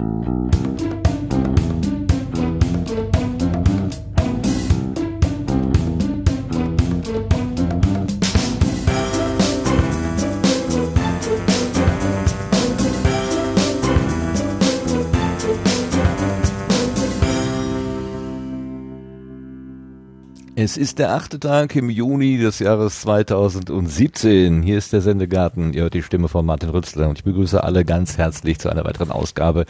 Mm-hmm. Es ist der achte Tag im Juni des Jahres 2017. Hier ist der Sendegarten. Ihr hört die Stimme von Martin Rützler und ich begrüße alle ganz herzlich zu einer weiteren Ausgabe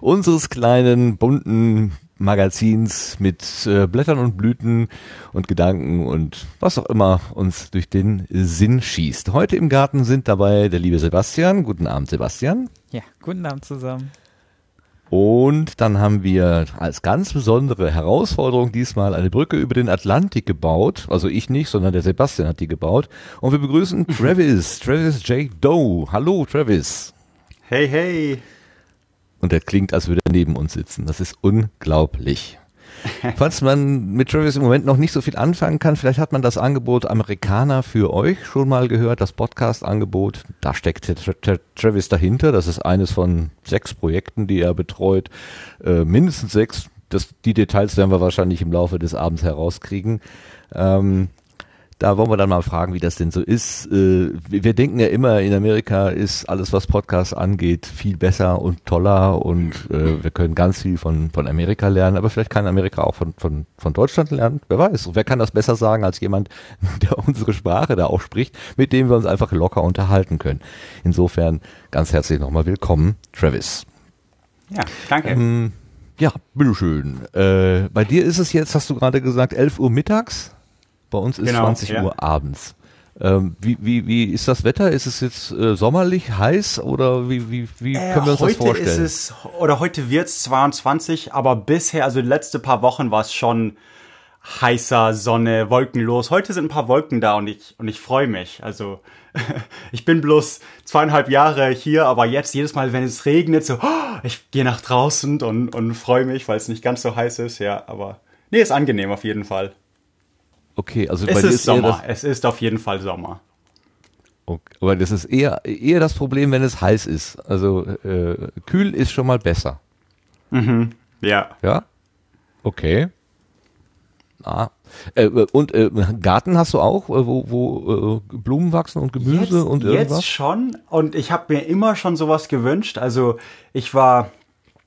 unseres kleinen, bunten Magazins mit äh, Blättern und Blüten und Gedanken und was auch immer uns durch den Sinn schießt. Heute im Garten sind dabei der liebe Sebastian. Guten Abend, Sebastian. Ja, guten Abend zusammen. Und dann haben wir als ganz besondere Herausforderung diesmal eine Brücke über den Atlantik gebaut. Also ich nicht, sondern der Sebastian hat die gebaut. Und wir begrüßen Travis, Travis J. Doe. Hallo, Travis. Hey, hey. Und er klingt, als würde er neben uns sitzen. Das ist unglaublich. Falls man mit Travis im Moment noch nicht so viel anfangen kann, vielleicht hat man das Angebot Amerikaner für euch schon mal gehört, das Podcast-Angebot. Da steckt Travis dahinter. Das ist eines von sechs Projekten, die er betreut. Äh, mindestens sechs. Das, die Details werden wir wahrscheinlich im Laufe des Abends herauskriegen. Ähm, da wollen wir dann mal fragen, wie das denn so ist. Äh, wir denken ja immer, in Amerika ist alles, was Podcasts angeht, viel besser und toller und äh, wir können ganz viel von, von Amerika lernen, aber vielleicht kann Amerika auch von, von, von Deutschland lernen. Wer weiß. wer kann das besser sagen als jemand, der unsere Sprache da auch spricht, mit dem wir uns einfach locker unterhalten können. Insofern ganz herzlich nochmal willkommen, Travis. Ja, danke. Ähm, ja, bitteschön. Äh, bei dir ist es jetzt, hast du gerade gesagt, 11 Uhr mittags? Bei uns ist genau, 20 ja. Uhr abends. Ähm, wie, wie, wie ist das Wetter? Ist es jetzt äh, sommerlich, heiß oder wie, wie, wie äh, können wir uns das vorstellen? Heute ist es, oder heute wird es 22, aber bisher, also die letzten paar Wochen war es schon heißer, Sonne, wolkenlos. Heute sind ein paar Wolken da und ich, und ich freue mich. Also ich bin bloß zweieinhalb Jahre hier, aber jetzt jedes Mal, wenn es regnet, so, oh, ich gehe nach draußen und, und freue mich, weil es nicht ganz so heiß ist. Ja, aber nee, ist angenehm auf jeden Fall. Okay, also es ist, ist Sommer. Es ist auf jeden Fall Sommer. Okay, aber das ist eher eher das Problem, wenn es heiß ist. Also äh, kühl ist schon mal besser. Mhm. Ja. Ja. Okay. Ah. Äh, und äh, Garten hast du auch, äh, wo, wo äh, Blumen wachsen und Gemüse jetzt, und irgendwas? Jetzt schon. Und ich habe mir immer schon sowas gewünscht. Also ich war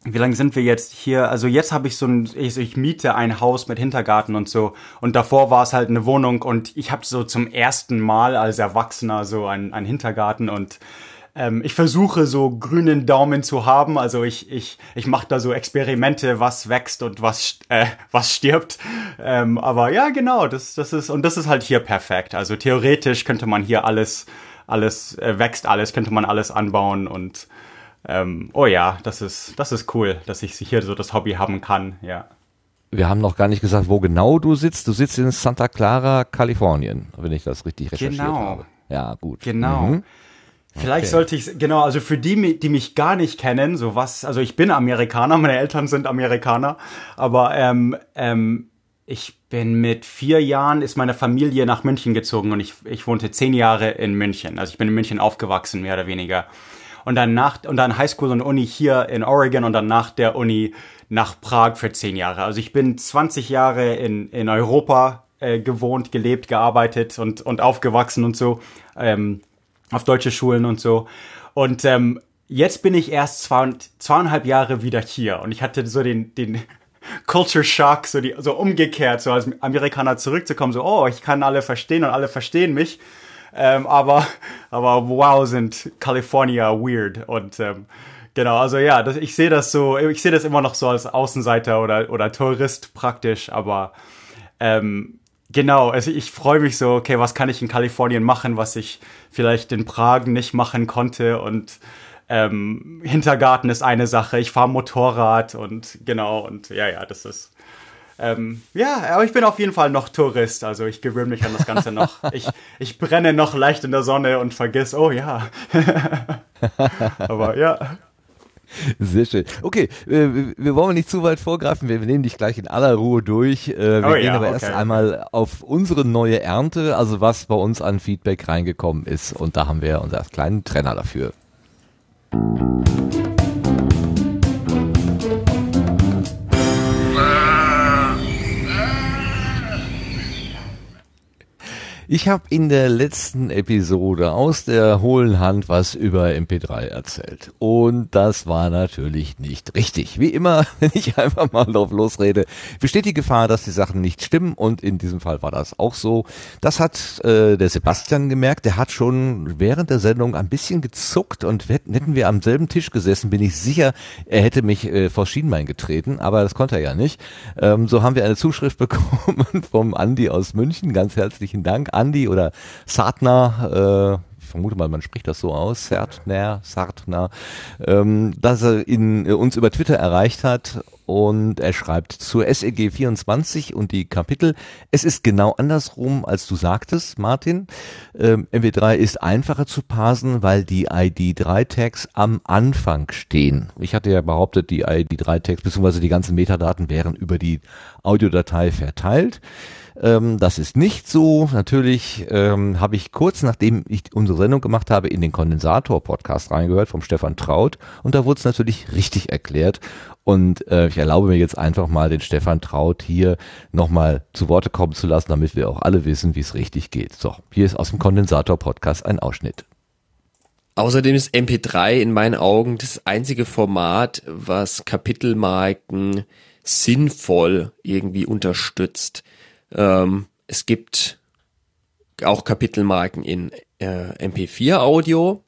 wie lange sind wir jetzt hier? Also jetzt habe ich so ein, ich, ich, miete ein Haus mit Hintergarten und so. Und davor war es halt eine Wohnung und ich habe so zum ersten Mal als Erwachsener so einen, einen Hintergarten und ähm, ich versuche so grünen Daumen zu haben. Also ich, ich, ich mache da so Experimente, was wächst und was, äh, was stirbt. Ähm, aber ja, genau, das, das ist, und das ist halt hier perfekt. Also theoretisch könnte man hier alles, alles, äh, wächst alles, könnte man alles anbauen und ähm, oh ja, das ist, das ist cool, dass ich hier so das Hobby haben kann, ja. Wir haben noch gar nicht gesagt, wo genau du sitzt. Du sitzt in Santa Clara, Kalifornien, wenn ich das richtig recherchiert genau. habe. Ja, gut. Genau. Mhm. Vielleicht okay. sollte ich, genau, also für die, die mich gar nicht kennen, so was, also ich bin Amerikaner, meine Eltern sind Amerikaner, aber ähm, ähm, ich bin mit vier Jahren, ist meine Familie nach München gezogen und ich, ich wohnte zehn Jahre in München. Also ich bin in München aufgewachsen, mehr oder weniger und dann nach und dann Highschool und Uni hier in Oregon und dann nach der Uni nach Prag für zehn Jahre. Also ich bin 20 Jahre in, in Europa äh, gewohnt, gelebt, gearbeitet und, und aufgewachsen und so, ähm, auf deutsche Schulen und so. Und ähm, jetzt bin ich erst zwei, zweieinhalb Jahre wieder hier und ich hatte so den, den Culture Shock, so, die, so umgekehrt, so als Amerikaner zurückzukommen, so, oh, ich kann alle verstehen und alle verstehen mich. Ähm, aber, aber wow, sind California weird. Und ähm, genau, also ja, das, ich sehe das so, ich sehe das immer noch so als Außenseiter oder, oder Tourist praktisch, aber ähm, genau, also ich freue mich so, okay, was kann ich in Kalifornien machen, was ich vielleicht in Prag nicht machen konnte und ähm, Hintergarten ist eine Sache, ich fahre Motorrad und genau, und ja, ja, das ist ähm, ja, aber ich bin auf jeden Fall noch Tourist, also ich gewöhne mich an das Ganze noch. Ich, ich brenne noch leicht in der Sonne und vergiss, oh ja. aber ja. Sehr schön. Okay, äh, wir wollen nicht zu weit vorgreifen. Wir nehmen dich gleich in aller Ruhe durch. Äh, wir oh, gehen ja, aber okay. erst einmal auf unsere neue Ernte, also was bei uns an Feedback reingekommen ist. Und da haben wir unseren kleinen Trenner dafür. Ich habe in der letzten Episode aus der hohlen Hand was über MP3 erzählt. Und das war natürlich nicht richtig. Wie immer, wenn ich einfach mal drauf losrede, besteht die Gefahr, dass die Sachen nicht stimmen. Und in diesem Fall war das auch so. Das hat äh, der Sebastian gemerkt. Der hat schon während der Sendung ein bisschen gezuckt. Und hätten wir am selben Tisch gesessen, bin ich sicher, er hätte mich äh, vor Schienbein getreten. Aber das konnte er ja nicht. Ähm, so haben wir eine Zuschrift bekommen vom Andi aus München. Ganz herzlichen Dank. Andi oder Satner, äh, ich vermute mal, man spricht das so aus, Sartner, Sartner, ähm, dass er in, äh, uns über Twitter erreicht hat und er schreibt zur SEG 24 und die Kapitel. Es ist genau andersrum, als du sagtest, Martin. Ähm, MP3 ist einfacher zu parsen, weil die ID3-Tags am Anfang stehen. Ich hatte ja behauptet, die ID3-Tags bzw. die ganzen Metadaten wären über die Audiodatei verteilt. Ähm, das ist nicht so. Natürlich ähm, habe ich kurz nachdem ich unsere Sendung gemacht habe, in den Kondensator-Podcast reingehört vom Stefan Traut und da wurde es natürlich richtig erklärt. Und äh, ich erlaube mir jetzt einfach mal den Stefan Traut hier nochmal zu Worte kommen zu lassen, damit wir auch alle wissen, wie es richtig geht. So, hier ist aus dem Kondensator-Podcast ein Ausschnitt. Außerdem ist MP3 in meinen Augen das einzige Format, was Kapitelmarken sinnvoll irgendwie unterstützt. Ähm, es gibt auch Kapitelmarken in äh, MP4-Audio.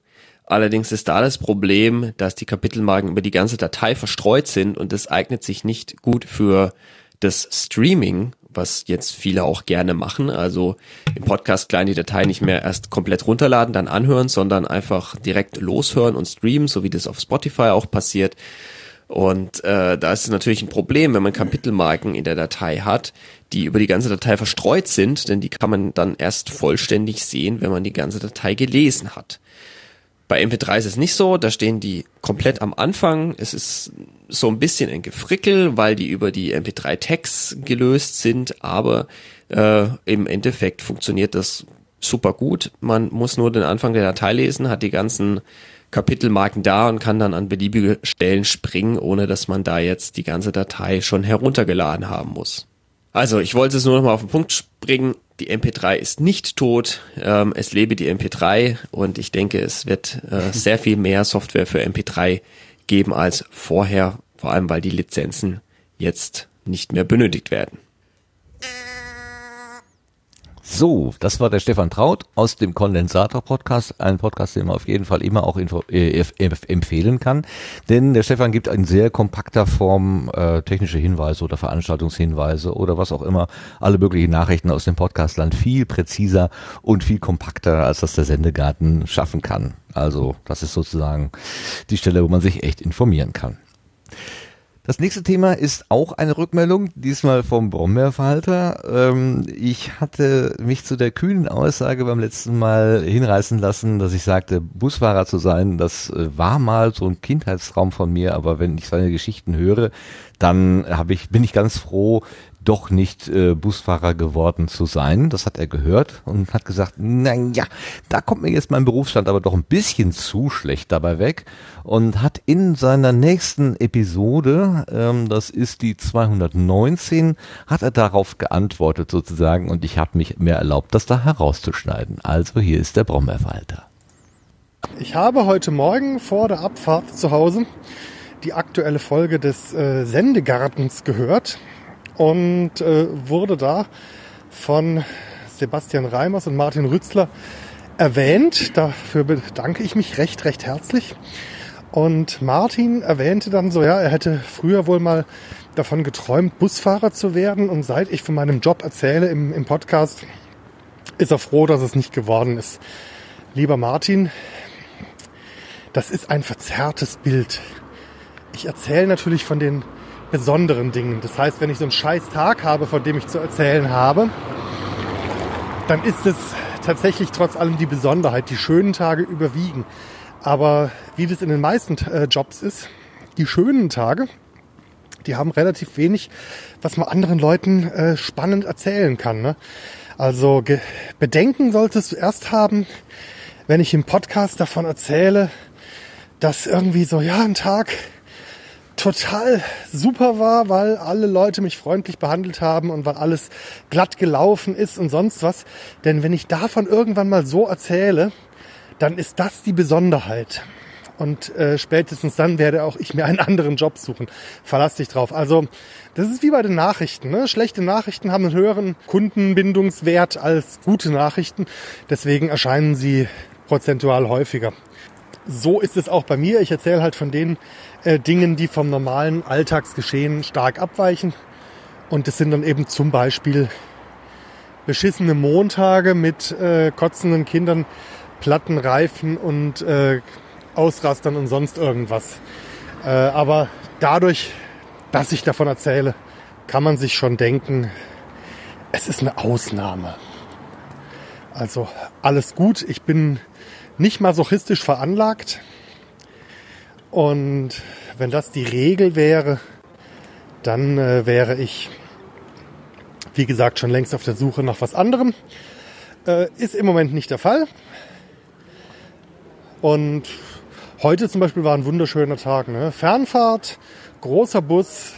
Allerdings ist da das Problem, dass die Kapitelmarken über die ganze Datei verstreut sind und das eignet sich nicht gut für das Streaming, was jetzt viele auch gerne machen. Also im Podcast klein die Datei nicht mehr erst komplett runterladen, dann anhören, sondern einfach direkt loshören und streamen, so wie das auf Spotify auch passiert. Und äh, da ist es natürlich ein Problem, wenn man Kapitelmarken in der Datei hat, die über die ganze Datei verstreut sind, denn die kann man dann erst vollständig sehen, wenn man die ganze Datei gelesen hat. Bei MP3 ist es nicht so, da stehen die komplett am Anfang. Es ist so ein bisschen ein Gefrickel, weil die über die MP3-Tags gelöst sind, aber äh, im Endeffekt funktioniert das super gut. Man muss nur den Anfang der Datei lesen, hat die ganzen Kapitelmarken da und kann dann an beliebige Stellen springen, ohne dass man da jetzt die ganze Datei schon heruntergeladen haben muss. Also, ich wollte es nur noch mal auf den Punkt springen. Die MP3 ist nicht tot. Ähm, es lebe die MP3 und ich denke, es wird äh, sehr viel mehr Software für MP3 geben als vorher, vor allem weil die Lizenzen jetzt nicht mehr benötigt werden. So, das war der Stefan Traut aus dem Kondensator-Podcast, ein Podcast, den man auf jeden Fall immer auch info, äh, empfehlen kann, denn der Stefan gibt in sehr kompakter Form äh, technische Hinweise oder Veranstaltungshinweise oder was auch immer, alle möglichen Nachrichten aus dem Podcastland viel präziser und viel kompakter, als das der Sendegarten schaffen kann. Also das ist sozusagen die Stelle, wo man sich echt informieren kann. Das nächste Thema ist auch eine Rückmeldung, diesmal vom Brombeerverhalter. Ähm, ich hatte mich zu der kühnen Aussage beim letzten Mal hinreißen lassen, dass ich sagte, Busfahrer zu sein, das äh, war mal so ein Kindheitstraum von mir, aber wenn ich seine Geschichten höre, dann habe ich, bin ich ganz froh, doch nicht äh, Busfahrer geworden zu sein. Das hat er gehört und hat gesagt, na ja, da kommt mir jetzt mein Berufsstand aber doch ein bisschen zu schlecht dabei weg und hat in seiner nächsten Episode, ähm, das ist die 219, hat er darauf geantwortet sozusagen und ich habe mich mehr erlaubt, das da herauszuschneiden. Also hier ist der Brombeerfalter. Ich habe heute Morgen vor der Abfahrt zu Hause die aktuelle Folge des äh, Sendegartens gehört und äh, wurde da von Sebastian Reimers und Martin Rützler erwähnt. Dafür bedanke ich mich recht, recht herzlich. Und Martin erwähnte dann so, ja, er hätte früher wohl mal davon geträumt, Busfahrer zu werden. Und seit ich von meinem Job erzähle im, im Podcast, ist er froh, dass es nicht geworden ist. Lieber Martin, das ist ein verzerrtes Bild. Ich erzähle natürlich von den besonderen Dingen. Das heißt, wenn ich so einen scheiß Tag habe, von dem ich zu erzählen habe, dann ist es tatsächlich trotz allem die Besonderheit. Die schönen Tage überwiegen. Aber wie das in den meisten äh, Jobs ist, die schönen Tage, die haben relativ wenig, was man anderen Leuten äh, spannend erzählen kann. Ne? Also Bedenken solltest du erst haben, wenn ich im Podcast davon erzähle, dass irgendwie so, ja, ein Tag total super war, weil alle Leute mich freundlich behandelt haben und weil alles glatt gelaufen ist und sonst was. Denn wenn ich davon irgendwann mal so erzähle, dann ist das die Besonderheit. Und äh, spätestens dann werde auch ich mir einen anderen Job suchen. Verlass dich drauf. Also das ist wie bei den Nachrichten. Ne? Schlechte Nachrichten haben einen höheren Kundenbindungswert als gute Nachrichten. Deswegen erscheinen sie prozentual häufiger. So ist es auch bei mir. Ich erzähle halt von den äh, Dingen, die vom normalen Alltagsgeschehen stark abweichen. Und das sind dann eben zum Beispiel beschissene Montage mit äh, kotzenden Kindern, platten Reifen und äh, Ausrastern und sonst irgendwas. Äh, aber dadurch, dass ich davon erzähle, kann man sich schon denken, es ist eine Ausnahme. Also alles gut, ich bin nicht masochistisch veranlagt. Und wenn das die Regel wäre, dann äh, wäre ich, wie gesagt, schon längst auf der Suche nach was anderem. Äh, ist im Moment nicht der Fall. Und Heute zum Beispiel war ein wunderschöner Tag. Ne? Fernfahrt, großer Bus,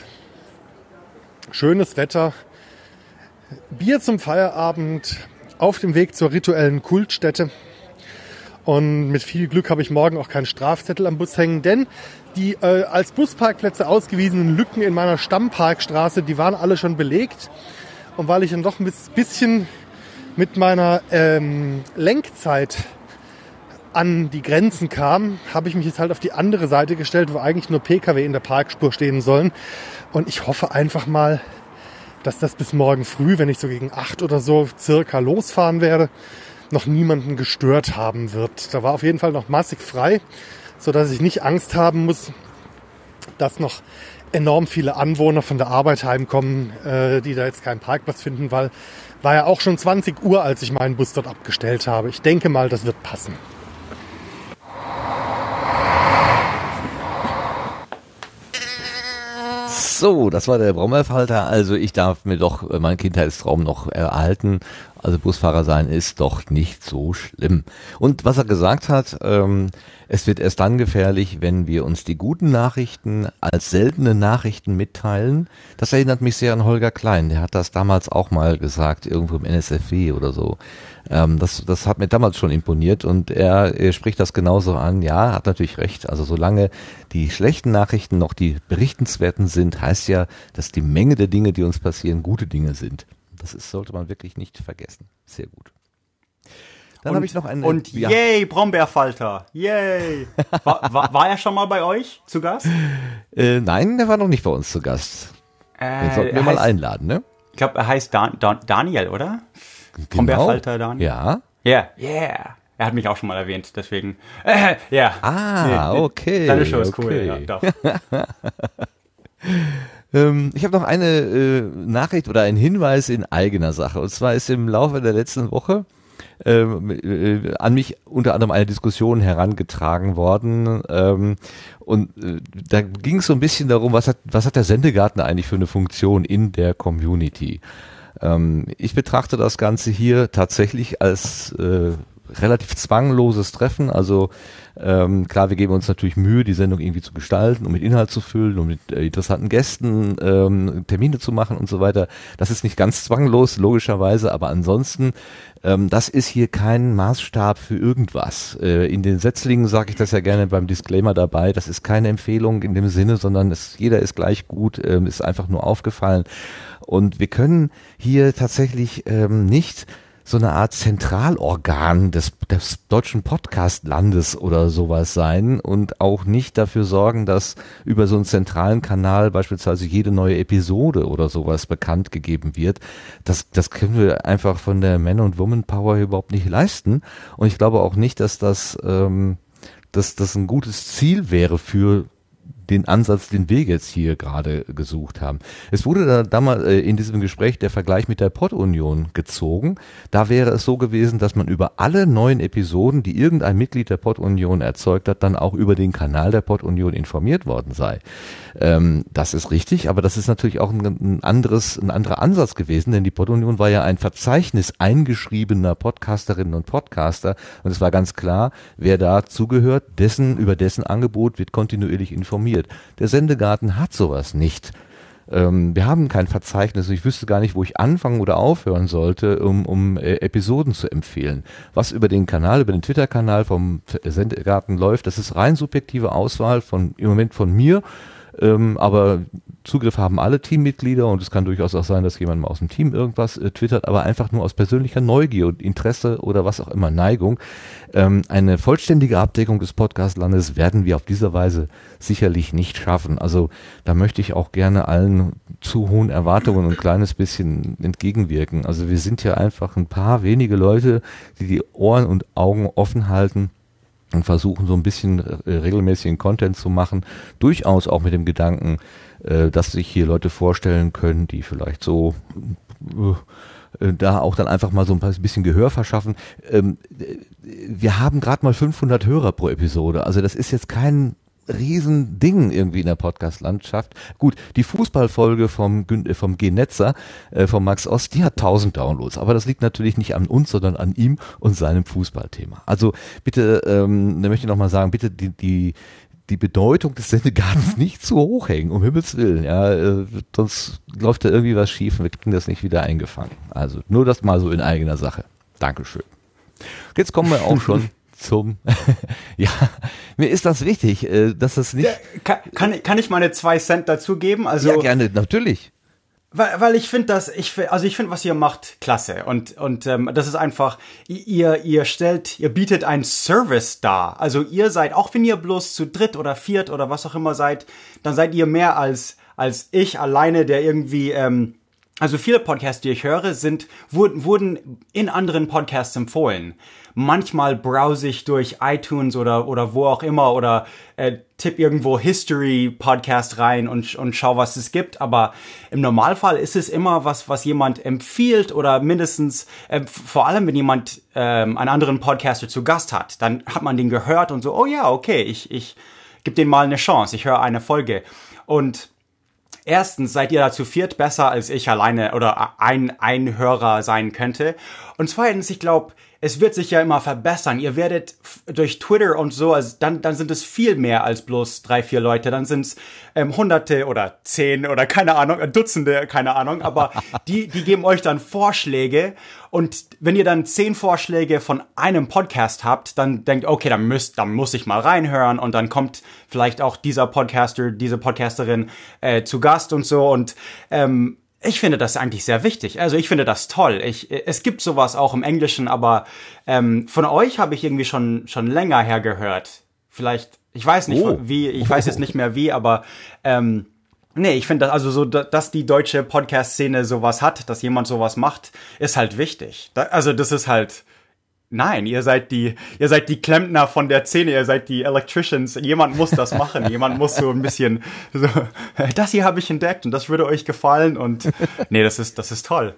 schönes Wetter, Bier zum Feierabend, auf dem Weg zur rituellen Kultstätte. Und mit viel Glück habe ich morgen auch keinen Strafzettel am Bus hängen, denn die äh, als Busparkplätze ausgewiesenen Lücken in meiner Stammparkstraße, die waren alle schon belegt. Und weil ich dann doch ein bisschen mit meiner ähm, Lenkzeit an die Grenzen kam, habe ich mich jetzt halt auf die andere Seite gestellt, wo eigentlich nur Pkw in der Parkspur stehen sollen. Und ich hoffe einfach mal, dass das bis morgen früh, wenn ich so gegen acht oder so circa losfahren werde, noch niemanden gestört haben wird. Da war auf jeden Fall noch massig frei, so dass ich nicht Angst haben muss, dass noch enorm viele Anwohner von der Arbeit heimkommen, äh, die da jetzt keinen Parkplatz finden, weil war ja auch schon 20 Uhr, als ich meinen Bus dort abgestellt habe. Ich denke mal, das wird passen. So, das war der Brommerfalter. Also ich darf mir doch meinen Kindheitstraum noch erhalten. Also Busfahrer sein ist doch nicht so schlimm. Und was er gesagt hat, ähm, es wird erst dann gefährlich, wenn wir uns die guten Nachrichten als seltene Nachrichten mitteilen. Das erinnert mich sehr an Holger Klein. Der hat das damals auch mal gesagt, irgendwo im NSFW oder so. Ähm, das, das hat mir damals schon imponiert und er, er spricht das genauso an. Ja, hat natürlich recht. Also solange die schlechten Nachrichten noch die berichtenswerten sind, heißt ja, dass die Menge der Dinge, die uns passieren, gute Dinge sind. Das ist, sollte man wirklich nicht vergessen. Sehr gut. Dann habe ich noch einen. Und ja. yay, Brombeerfalter. Yay. War, war, war, er schon mal bei euch zu Gast? Äh, nein, der war noch nicht bei uns zu Gast. Äh, Den sollten wir mal einladen, ne? Ich glaube, er heißt Dan, Dan, Daniel, oder? Vom genau. Bärfalter dann. Ja. Ja, yeah. yeah. Er hat mich auch schon mal erwähnt, deswegen. Äh, ja. Ah, nee, okay. Deine Show ist okay. cool, ja, doch. ähm, ich habe noch eine äh, Nachricht oder einen Hinweis in eigener Sache. Und zwar ist im Laufe der letzten Woche ähm, äh, an mich unter anderem eine Diskussion herangetragen worden. Ähm, und äh, da ging es so ein bisschen darum, was hat, was hat der Sendegarten eigentlich für eine Funktion in der Community? Ähm, ich betrachte das Ganze hier tatsächlich als äh, relativ zwangloses Treffen. Also ähm, klar, wir geben uns natürlich Mühe, die Sendung irgendwie zu gestalten und mit Inhalt zu füllen und mit äh, interessanten Gästen ähm, Termine zu machen und so weiter. Das ist nicht ganz zwanglos, logischerweise, aber ansonsten, ähm, das ist hier kein Maßstab für irgendwas. Äh, in den Setzlingen sage ich das ja gerne beim Disclaimer dabei. Das ist keine Empfehlung in dem Sinne, sondern es, jeder ist gleich gut, ähm, ist einfach nur aufgefallen. Und wir können hier tatsächlich ähm, nicht so eine Art Zentralorgan des, des deutschen Podcast-Landes oder sowas sein und auch nicht dafür sorgen, dass über so einen zentralen Kanal beispielsweise jede neue Episode oder sowas bekannt gegeben wird. Das, das können wir einfach von der Man- und Woman-Power überhaupt nicht leisten. Und ich glaube auch nicht, dass das, ähm, dass das ein gutes Ziel wäre für den Ansatz, den wir jetzt hier gerade gesucht haben. Es wurde da damals äh, in diesem Gespräch der Vergleich mit der Pod-Union gezogen. Da wäre es so gewesen, dass man über alle neuen Episoden, die irgendein Mitglied der Pod-Union erzeugt hat, dann auch über den Kanal der Pod-Union informiert worden sei. Ähm, das ist richtig, aber das ist natürlich auch ein, ein anderes, ein anderer Ansatz gewesen, denn die Pod-Union war ja ein Verzeichnis eingeschriebener Podcasterinnen und Podcaster und es war ganz klar, wer da zugehört, dessen, über dessen Angebot wird kontinuierlich informiert funktioniert. Der Sendegarten hat sowas nicht. Ähm, wir haben kein Verzeichnis. Ich wüsste gar nicht, wo ich anfangen oder aufhören sollte, um, um äh, Episoden zu empfehlen. Was über den Kanal, über den Twitter-Kanal vom Sendegarten läuft, das ist rein subjektive Auswahl von im Moment von mir. Ähm, aber Zugriff haben alle Teammitglieder und es kann durchaus auch sein, dass jemand mal aus dem Team irgendwas äh, twittert, aber einfach nur aus persönlicher Neugier und Interesse oder was auch immer, Neigung. Ähm, eine vollständige Abdeckung des Podcastlandes werden wir auf dieser Weise sicherlich nicht schaffen. Also da möchte ich auch gerne allen zu hohen Erwartungen ein kleines bisschen entgegenwirken. Also wir sind ja einfach ein paar wenige Leute, die die Ohren und Augen offen halten und versuchen so ein bisschen äh, regelmäßigen Content zu machen, durchaus auch mit dem Gedanken, äh, dass sich hier Leute vorstellen können, die vielleicht so äh, da auch dann einfach mal so ein bisschen Gehör verschaffen. Ähm, wir haben gerade mal 500 Hörer pro Episode, also das ist jetzt kein Riesending irgendwie in der Podcast-Landschaft. Gut, die Fußballfolge vom, äh, vom Genetzer, äh, vom Max Ost, die hat 1000 Downloads. Aber das liegt natürlich nicht an uns, sondern an ihm und seinem Fußballthema. Also bitte, ähm, da möchte ich nochmal sagen, bitte die, die, die Bedeutung des Sendegartens nicht zu hoch hängen, um Himmels Willen. Ja, äh, sonst läuft da irgendwie was schief und wir kriegen das nicht wieder eingefangen. Also nur das mal so in eigener Sache. Dankeschön. Jetzt kommen wir auch schon zum, ja, mir ist das wichtig, äh, dass es nicht. Kann, kann, kann ich meine zwei Cent dazugeben? Also, ja, gerne, natürlich. Weil, weil ich finde das, ich also ich finde, was ihr macht, klasse. Und, und ähm, das ist einfach, ihr, ihr stellt, ihr bietet einen Service dar. Also ihr seid, auch wenn ihr bloß zu dritt oder viert oder was auch immer seid, dann seid ihr mehr als, als ich alleine, der irgendwie, ähm, also viele Podcasts, die ich höre, sind, wurden, wurden in anderen Podcasts empfohlen manchmal browse ich durch iTunes oder, oder wo auch immer oder äh, tipp irgendwo History Podcast rein und, und schau, was es gibt. Aber im Normalfall ist es immer was, was jemand empfiehlt oder mindestens, äh, vor allem wenn jemand ähm, einen anderen Podcaster zu Gast hat, dann hat man den gehört und so, oh ja, okay, ich, ich gebe den mal eine Chance, ich höre eine Folge. Und Erstens seid ihr dazu viert besser als ich alleine oder ein, ein Hörer sein könnte. Und zweitens, ich glaube, es wird sich ja immer verbessern. Ihr werdet durch Twitter und so, also dann, dann sind es viel mehr als bloß drei, vier Leute. Dann sind es ähm, Hunderte oder zehn oder keine Ahnung, äh, Dutzende, keine Ahnung. Aber die, die geben euch dann Vorschläge. Und wenn ihr dann zehn Vorschläge von einem Podcast habt, dann denkt, okay, dann müsst, dann muss ich mal reinhören. Und dann kommt vielleicht auch dieser Podcaster, diese Podcasterin äh, zu Gast und so. Und ähm, ich finde das eigentlich sehr wichtig. Also ich finde das toll. Ich, es gibt sowas auch im Englischen, aber ähm, von euch habe ich irgendwie schon schon länger her gehört. Vielleicht, ich weiß nicht oh. wie, ich weiß jetzt nicht mehr wie, aber ähm, nee, ich finde das also so, dass die deutsche Podcast-Szene sowas hat, dass jemand sowas macht, ist halt wichtig. Da, also das ist halt Nein, ihr seid die, ihr seid die Klempner von der Szene, ihr seid die Electricians. Jemand muss das machen. Jemand muss so ein bisschen so, das hier habe ich entdeckt und das würde euch gefallen und nee, das ist, das ist toll.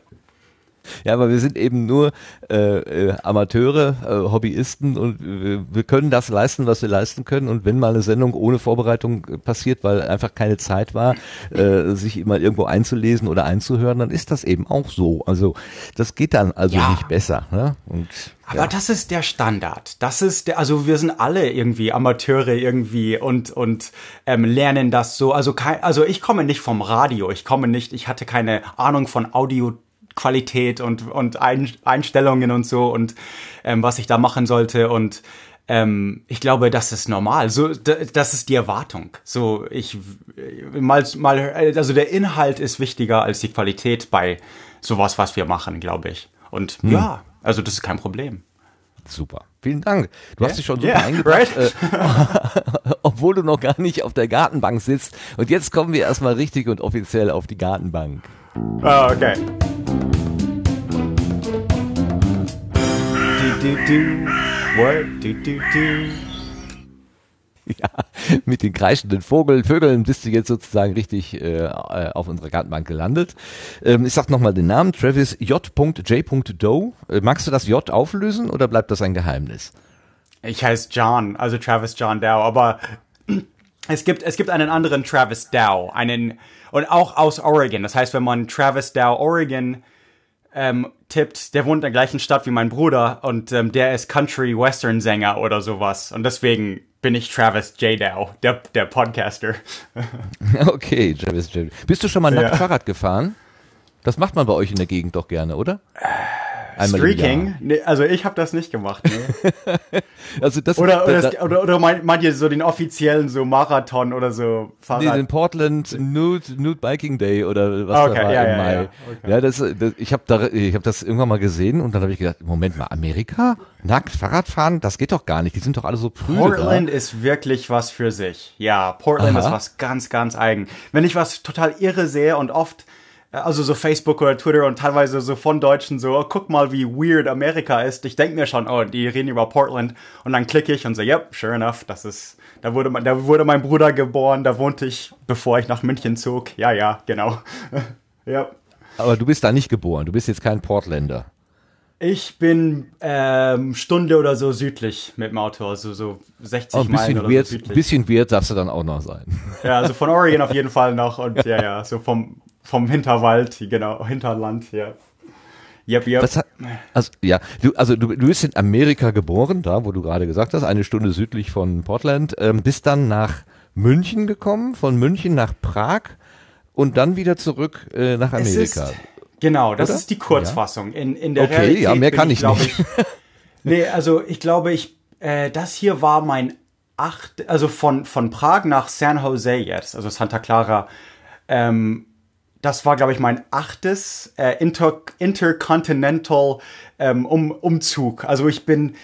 Ja, aber wir sind eben nur äh, äh, Amateure, äh, Hobbyisten und äh, wir können das leisten, was wir leisten können. Und wenn mal eine Sendung ohne Vorbereitung äh, passiert, weil einfach keine Zeit war, äh, sich immer irgendwo einzulesen oder einzuhören, dann ist das eben auch so. Also das geht dann also ja. nicht besser. Ne? Und, aber ja. das ist der Standard. Das ist der, also wir sind alle irgendwie Amateure irgendwie und und ähm, lernen das so. Also kein, also ich komme nicht vom Radio. Ich komme nicht. Ich hatte keine Ahnung von Audio Qualität und, und Einstellungen und so und ähm, was ich da machen sollte und ähm, ich glaube, das ist normal. So, das ist die Erwartung. So, ich mal, mal, also der Inhalt ist wichtiger als die Qualität bei sowas, was wir machen, glaube ich. Und hm. ja, also das ist kein Problem. Super. Vielen Dank. Du yeah? hast dich schon super yeah, eingebracht, right? äh, obwohl du noch gar nicht auf der Gartenbank sitzt. Und jetzt kommen wir erstmal richtig und offiziell auf die Gartenbank. Oh, okay. Do, do, do. What? Do, do, do. Ja, mit den kreischenden Vogel, Vögeln bist du jetzt sozusagen richtig äh, auf unserer Gartenbank gelandet. Ähm, ich sag nochmal den Namen, Travis J.J. Äh, magst du das J auflösen oder bleibt das ein Geheimnis? Ich heiße John, also Travis John Dow, aber es gibt, es gibt einen anderen Travis Dow, einen, und auch aus Oregon. Das heißt, wenn man Travis Dow Oregon ähm, tippt, der wohnt in der gleichen Stadt wie mein Bruder und ähm, der ist Country Western Sänger oder sowas. Und deswegen bin ich Travis J. Dow, der, der Podcaster. okay, Travis J. Bist du schon mal nackt ja. Fahrrad gefahren? Das macht man bei euch in der Gegend doch gerne, oder? Einmal Streaking? Also ich habe das nicht gemacht. Nee. also das, oder, oder, das, oder, oder meint ihr so den offiziellen so Marathon oder so Fahrrad? Nee, den Portland Nude, Nude Biking Day oder was okay, da war ja, im ja, Mai. Ja, okay. ja das, das, ich habe da, ich habe das irgendwann mal gesehen und dann habe ich gedacht, Moment mal, Amerika? Nackt Fahrrad fahren? Das geht doch gar nicht. Die sind doch alle so prüde. Portland da. ist wirklich was für sich. Ja, Portland Aha. ist was ganz, ganz eigen. Wenn ich was total irre sehe und oft also so Facebook oder Twitter und teilweise so von Deutschen so, oh, guck mal, wie weird Amerika ist. Ich denke mir schon, oh, die reden über Portland. Und dann klicke ich und so, yep, sure enough, das ist, da wurde, da wurde mein Bruder geboren, da wohnte ich, bevor ich nach München zog. Ja, ja, genau. ja. Aber du bist da nicht geboren, du bist jetzt kein Portländer. Ich bin ähm, Stunde oder so südlich mit dem Auto, also so 60 oh, Meilen oder wert, so südlich. Ein bisschen wert darfst du dann auch noch sein. Ja, also von Oregon auf jeden Fall noch und ja, ja, so vom vom Hinterwald, genau, Hinterland, ja. Yep, yep. Was, also, ja, du, also du, du bist in Amerika geboren, da, wo du gerade gesagt hast, eine Stunde südlich von Portland, ähm, bist dann nach München gekommen, von München nach Prag und dann wieder zurück äh, nach Amerika. Ist, genau, das Oder? ist die Kurzfassung. Ja. In, in der okay, Realität ja, mehr kann ich, ich nicht. Ich, nee, also ich glaube, ich, äh, das hier war mein acht, also von, von Prag nach San Jose jetzt, also Santa Clara, ähm, das war, glaube ich, mein achtes äh, Inter Intercontinental ähm, um Umzug. Also ich bin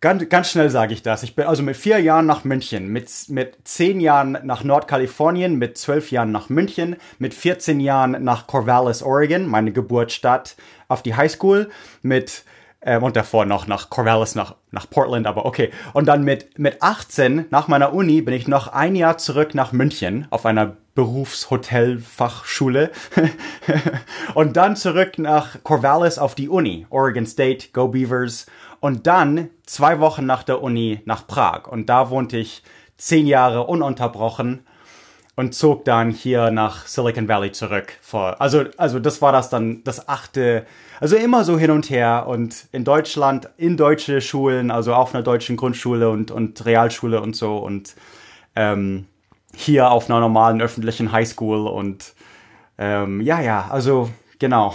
ganz, ganz schnell sage ich das. Ich bin also mit vier Jahren nach München, mit, mit zehn Jahren nach Nordkalifornien, mit zwölf Jahren nach München, mit 14 Jahren nach Corvallis, Oregon, meine Geburtsstadt, auf die Highschool, mit ähm, und davor noch nach Corvallis, nach, nach Portland, aber okay. Und dann mit, mit 18 nach meiner Uni bin ich noch ein Jahr zurück nach München auf einer Berufshotelfachschule und dann zurück nach Corvallis auf die Uni, Oregon State, Go Beavers und dann zwei Wochen nach der Uni nach Prag und da wohnte ich zehn Jahre ununterbrochen und zog dann hier nach Silicon Valley zurück. Vor, also, also das war das dann das achte, also immer so hin und her und in Deutschland, in deutsche Schulen, also auf einer deutschen Grundschule und, und Realschule und so und ähm, hier auf einer normalen öffentlichen Highschool und ähm, ja, ja, also genau.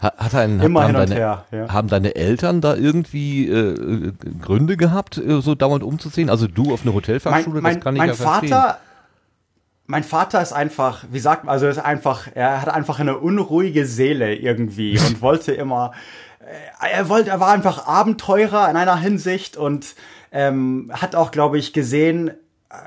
Hat ein, Immer haben, deine, her, ja. haben deine Eltern da irgendwie äh, Gründe gehabt, äh, so dauernd umzuziehen? Also du auf eine Hotelfachschule, mein, das kann ich mein ja Vater, verstehen. Mein Vater ist einfach, wie sagt man, also ist einfach, er hat einfach eine unruhige Seele irgendwie und wollte immer, äh, er wollte, er war einfach Abenteurer in einer Hinsicht und ähm, hat auch, glaube ich, gesehen,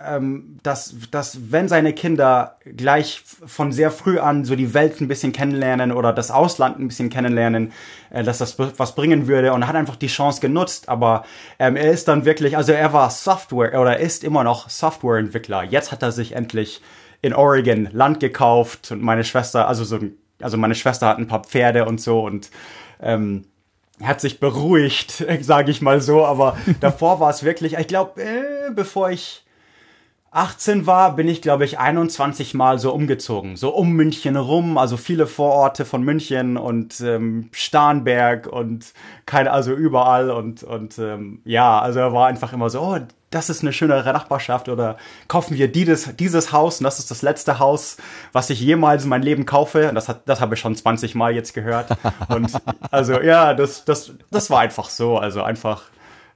ähm, dass, dass wenn seine Kinder gleich von sehr früh an so die Welt ein bisschen kennenlernen oder das Ausland ein bisschen kennenlernen, äh, dass das was bringen würde und hat einfach die Chance genutzt, aber ähm, er ist dann wirklich, also er war Software oder ist immer noch Softwareentwickler. Jetzt hat er sich endlich in Oregon Land gekauft und meine Schwester, also so, also meine Schwester hat ein paar Pferde und so und ähm, hat sich beruhigt, sage ich mal so, aber davor war es wirklich, ich glaube, äh, bevor ich 18 war, bin ich, glaube ich, 21 Mal so umgezogen. So um München rum, also viele Vororte von München und ähm, Starnberg und keine, also überall und, und ähm, ja, also er war einfach immer so, oh, das ist eine schöne Nachbarschaft oder kaufen wir dieses, dieses Haus und das ist das letzte Haus, was ich jemals in meinem Leben kaufe. Und das hat, das habe ich schon 20 Mal jetzt gehört. Und also ja, das, das, das war einfach so. Also einfach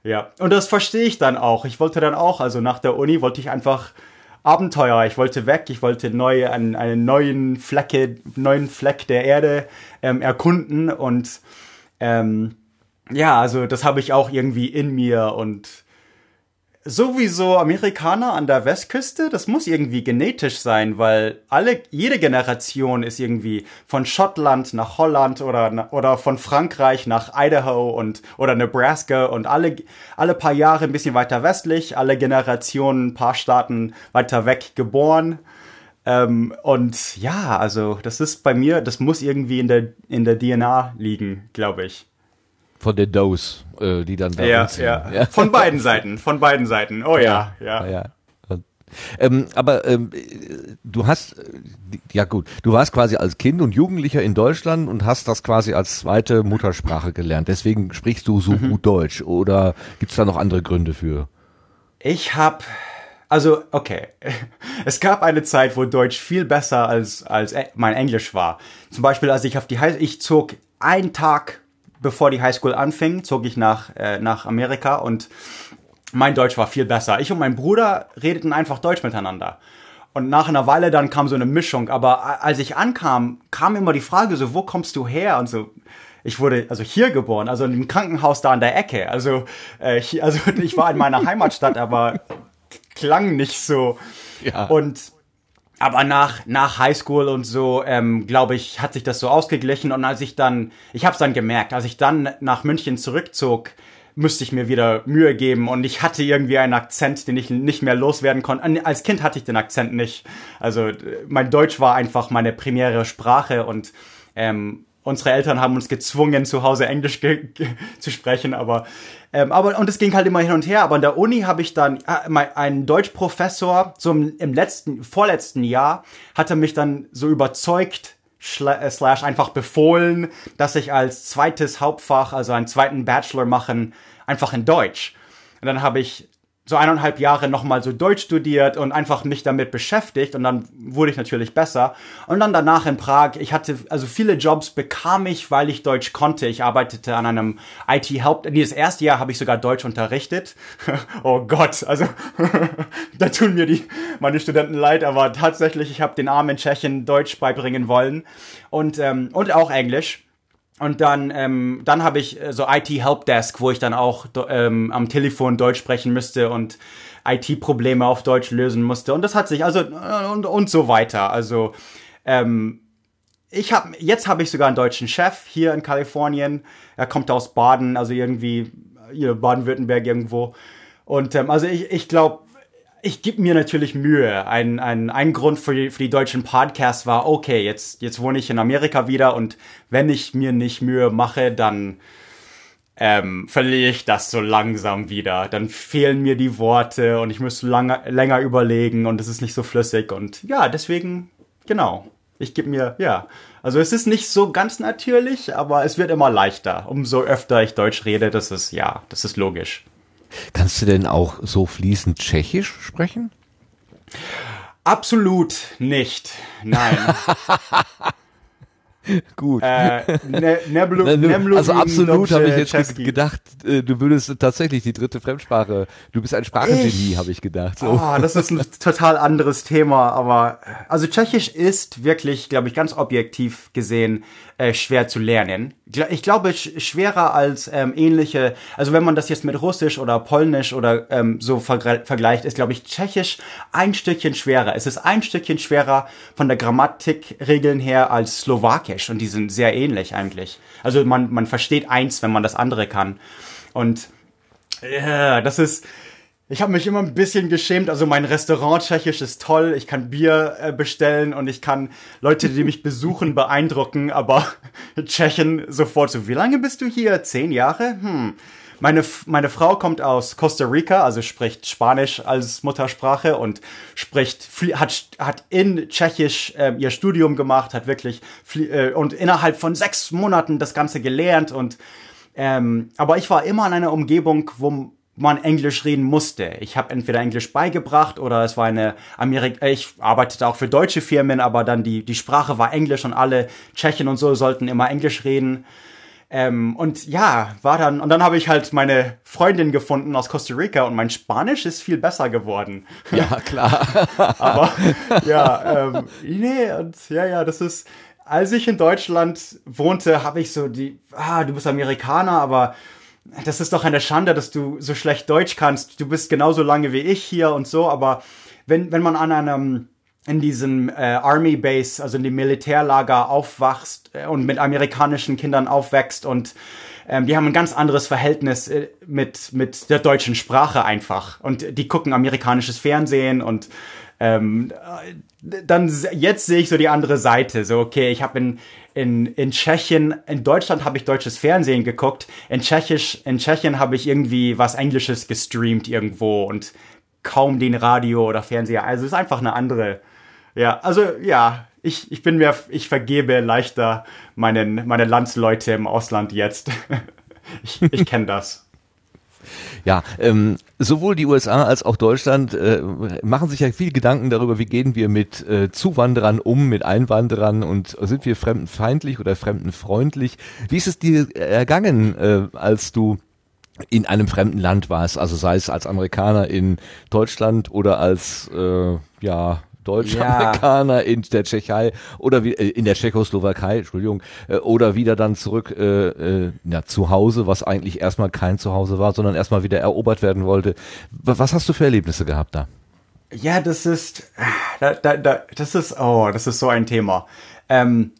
ja, und das verstehe ich dann auch. Ich wollte dann auch, also nach der Uni wollte ich einfach Abenteuer. Ich wollte weg, ich wollte neu, einen, einen neuen Flecke, neuen Fleck der Erde ähm, erkunden und ähm, ja, also das habe ich auch irgendwie in mir und sowieso Amerikaner an der Westküste, das muss irgendwie genetisch sein, weil alle, jede Generation ist irgendwie von Schottland nach Holland oder, oder von Frankreich nach Idaho und, oder Nebraska und alle, alle paar Jahre ein bisschen weiter westlich, alle Generationen, ein paar Staaten weiter weg geboren. Ähm, und ja, also das ist bei mir, das muss irgendwie in der, in der DNA liegen, glaube ich von der Dose, äh, die dann da ja, ja, ja. Von beiden Seiten, von beiden Seiten. Oh ja, ja. ja. Ähm, aber ähm, du hast, ja gut, du warst quasi als Kind und Jugendlicher in Deutschland und hast das quasi als zweite Muttersprache gelernt. Deswegen sprichst du so mhm. gut Deutsch. Oder gibt es da noch andere Gründe für? Ich habe also, okay. Es gab eine Zeit, wo Deutsch viel besser als, als e, mein Englisch war. Zum Beispiel, als ich auf die High ich zog einen Tag bevor die Highschool anfing, zog ich nach, äh, nach Amerika und mein Deutsch war viel besser. Ich und mein Bruder redeten einfach Deutsch miteinander. Und nach einer Weile dann kam so eine Mischung. Aber als ich ankam, kam immer die Frage so, wo kommst du her? Und so, ich wurde also hier geboren, also in einem Krankenhaus da an der Ecke. Also, äh, hier, also ich war in meiner Heimatstadt, aber klang nicht so. Ja. Und aber nach nach Highschool und so, ähm, glaube ich, hat sich das so ausgeglichen. Und als ich dann, ich habe es dann gemerkt, als ich dann nach München zurückzog, müsste ich mir wieder Mühe geben und ich hatte irgendwie einen Akzent, den ich nicht mehr loswerden konnte. Als Kind hatte ich den Akzent nicht. Also mein Deutsch war einfach meine primäre Sprache und ähm, unsere Eltern haben uns gezwungen, zu Hause Englisch zu sprechen, aber, ähm, aber, und es ging halt immer hin und her, aber an der Uni habe ich dann, äh, mein, ein Deutschprofessor, so im, im letzten, vorletzten Jahr, hatte mich dann so überzeugt, äh, slash einfach befohlen, dass ich als zweites Hauptfach, also einen zweiten Bachelor machen, einfach in Deutsch. Und dann habe ich so eineinhalb Jahre nochmal so Deutsch studiert und einfach mich damit beschäftigt und dann wurde ich natürlich besser. Und dann danach in Prag, ich hatte, also viele Jobs bekam ich, weil ich Deutsch konnte. Ich arbeitete an einem IT-Help, nee, das erste Jahr habe ich sogar Deutsch unterrichtet. oh Gott, also da tun mir die, meine Studenten leid, aber tatsächlich, ich habe den armen Tschechen Deutsch beibringen wollen und, ähm, und auch Englisch. Und dann, ähm, dann habe ich äh, so IT Helpdesk, wo ich dann auch ähm, am Telefon Deutsch sprechen müsste und IT-Probleme auf Deutsch lösen musste. Und das hat sich also äh, und, und so weiter. Also ähm, ich habe jetzt habe ich sogar einen deutschen Chef hier in Kalifornien. Er kommt aus Baden, also irgendwie Baden-Württemberg irgendwo. Und ähm, also ich, ich glaube, ich gebe mir natürlich Mühe. Ein, ein, ein Grund für die, für die deutschen Podcasts war, okay, jetzt, jetzt wohne ich in Amerika wieder und wenn ich mir nicht Mühe mache, dann ähm, verliere ich das so langsam wieder. Dann fehlen mir die Worte und ich muss lange, länger überlegen und es ist nicht so flüssig und ja, deswegen, genau. Ich gebe mir, ja. Also es ist nicht so ganz natürlich, aber es wird immer leichter. Umso öfter ich Deutsch rede, das ist, ja, das ist logisch. Kannst du denn auch so fließend Tschechisch sprechen? Absolut nicht. Nein. Gut. Äh, ne, Neblu, Neblu also absolut habe ich jetzt Czeski. gedacht, äh, du würdest tatsächlich die dritte Fremdsprache, du bist ein Sprachengenie, habe ich gedacht. So. Oh, das ist ein total anderes Thema, aber also Tschechisch ist wirklich, glaube ich, ganz objektiv gesehen äh, schwer zu lernen. Ich glaube, schwerer als ähm, ähnliche, also wenn man das jetzt mit Russisch oder Polnisch oder ähm, so vergleicht, ist, glaube ich, Tschechisch ein Stückchen schwerer. Es ist ein Stückchen schwerer von der Grammatikregeln her als Slowakisch und die sind sehr ähnlich eigentlich. Also man, man versteht eins, wenn man das andere kann. Und ja, das ist, ich habe mich immer ein bisschen geschämt. Also mein Restaurant tschechisch ist toll. Ich kann Bier äh, bestellen und ich kann Leute, die mich besuchen, beeindrucken. Aber Tschechen sofort so, wie lange bist du hier? Zehn Jahre? Hm. Meine, meine Frau kommt aus Costa Rica, also spricht Spanisch als Muttersprache und spricht, hat, hat in Tschechisch äh, ihr Studium gemacht, hat wirklich, äh, und innerhalb von sechs Monaten das Ganze gelernt und, ähm, aber ich war immer in einer Umgebung, wo man Englisch reden musste. Ich habe entweder Englisch beigebracht oder es war eine Amerik äh, ich arbeitete auch für deutsche Firmen, aber dann die die Sprache war Englisch und alle Tschechen und so sollten immer Englisch reden. Ähm, und ja, war dann und dann habe ich halt meine Freundin gefunden aus Costa Rica und mein Spanisch ist viel besser geworden. Ja, klar. aber ja, ähm, nee, und ja, ja, das ist als ich in Deutschland wohnte, habe ich so die ah, du bist Amerikaner, aber das ist doch eine Schande, dass du so schlecht Deutsch kannst. Du bist genauso lange wie ich hier und so, aber wenn, wenn man an einem, in diesem äh, Army Base, also in dem Militärlager aufwachst äh, und mit amerikanischen Kindern aufwächst und ähm, die haben ein ganz anderes Verhältnis äh, mit, mit der deutschen Sprache einfach. Und die gucken amerikanisches Fernsehen und ähm, dann jetzt sehe ich so die andere Seite. So, okay, ich habe in, in, in Tschechien, in Deutschland habe ich deutsches Fernsehen geguckt, in Tschechisch, in Tschechien habe ich irgendwie was Englisches gestreamt irgendwo und kaum den Radio oder Fernseher. Also es ist einfach eine andere. Ja, also ja, ich, ich bin mir, ich vergebe leichter meinen, meine Landsleute im Ausland jetzt. ich ich kenne das. Ja, ähm, sowohl die USA als auch Deutschland äh, machen sich ja viel Gedanken darüber, wie gehen wir mit äh, Zuwanderern um, mit Einwanderern und sind wir fremdenfeindlich oder fremdenfreundlich? Wie ist es dir ergangen, äh, als du in einem fremden Land warst, also sei es als Amerikaner in Deutschland oder als äh, ja Deutsch-Amerikaner ja. in der Tschechei oder wie, äh, in der Tschechoslowakei, Entschuldigung, äh, oder wieder dann zurück äh, äh, ja, zu Hause, was eigentlich erstmal kein Zuhause war, sondern erstmal wieder erobert werden wollte. Was hast du für Erlebnisse gehabt da? Ja, das ist, da, da, da, das ist, oh, das ist so ein Thema. Ähm,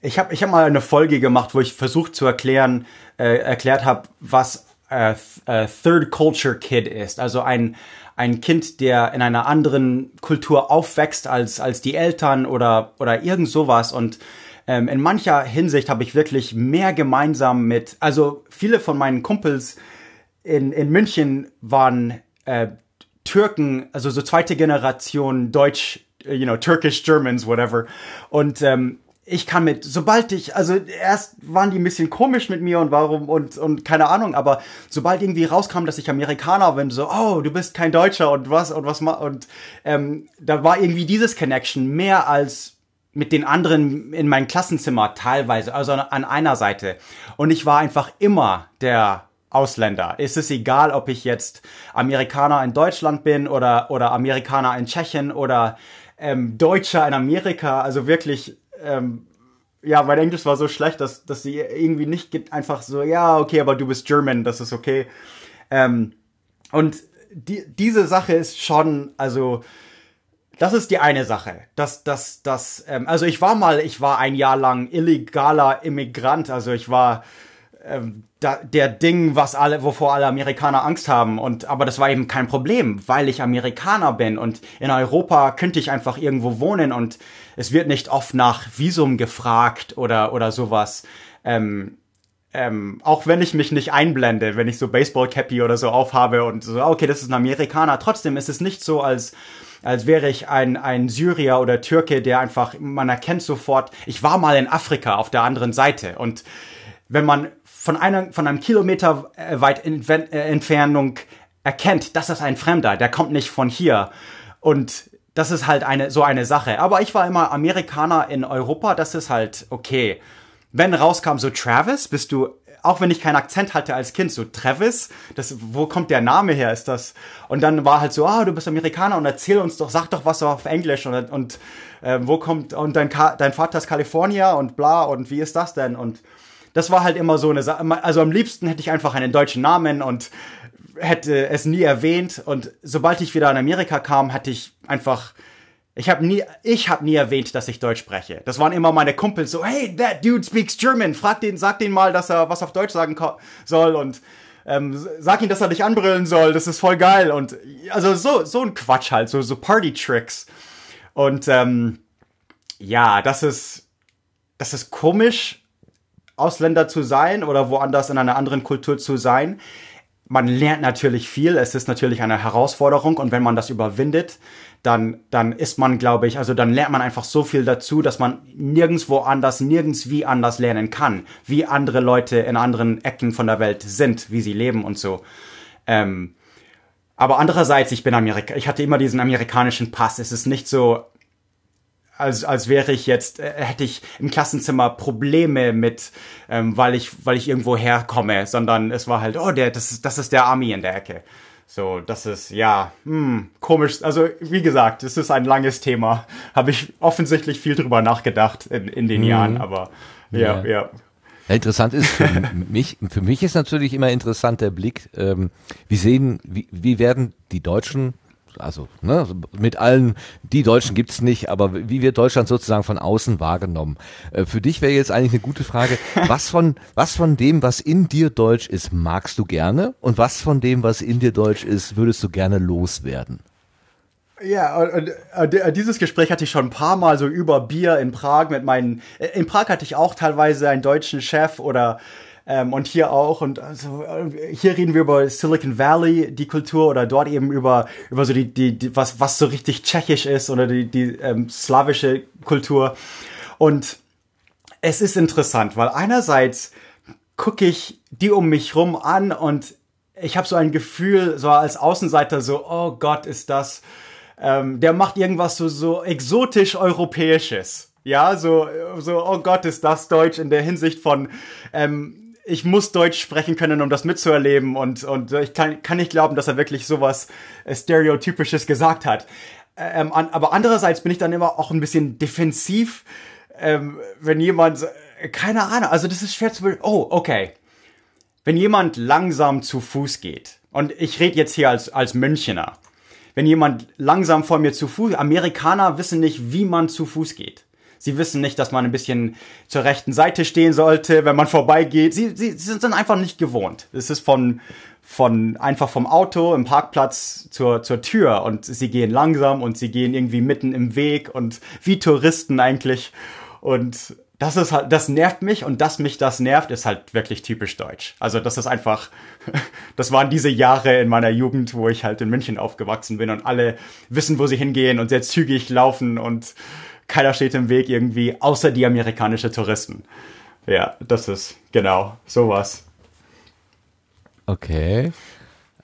ich habe ich hab mal eine Folge gemacht, wo ich versucht zu erklären, äh, erklärt habe, was äh, äh, Third Culture Kid ist. Also ein, ein Kind, der in einer anderen Kultur aufwächst als, als die Eltern oder, oder irgend sowas. Und ähm, in mancher Hinsicht habe ich wirklich mehr gemeinsam mit, also viele von meinen Kumpels in, in München waren äh, Türken, also so zweite Generation Deutsch, you know, Turkish Germans, whatever. Und ähm, ich kann mit, sobald ich, also erst waren die ein bisschen komisch mit mir und warum und, und keine Ahnung, aber sobald irgendwie rauskam, dass ich Amerikaner bin, so, oh, du bist kein Deutscher und was und was und ähm, da war irgendwie dieses Connection mehr als mit den anderen in meinem Klassenzimmer teilweise, also an einer Seite. Und ich war einfach immer der Ausländer. Es ist egal, ob ich jetzt Amerikaner in Deutschland bin oder, oder Amerikaner in Tschechien oder ähm, Deutscher in Amerika. Also wirklich ähm, ja, mein Englisch war so schlecht, dass, dass sie irgendwie nicht einfach so, ja, okay, aber du bist German, das ist okay. Ähm, und die, diese Sache ist schon, also, das ist die eine Sache. Das, das, das, ähm, also ich war mal, ich war ein Jahr lang illegaler Immigrant, also ich war ähm, da, der Ding, was alle, wovor alle Amerikaner Angst haben. Und aber das war eben kein Problem, weil ich Amerikaner bin und in Europa könnte ich einfach irgendwo wohnen und es wird nicht oft nach Visum gefragt oder oder sowas. Ähm, ähm, auch wenn ich mich nicht einblende, wenn ich so Baseball-Cappy oder so aufhabe und so, okay, das ist ein Amerikaner, trotzdem ist es nicht so, als als wäre ich ein, ein Syrier oder Türke, der einfach, man erkennt sofort, ich war mal in Afrika auf der anderen Seite und wenn man von, einer, von einem Kilometer äh, weit äh, Entfernung erkennt, das ist ein Fremder, der kommt nicht von hier. Und das ist halt eine, so eine Sache. Aber ich war immer Amerikaner in Europa, das ist halt okay. Wenn rauskam so Travis, bist du, auch wenn ich keinen Akzent hatte als Kind, so Travis, das, wo kommt der Name her, ist das? Und dann war halt so, ah, oh, du bist Amerikaner und erzähl uns doch, sag doch was auf Englisch und, und äh, wo kommt, und dein, dein Vater ist Kalifornier und bla, und wie ist das denn? Und das war halt immer so eine Sache. Also am liebsten hätte ich einfach einen deutschen Namen und hätte es nie erwähnt. Und sobald ich wieder in Amerika kam, hatte ich einfach ich habe nie, ich habe nie erwähnt, dass ich Deutsch spreche. Das waren immer meine Kumpels so, hey, that dude speaks German. Frag den, sag den mal, dass er was auf Deutsch sagen soll und ähm, sag ihm, dass er dich anbrüllen soll. Das ist voll geil und also so so ein Quatsch halt, so so Party Tricks. Und ähm, ja, das ist das ist komisch, Ausländer zu sein oder woanders in einer anderen Kultur zu sein. Man lernt natürlich viel, es ist natürlich eine Herausforderung und wenn man das überwindet, dann, dann ist man, glaube ich, also dann lernt man einfach so viel dazu, dass man nirgendwo anders, nirgends wie anders lernen kann, wie andere Leute in anderen Ecken von der Welt sind, wie sie leben und so. Ähm, aber andererseits, ich bin Amerika, ich hatte immer diesen amerikanischen Pass. Es ist nicht so, als, als wäre ich jetzt, äh, hätte ich im Klassenzimmer Probleme mit, ähm, weil ich, weil ich irgendwo herkomme, sondern es war halt, oh, der, das ist, das ist der Army in der Ecke. So, das ist, ja, hm, komisch. Also, wie gesagt, es ist ein langes Thema. Habe ich offensichtlich viel drüber nachgedacht in, in den mhm. Jahren, aber ja, ja. ja. Ja, interessant ist für mich, für mich ist natürlich immer interessant der Blick, ähm, wie sehen, wie, wie werden die Deutschen also ne, mit allen, die Deutschen gibt's nicht, aber wie wird Deutschland sozusagen von außen wahrgenommen? Äh, für dich wäre jetzt eigentlich eine gute Frage, was von, was von dem, was in dir deutsch ist, magst du gerne und was von dem, was in dir deutsch ist, würdest du gerne loswerden? Ja, und, und, dieses Gespräch hatte ich schon ein paar Mal so über Bier in Prag mit meinen. In Prag hatte ich auch teilweise einen deutschen Chef oder ähm, und hier auch. Und also, hier reden wir über Silicon Valley, die Kultur, oder dort eben über, über so die, die, die was, was so richtig tschechisch ist oder die, die ähm, slawische Kultur. Und es ist interessant, weil einerseits gucke ich die um mich rum an und ich habe so ein Gefühl, so als Außenseiter, so, oh Gott, ist das, ähm, der macht irgendwas so, so exotisch Europäisches. Ja, so, so, oh Gott, ist das Deutsch in der Hinsicht von, ähm, ich muss Deutsch sprechen können, um das mitzuerleben und, und ich kann, kann nicht glauben, dass er wirklich sowas äh, Stereotypisches gesagt hat. Ähm, an, aber andererseits bin ich dann immer auch ein bisschen defensiv, ähm, wenn jemand, äh, keine Ahnung, also das ist schwer zu, oh, okay. Wenn jemand langsam zu Fuß geht, und ich rede jetzt hier als, als Münchener, wenn jemand langsam vor mir zu Fuß, Amerikaner wissen nicht, wie man zu Fuß geht. Sie wissen nicht, dass man ein bisschen zur rechten Seite stehen sollte, wenn man vorbeigeht. Sie, sie, sie sind einfach nicht gewohnt. Es ist von, von einfach vom Auto im Parkplatz zur, zur Tür und sie gehen langsam und sie gehen irgendwie mitten im Weg und wie Touristen eigentlich. Und das ist halt, das nervt mich und dass mich das nervt, ist halt wirklich typisch deutsch. Also das ist einfach, das waren diese Jahre in meiner Jugend, wo ich halt in München aufgewachsen bin und alle wissen, wo sie hingehen und sehr zügig laufen und keiner steht im Weg irgendwie, außer die amerikanische Touristen. Ja, das ist genau sowas. Okay.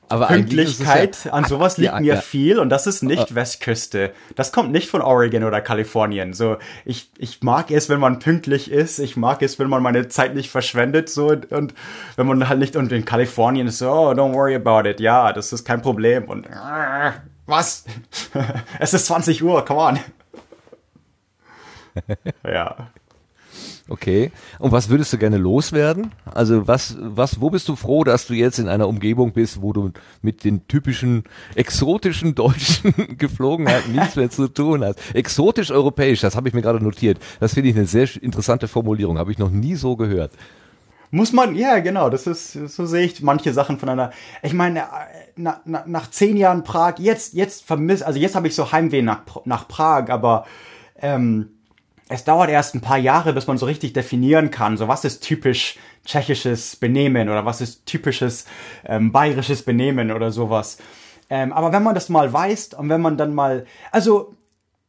Aber Pünktlichkeit, ja, an sowas liegt ja, mir ja. viel und das ist nicht oh. Westküste. Das kommt nicht von Oregon oder Kalifornien. So, ich, ich mag es, wenn man pünktlich ist. Ich mag es, wenn man meine Zeit nicht verschwendet. So, und, und wenn man halt nicht, und in Kalifornien ist so, oh, don't worry about it. Ja, das ist kein Problem. Und, äh, was? es ist 20 Uhr, come on. ja. Okay. Und was würdest du gerne loswerden? Also was, was, wo bist du froh, dass du jetzt in einer Umgebung bist, wo du mit den typischen exotischen deutschen Geflogenheiten nichts mehr zu tun hast? Exotisch europäisch, das habe ich mir gerade notiert. Das finde ich eine sehr interessante Formulierung, habe ich noch nie so gehört. Muss man, ja, genau, das ist, so sehe ich manche Sachen von einer, ich meine, na, na, nach zehn Jahren Prag, jetzt, jetzt vermisst, also jetzt habe ich so Heimweh nach, nach Prag, aber, ähm, es dauert erst ein paar Jahre, bis man so richtig definieren kann, so was ist typisch tschechisches Benehmen oder was ist typisches ähm, bayerisches Benehmen oder sowas. Ähm, aber wenn man das mal weiß und wenn man dann mal, also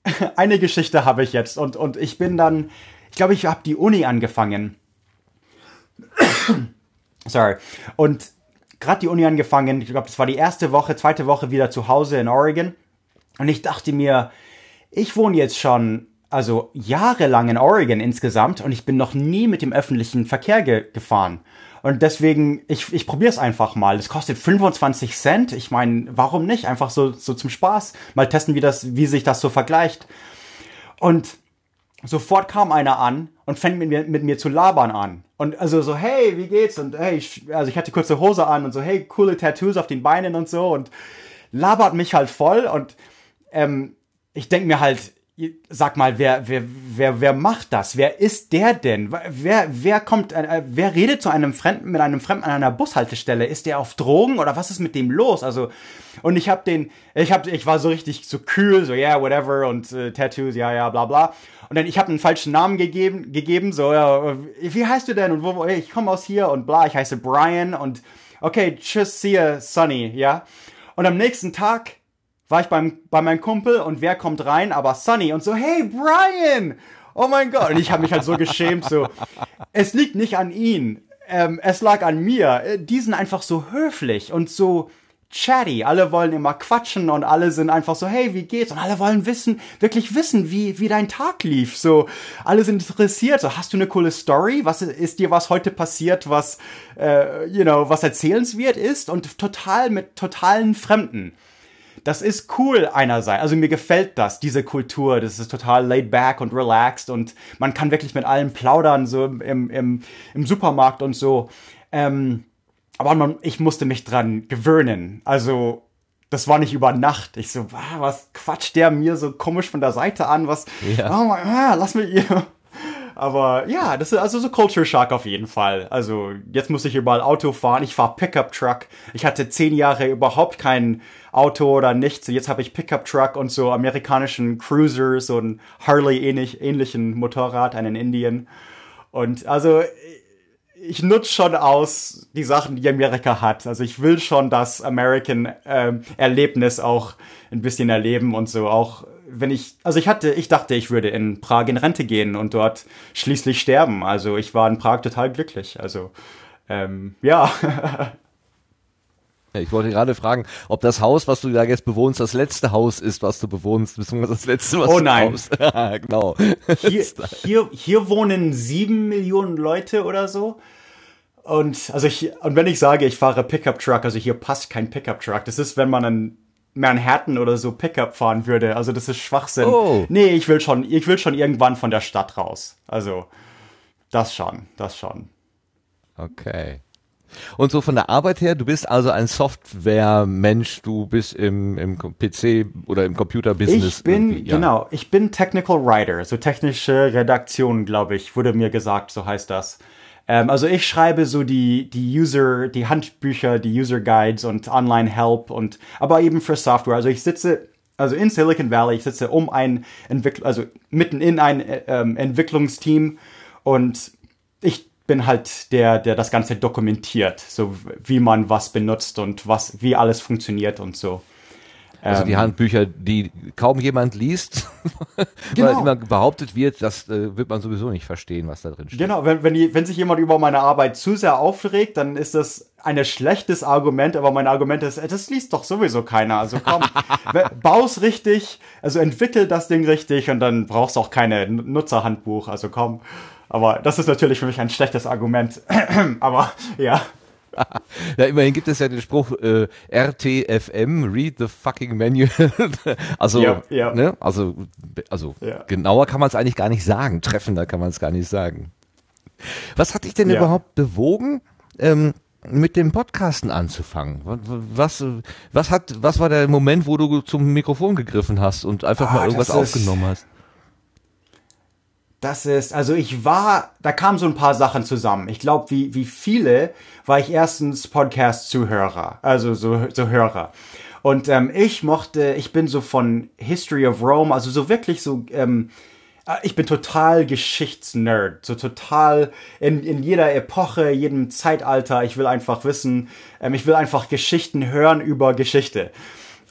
eine Geschichte habe ich jetzt und, und ich bin dann, ich glaube, ich habe die Uni angefangen. Sorry. Und gerade die Uni angefangen, ich glaube, das war die erste Woche, zweite Woche wieder zu Hause in Oregon. Und ich dachte mir, ich wohne jetzt schon also jahrelang in Oregon insgesamt und ich bin noch nie mit dem öffentlichen Verkehr ge gefahren. Und deswegen, ich, ich probiere es einfach mal. Es kostet 25 Cent. Ich meine, warum nicht? Einfach so, so zum Spaß. Mal testen, wie, das, wie sich das so vergleicht. Und sofort kam einer an und fängt mit mir, mit mir zu labern an. Und also so, hey, wie geht's? Und hey, ich, also ich hatte kurze Hose an und so, hey, coole Tattoos auf den Beinen und so. Und labert mich halt voll. Und ähm, ich denk mir halt, Sag mal, wer, wer, wer, wer macht das? Wer ist der denn? Wer, wer kommt, äh, wer redet zu einem Fremden mit einem Fremden an einer Bushaltestelle? Ist der auf Drogen oder was ist mit dem los? Also, und ich hab den, ich hab, ich war so richtig so kühl, so yeah, whatever und äh, Tattoos, ja, ja, bla, bla. Und dann ich habe einen falschen Namen gegeben, gegeben, so ja, wie heißt du denn und wo, wo ich komme aus hier und bla, ich heiße Brian und okay, tschüss, see you, Sunny, ja. Und am nächsten Tag war ich beim, bei meinem Kumpel und wer kommt rein? Aber Sunny und so, hey Brian! Oh mein Gott! Und ich habe mich halt so geschämt, so. Es liegt nicht an ihn. Ähm, es lag an mir. Äh, die sind einfach so höflich und so chatty. Alle wollen immer quatschen und alle sind einfach so, hey, wie geht's? Und alle wollen wissen, wirklich wissen, wie, wie dein Tag lief. So, alle sind interessiert. So, hast du eine coole Story? Was ist dir was heute passiert, was, äh, you know, was erzählenswert ist? Und total mit totalen Fremden das ist cool einerseits. Also mir gefällt das, diese Kultur. Das ist total laid back und relaxed und man kann wirklich mit allen plaudern, so im, im, im Supermarkt und so. Ähm, aber man, ich musste mich dran gewöhnen. Also das war nicht über Nacht. Ich so, was quatscht der mir so komisch von der Seite an? Was? Ja. Oh mein, ah, lass mich. Aber ja, das ist also so Culture Shock auf jeden Fall. Also jetzt muss ich überall Auto fahren. Ich fahre Pickup Truck. Ich hatte zehn Jahre überhaupt kein Auto oder nichts. Jetzt habe ich Pickup Truck und so amerikanischen Cruiser, so ein Harley ähnlich, ähnlichen Motorrad, einen Indian. Und also ich nutze schon aus die Sachen, die Amerika hat. Also ich will schon das American ähm, Erlebnis auch ein bisschen erleben und so auch wenn ich, also ich hatte, ich dachte, ich würde in Prag in Rente gehen und dort schließlich sterben. Also ich war in Prag total glücklich. Also ähm, ja. Ich wollte gerade fragen, ob das Haus, was du da jetzt bewohnst, das letzte Haus ist, was du bewohnst, beziehungsweise das letzte, was oh, du nein. kaufst. genau. Hier, hier, hier wohnen sieben Millionen Leute oder so. Und also ich, und wenn ich sage, ich fahre Pickup Truck, also hier passt kein Pickup Truck. Das ist, wenn man einen Manhattan oder so Pickup fahren würde. Also das ist Schwachsinn. Oh. Nee, ich will schon, ich will schon irgendwann von der Stadt raus. Also das schon, das schon. Okay. Und so von der Arbeit her, du bist also ein Software-Mensch, du bist im, im PC oder im Computer-Business. Ich bin, ja. genau, ich bin Technical Writer, so technische Redaktion, glaube ich, wurde mir gesagt, so heißt das. Ähm, also ich schreibe so die, die User, die Handbücher, die User Guides und Online Help und, aber eben für Software. Also ich sitze, also in Silicon Valley, ich sitze um ein Entwickler, also mitten in ein ähm, Entwicklungsteam und ich bin halt der, der das Ganze dokumentiert, so wie man was benutzt und was, wie alles funktioniert und so. Also die Ähm, Handbücher, die kaum jemand liest, weil Genau. immer behauptet wird, das äh, wird man sowieso nicht verstehen, was da drin steht. Genau, wenn, wenn, die, wenn sich jemand über meine Arbeit zu sehr aufregt, dann ist das ein schlechtes Argument, aber mein Argument ist, äh, das liest doch sowieso keiner. Also komm, bau's richtig, also entwickel das Ding richtig und dann brauchst du auch keine Nutzerhandbuch, also komm. Aber das ist natürlich für mich ein schlechtes Argument. aber ja. Ja, immerhin gibt es ja den Spruch äh, RTFM, read the fucking manual. also, Ja, ja. Ne? also, also Ja. genauer kann man es eigentlich gar nicht sagen, treffender kann man es gar nicht sagen. Was hat dich denn überhaupt bewogen, ähm, mit dem Podcasten anzufangen? Was, was hat, was war der Moment, wo du zum Mikrofon gegriffen hast und einfach Ah, mal irgendwas aufgenommen hast? Das ist, also ich war, da kamen so ein paar Sachen zusammen. Ich glaube, wie, wie viele war ich erstens Podcast-Zuhörer, also so, so Hörer. Und ähm, ich mochte, ich bin so von History of Rome, also so wirklich so, ähm, äh, ich bin total Geschichtsnerd, so total in, in jeder Epoche, jedem Zeitalter. Ich will einfach wissen, ähm, ich will einfach Geschichten hören über Geschichte.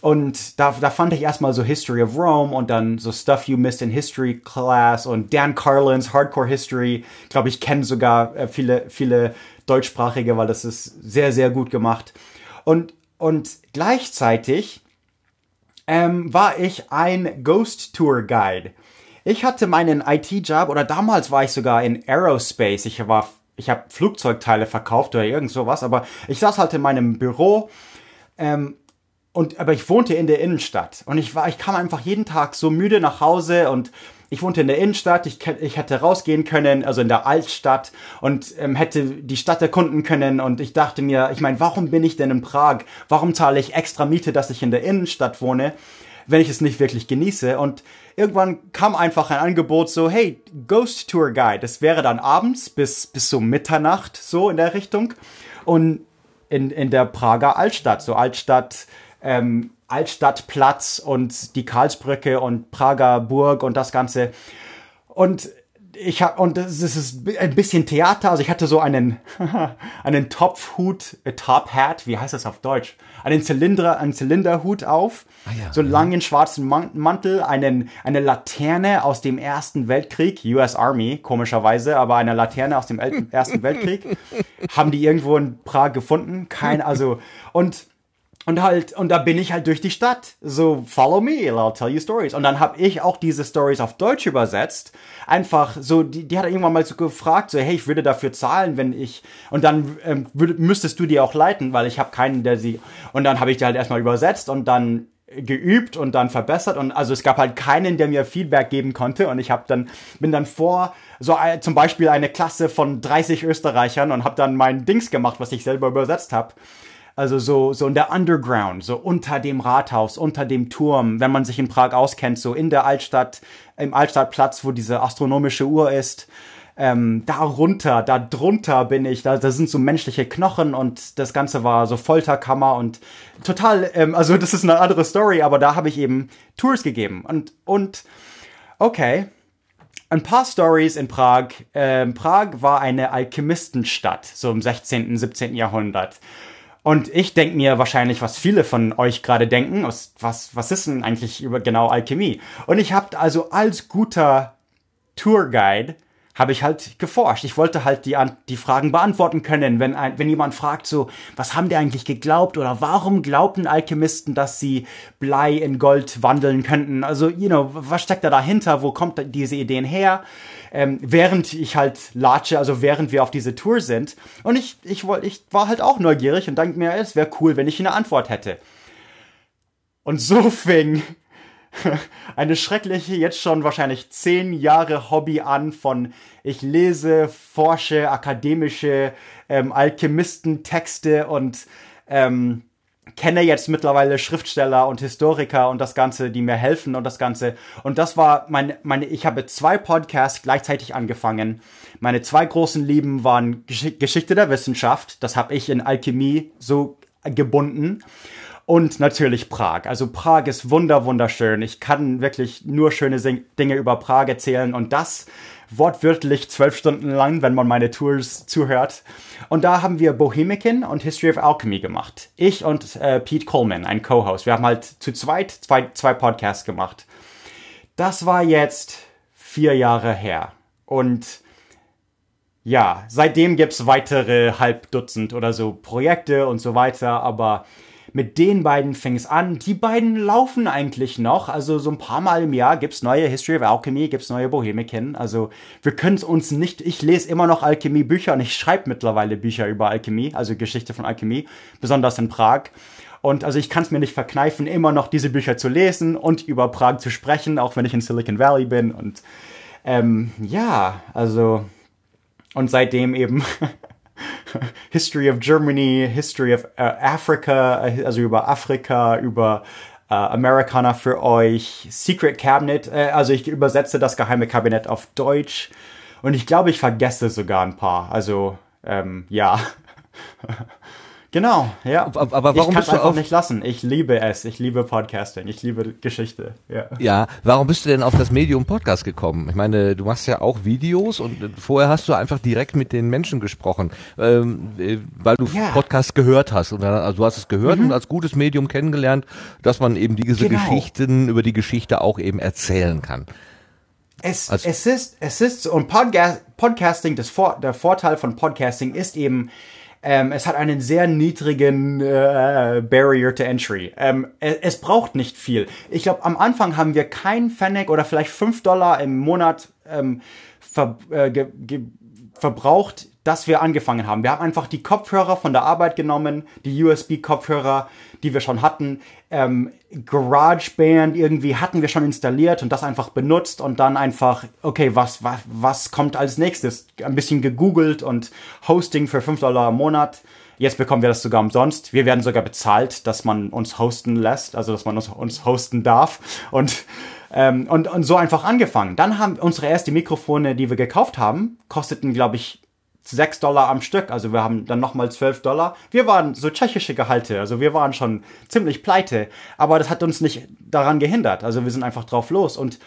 Und da, da fand ich erstmal so History of Rome und dann so Stuff You Missed in History Class und Dan Carlin's Hardcore History. Ich glaube, ich kenne sogar äh, viele, viele deutschsprachige, weil das ist sehr, sehr gut gemacht. Und, und gleichzeitig ähm, war ich ein Ghost Tour Guide. Ich hatte meinen IT-Job oder damals war ich sogar in Aerospace. Ich war, ich habe Flugzeugteile verkauft oder irgend sowas, aber ich saß halt in meinem Büro ähm, und aber ich wohnte in der Innenstadt. Und ich war, ich kam einfach jeden Tag so müde nach Hause und ich wohnte in der Innenstadt, ich, ich hätte rausgehen können, also in der Altstadt und ähm, hätte die Stadt erkunden können. Und ich dachte mir, ich meine, warum bin ich denn in Prag? Warum zahle ich extra Miete, dass ich in der Innenstadt wohne, wenn ich es nicht wirklich genieße? Und irgendwann kam einfach ein Angebot so, hey, Ghost Tour Guide, das wäre dann abends bis, bis so Mitternacht, so in der Richtung. Und in, in der Prager Altstadt, so Altstadt, ähm, Altstadtplatz und die Karlsbrücke und Prager Burg und das Ganze. Und ich habe und es ist ein bisschen Theater. Also ich hatte so einen einen Topfhut, Top Hat, wie heißt das auf Deutsch? Einen Zylinder, einen Zylinderhut auf, ja, so langen schwarzen Man- Mantel, einen eine Laterne aus dem Ersten Weltkrieg, US Army komischerweise, aber eine Laterne aus dem Ersten Weltkrieg. Haben die irgendwo in Prag gefunden? Kein, also und und halt, und da bin ich halt durch die Stadt. So, follow me, I'll tell you stories. Und dann habe ich auch diese Stories auf Deutsch übersetzt. Einfach so, die, die hat irgendwann mal so gefragt, so, hey, ich würde dafür zahlen, wenn ich. Und dann ähm, würd, müsstest du die auch leiten, weil ich habe keinen, der sie. Und dann habe ich die halt erstmal übersetzt und dann geübt und dann verbessert und also es gab halt keinen, der mir Feedback geben konnte und ich habe dann bin dann vor so ein, zum Beispiel eine Klasse von 30 Österreichern und habe dann mein Dings gemacht, was ich selber übersetzt habe. Also so, so in der Underground, so unter dem Rathaus, unter dem Turm, wenn man sich in Prag auskennt, so in der Altstadt, im Altstadtplatz, wo diese astronomische Uhr ist. Ähm, da runter, da drunter bin ich, da, da sind so menschliche Knochen und das Ganze war so Folterkammer und total, ähm, also das ist eine andere Story, aber da habe ich eben Tours gegeben und, und okay, ein paar Stories in Prag. Ähm, Prag war eine Alchemistenstadt, so im 16., 17. Jahrhundert. Und ich denke mir wahrscheinlich, was viele von euch gerade denken, was, was, ist denn eigentlich über genau Alchemie? Und ich habe also als guter Tourguide habe ich halt geforscht. Ich wollte halt die, die Fragen beantworten können, wenn, ein, wenn jemand fragt so, was haben die eigentlich geglaubt oder warum glaubten Alchemisten, dass sie Blei in Gold wandeln könnten? Also, you know, was steckt da dahinter? Wo kommt diese Ideen her? Ähm, während ich halt latsche, also während wir auf diese Tour sind. Und ich, ich, wollte, ich war halt auch neugierig und dachte mir, es wäre cool, wenn ich eine Antwort hätte. Und so fing eine schreckliche, jetzt schon wahrscheinlich zehn Jahre Hobby an von ich lese, forsche, akademische ähm, Alchemistentexte und ähm, kenne jetzt mittlerweile Schriftsteller und Historiker und das Ganze, die mir helfen und das Ganze. Und das war meine, meine, ich habe zwei Podcasts gleichzeitig angefangen. Meine zwei großen Lieben waren Gesch Geschichte der Wissenschaft, das habe ich in Alchemie so gebunden und natürlich Prag. Also Prag ist wunder, wunderschön. Ich kann wirklich nur schöne Dinge über Prag erzählen und das wortwörtlich zwölf Stunden lang, wenn man meine Tours zuhört. Und da haben wir Bohemican und History of Alchemy gemacht. Ich und äh, Pete Coleman, ein Co-Host. Wir haben halt zu zweit zwei, zwei Podcasts gemacht. Das war jetzt vier Jahre her. Und ja, seitdem gibt's weitere halb Dutzend oder so Projekte und so weiter, aber mit den beiden fing es an. Die beiden laufen eigentlich noch. Also so ein paar Mal im Jahr gibt's neue History of Alchemy, gibt's neue Bohemican. Also wir können uns nicht, ich lese immer noch Alchemie-Bücher und ich schreibe mittlerweile Bücher über Alchemie, also Geschichte von Alchemie, besonders in Prag. Und also ich kann es mir nicht verkneifen, immer noch diese Bücher zu lesen und über Prag zu sprechen, auch wenn ich in Silicon Valley bin. Und ähm, ja, also und seitdem eben History of Germany, History of uh, Africa, also über Afrika, über uh, Amerikaner für euch, Secret Cabinet, äh, also ich übersetze das geheime Kabinett auf Deutsch und ich glaube, ich vergesse sogar ein paar. Also ähm, ja. Genau, ja. Aber, aber warum ich bist du einfach auf, nicht lassen. Ich liebe es. Ich liebe Podcasting. Ich liebe Geschichte. Ja. Ja, warum bist du denn auf das Medium Podcast gekommen? Ich meine, du machst ja auch Videos und vorher hast du einfach direkt mit den Menschen gesprochen, ähm, äh, weil du Ja. Podcast gehört hast. Und dann, also du hast es gehört Mhm. und als gutes Medium kennengelernt, dass man eben diese Genau. Geschichten über die Geschichte auch eben erzählen kann. Es, Also- es ist, es ist, so- und Podga Podcasting, das Vor der Vorteil von Podcasting ist eben, ähm, es hat einen sehr niedrigen äh, Barrier to Entry. Ähm, es, es braucht nicht viel. Ich glaube, am Anfang haben wir kein Pfennig oder vielleicht fünf Dollar im Monat ähm, ver, äh, ge, ge, verbraucht, dass wir angefangen haben. Wir haben einfach die Kopfhörer von der Arbeit genommen, die USB-Kopfhörer, die wir schon hatten. Ähm, GarageBand irgendwie hatten wir schon installiert und das einfach benutzt und dann einfach, okay, was, was, was kommt als nächstes? Ein bisschen gegoogelt und Hosting für 5 Dollar im Monat. Jetzt bekommen wir das sogar umsonst. Wir werden sogar bezahlt, dass man uns hosten lässt, also dass man uns, uns hosten darf. Und ähm, und, und so einfach angefangen. Dann haben unsere erste Mikrofone, die wir gekauft haben, kosteten, glaube ich, 6 Dollar am Stück. Also wir haben dann nochmal 12 Dollar. Wir waren so tschechische Gehalte. Also wir waren schon ziemlich pleite. Aber das hat uns nicht daran gehindert. Also wir sind einfach drauf los. Und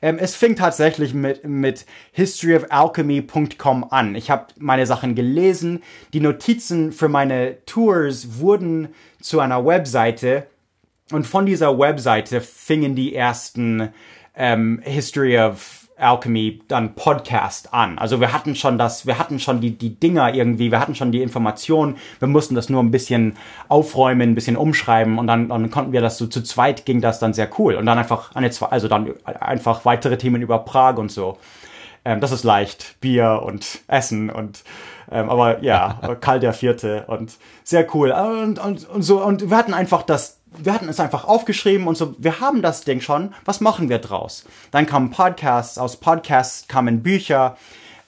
ähm, es fing tatsächlich mit, mit historyofalchemy.com an. Ich habe meine Sachen gelesen. Die Notizen für meine Tours wurden zu einer Webseite. Und von dieser Webseite fingen die ersten ähm, History of Alchemy dann Podcast an. Also wir hatten schon das, wir hatten schon die, die Dinger irgendwie, wir hatten schon die Informationen, wir mussten das nur ein bisschen aufräumen, ein bisschen umschreiben und dann, dann konnten wir das so zu zweit ging das dann sehr cool. Und dann einfach eine zwei, also dann einfach weitere Themen über Prag und so. Ähm, das ist leicht. Bier und Essen und ähm, aber ja, Karl der Vierte und sehr cool. Und, und, und so, und wir hatten einfach das, wir hatten es einfach aufgeschrieben und so, wir haben das Ding schon, was machen wir draus? Dann kamen Podcasts, aus Podcasts kamen Bücher.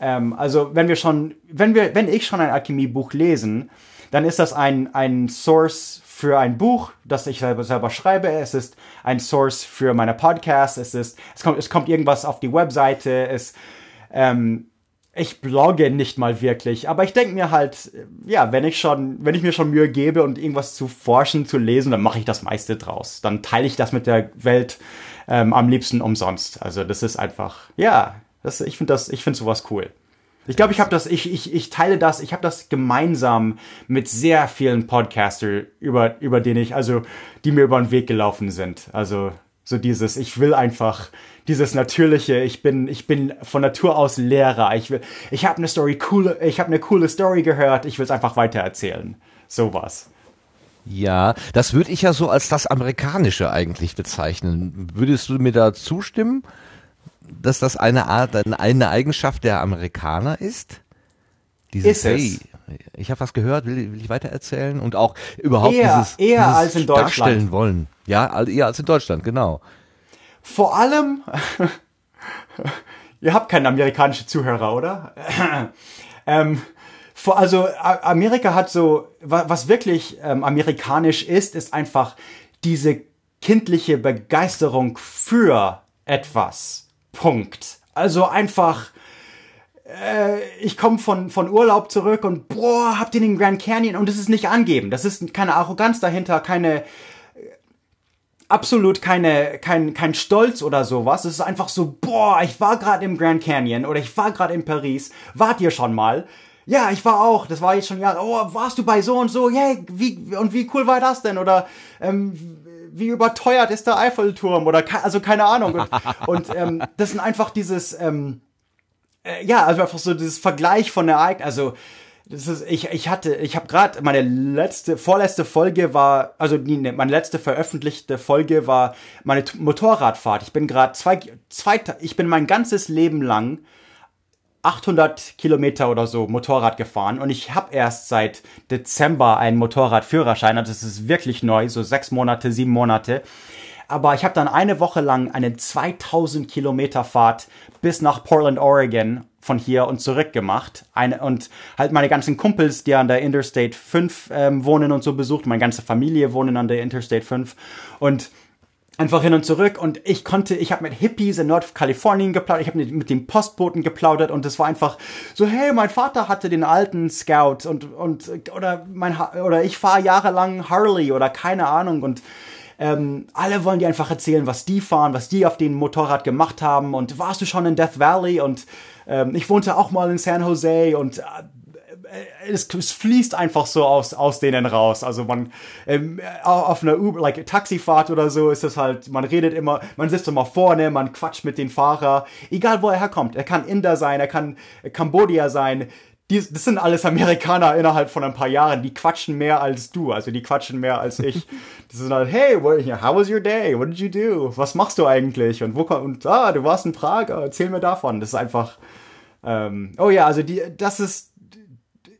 Ähm, also wenn wir schon, wenn wir, wenn ich schon ein Alchemiebuch lesen, dann ist das ein, ein Source für ein Buch, das ich selber, selber schreibe. Es ist ein Source für meine Podcasts. Es ist, es kommt, es kommt irgendwas auf die Webseite. Es, ähm, ich blogge nicht mal wirklich, aber ich denke mir halt, ja, wenn ich schon, wenn ich mir schon Mühe gebe und irgendwas zu forschen, zu lesen, dann mache ich das meiste draus. Dann teile ich das mit der Welt ähm, am liebsten umsonst. Also das ist einfach, ja, das, ich finde das, ich finde sowas cool. Ich glaube, ich habe das, ich, ich, ich teile das, ich habe das gemeinsam mit sehr vielen Podcaster, über, über den ich, also die mir über den Weg gelaufen sind. Also So dieses, ich will einfach dieses natürliche, ich bin, ich bin von Natur aus Lehrer. Ich will, ich habe eine Story coole, ich habe eine coole Story gehört, ich will es einfach weitererzählen. Sowas. Ja, das würde ich ja so als das Amerikanische eigentlich bezeichnen. Würdest du mir da zustimmen, dass das eine Art, eine Eigenschaft der Amerikaner ist? Dieses, ist es. Hey, ich habe was gehört, will, will ich weitererzählen und auch überhaupt eher, dieses, eher dieses als in Deutschland. darstellen wollen. Ja, eher als in Deutschland, genau. Vor allem, ihr habt keine amerikanische Zuhörer, oder? ähm, vor, also Amerika hat so, was wirklich ähm, amerikanisch ist, ist einfach diese kindliche Begeisterung für etwas. Punkt. Also einfach, äh, ich komme von, von Urlaub zurück und boah, habt ihr den Grand Canyon und das ist nicht angeben. Das ist keine Arroganz dahinter, keine absolut keine kein kein Stolz oder sowas. Es ist einfach so, boah, ich war gerade im Grand Canyon oder ich war gerade in Paris. Wart ihr schon mal? Ja, ich war auch. Das war jetzt schon Jahre. Oh, warst du bei so und so? Yay, wie und wie cool war das denn? Oder ähm, wie überteuert ist der Eiffelturm? Oder also keine Ahnung. Und, und ähm, das sind einfach dieses ähm, äh, ja, also einfach so dieses Vergleich von Ereignissen. Also das ist, ich, ich hatte, ich habe gerade meine letzte, vorletzte Folge war, also die, meine letzte veröffentlichte Folge war meine Motorradfahrt. Ich bin gerade zwei, zwei, ich bin mein ganzes Leben lang 800 Kilometer oder so Motorrad gefahren und ich habe erst seit Dezember einen Motorradführerschein. Also das ist wirklich neu, so sechs Monate, sieben Monate. Aber ich habe dann eine Woche lang eine 2000 Kilometer Fahrt bis nach Portland, Oregon von hier und zurück gemacht. Eine, und halt meine ganzen Kumpels, die an der Interstate 5 ähm, wohnen und so besucht. Meine ganze Familie wohnen an der Interstate 5. Und einfach hin und zurück und ich konnte, ich habe mit Hippies in Nordkalifornien geplaudert, ich habe mit, dem Postboten geplaudert und es war einfach so, hey, mein Vater hatte den alten Scout und und oder mein oder ich fahre jahrelang Harley oder keine Ahnung und ähm, alle wollen dir einfach erzählen, was die fahren, was die auf dem Motorrad gemacht haben. Und warst du schon in Death Valley? Und ähm, ich wohnte auch mal in San Jose. Und äh, es, es, fließt einfach so aus, aus denen raus. Also man ähm, auf einer Uber, like Taxifahrt oder so ist es halt, man redet immer, man sitzt immer vorne, man quatscht mit dem Fahrer, egal wo er herkommt. Er kann Inder sein, er kann Kambodia sein, die, das sind alles Amerikaner innerhalb von ein paar Jahren, die quatschen mehr als du, also die quatschen mehr als ich. Die sind halt, hey, what, how was your day? What did you do? Was machst du eigentlich? Und wo und ah, du warst in Prag, erzähl mir davon. Das ist einfach, ähm, oh ja, also die, das ist,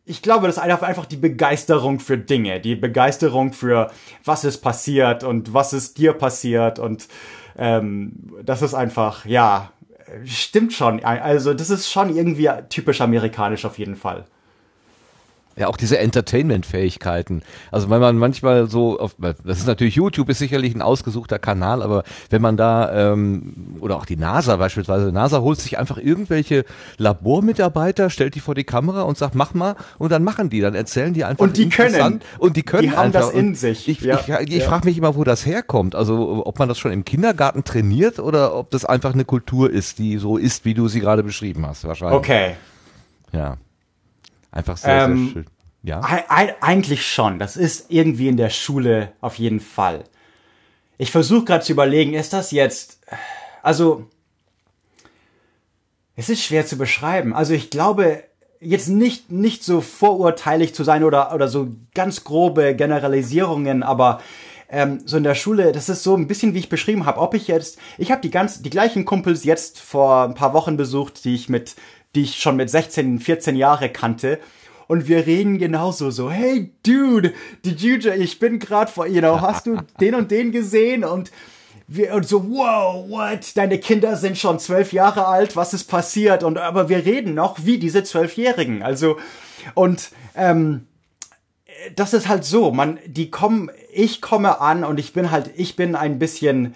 ich glaube, das ist einfach die Begeisterung für Dinge, die Begeisterung für was ist passiert und was ist dir passiert und ähm, das ist einfach, ja, stimmt schon. Also das ist schon irgendwie typisch amerikanisch auf jeden Fall. Ja, auch diese Entertainment-Fähigkeiten. Also wenn man manchmal so, auf, das ist natürlich YouTube ist sicherlich ein ausgesuchter Kanal, aber wenn man da ähm, oder auch die NASA beispielsweise, NASA holt sich einfach irgendwelche Labormitarbeiter, stellt die vor die Kamera und sagt, mach mal, und dann machen die, dann erzählen die einfach und die können und die können die haben einfach. das in sich. Ich, ja, ich, ich, ich ja. frage mich immer, wo das herkommt. Also ob man das schon im Kindergarten trainiert oder ob das einfach eine Kultur ist, die so ist, wie du sie gerade beschrieben hast, wahrscheinlich. Okay. Ja. Einfach sehr, ähm, sehr schön. Ja? Eigentlich schon. Das ist irgendwie in der Schule auf jeden Fall. Ich versuche gerade zu überlegen, ist das jetzt. Also. Es ist schwer zu beschreiben. Also ich glaube, jetzt nicht, nicht so vorurteilig zu sein oder, oder so ganz grobe Generalisierungen, aber ähm, so in der Schule, das ist so ein bisschen, wie ich beschrieben habe. Ob ich jetzt, ich habe die ganz, die gleichen Kumpels jetzt vor ein paar Wochen besucht, die ich mit, die ich schon mit 16, 14 Jahre kannte und wir reden genauso so, hey Dude, did you, ich bin gerade vor, you know, hast du den und den gesehen und wir, und so, wow, what? Deine Kinder sind schon zwölf Jahre alt, was ist passiert? Und aber wir reden noch wie diese Zwölfjährigen. Also, und ähm, das ist halt so, man, die kommen, ich komme an und ich bin halt, ich bin ein bisschen,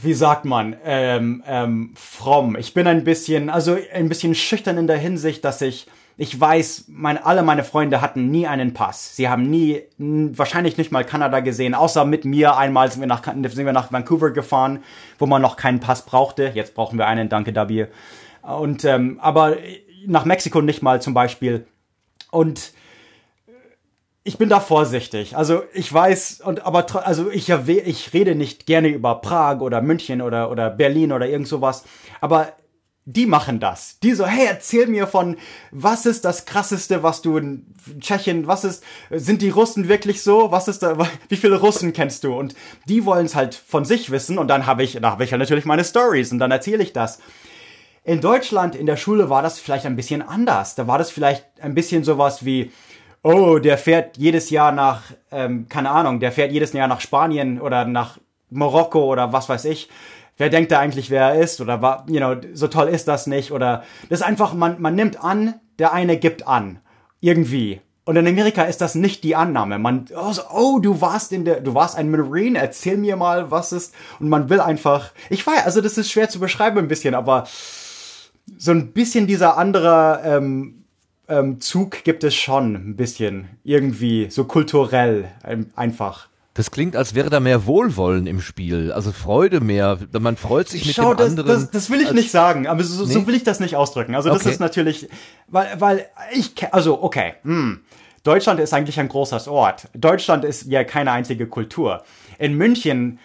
wie sagt man, ähm, ähm, fromm. Ich bin ein bisschen, also ein bisschen schüchtern in der Hinsicht, dass ich ich weiß, mein, alle meine Freunde hatten nie einen Pass. Sie haben nie, wahrscheinlich nicht mal Kanada gesehen, außer mit mir. Einmal sind wir nach, sind wir nach Vancouver gefahren, wo man noch keinen Pass brauchte. Jetzt brauchen wir einen, danke W. Und, ähm, aber nach Mexiko nicht mal zum Beispiel. Und ich bin da vorsichtig. Also ich weiß und aber also ich ich rede nicht gerne über Prag oder München oder oder Berlin oder irgend sowas, aber die machen das. Die so, hey, erzähl mir von, was ist das krasseste, was du in Tschechien, was ist, sind die Russen wirklich so? Was ist da, wie viele Russen kennst du? Und die wollen es halt von sich wissen und dann habe ich, da habe ich ja natürlich meine Stories und dann erzähle ich das. In Deutschland in der Schule war das vielleicht ein bisschen anders. Da war das vielleicht ein bisschen sowas wie, oh, der fährt jedes Jahr nach, ähm, keine Ahnung, der fährt jedes Jahr nach Spanien oder nach Marokko oder was weiß ich wer denkt da eigentlich, wer er ist oder war, you know, so toll ist das nicht oder das ist einfach, man, man nimmt an, der eine gibt an. Irgendwie. Und in Amerika ist das nicht die Annahme. Man, oh, so, oh, du warst in der, du warst ein Marine, erzähl mir mal, was ist. Und man will einfach, ich weiß, also das ist schwer zu beschreiben ein bisschen, aber so ein bisschen dieser andere ähm, ähm, Zug gibt es schon ein bisschen. Irgendwie, so kulturell ähm, einfach. Das klingt, als wäre da mehr Wohlwollen im Spiel, also Freude mehr. Man freut sich mit Schau, dem das, anderen. Das, das will ich nicht sagen, aber so, nee? so will ich das nicht ausdrücken. Also das okay. ist natürlich, weil, weil ich, also okay, hm. Deutschland ist eigentlich ein großes Ort. Deutschland ist ja keine einzige Kultur. In München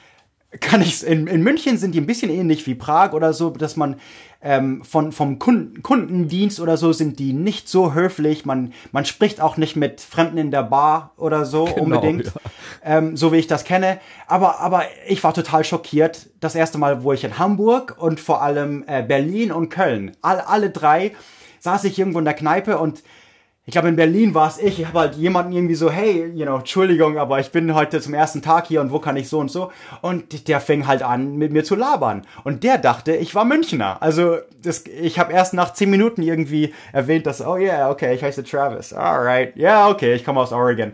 kann ich in, in München sind die ein bisschen ähnlich wie Prag oder so, dass man ähm, von, vom Kunden, Kundendienst oder so sind die nicht so höflich. Man, man spricht auch nicht mit Fremden in der Bar oder so genau, unbedingt, ja. ähm, so wie ich das kenne. Aber, aber ich war total schockiert. Das erste Mal, wo ich in Hamburg und vor allem äh, Berlin und Köln, all, alle drei, saß ich irgendwo in der Kneipe und ich glaube, in Berlin war es ich. Ich habe halt jemanden irgendwie so, hey, you know, Entschuldigung, aber ich bin heute zum ersten Tag hier und wo kann ich so und so? Und der fing halt an, mit mir zu labern. Und der dachte, ich war Münchner. Also das, ich habe erst nach zehn Minuten irgendwie erwähnt, dass, oh yeah, okay, ich heiße Travis. Alright, ja, yeah, okay, ich komme aus Oregon.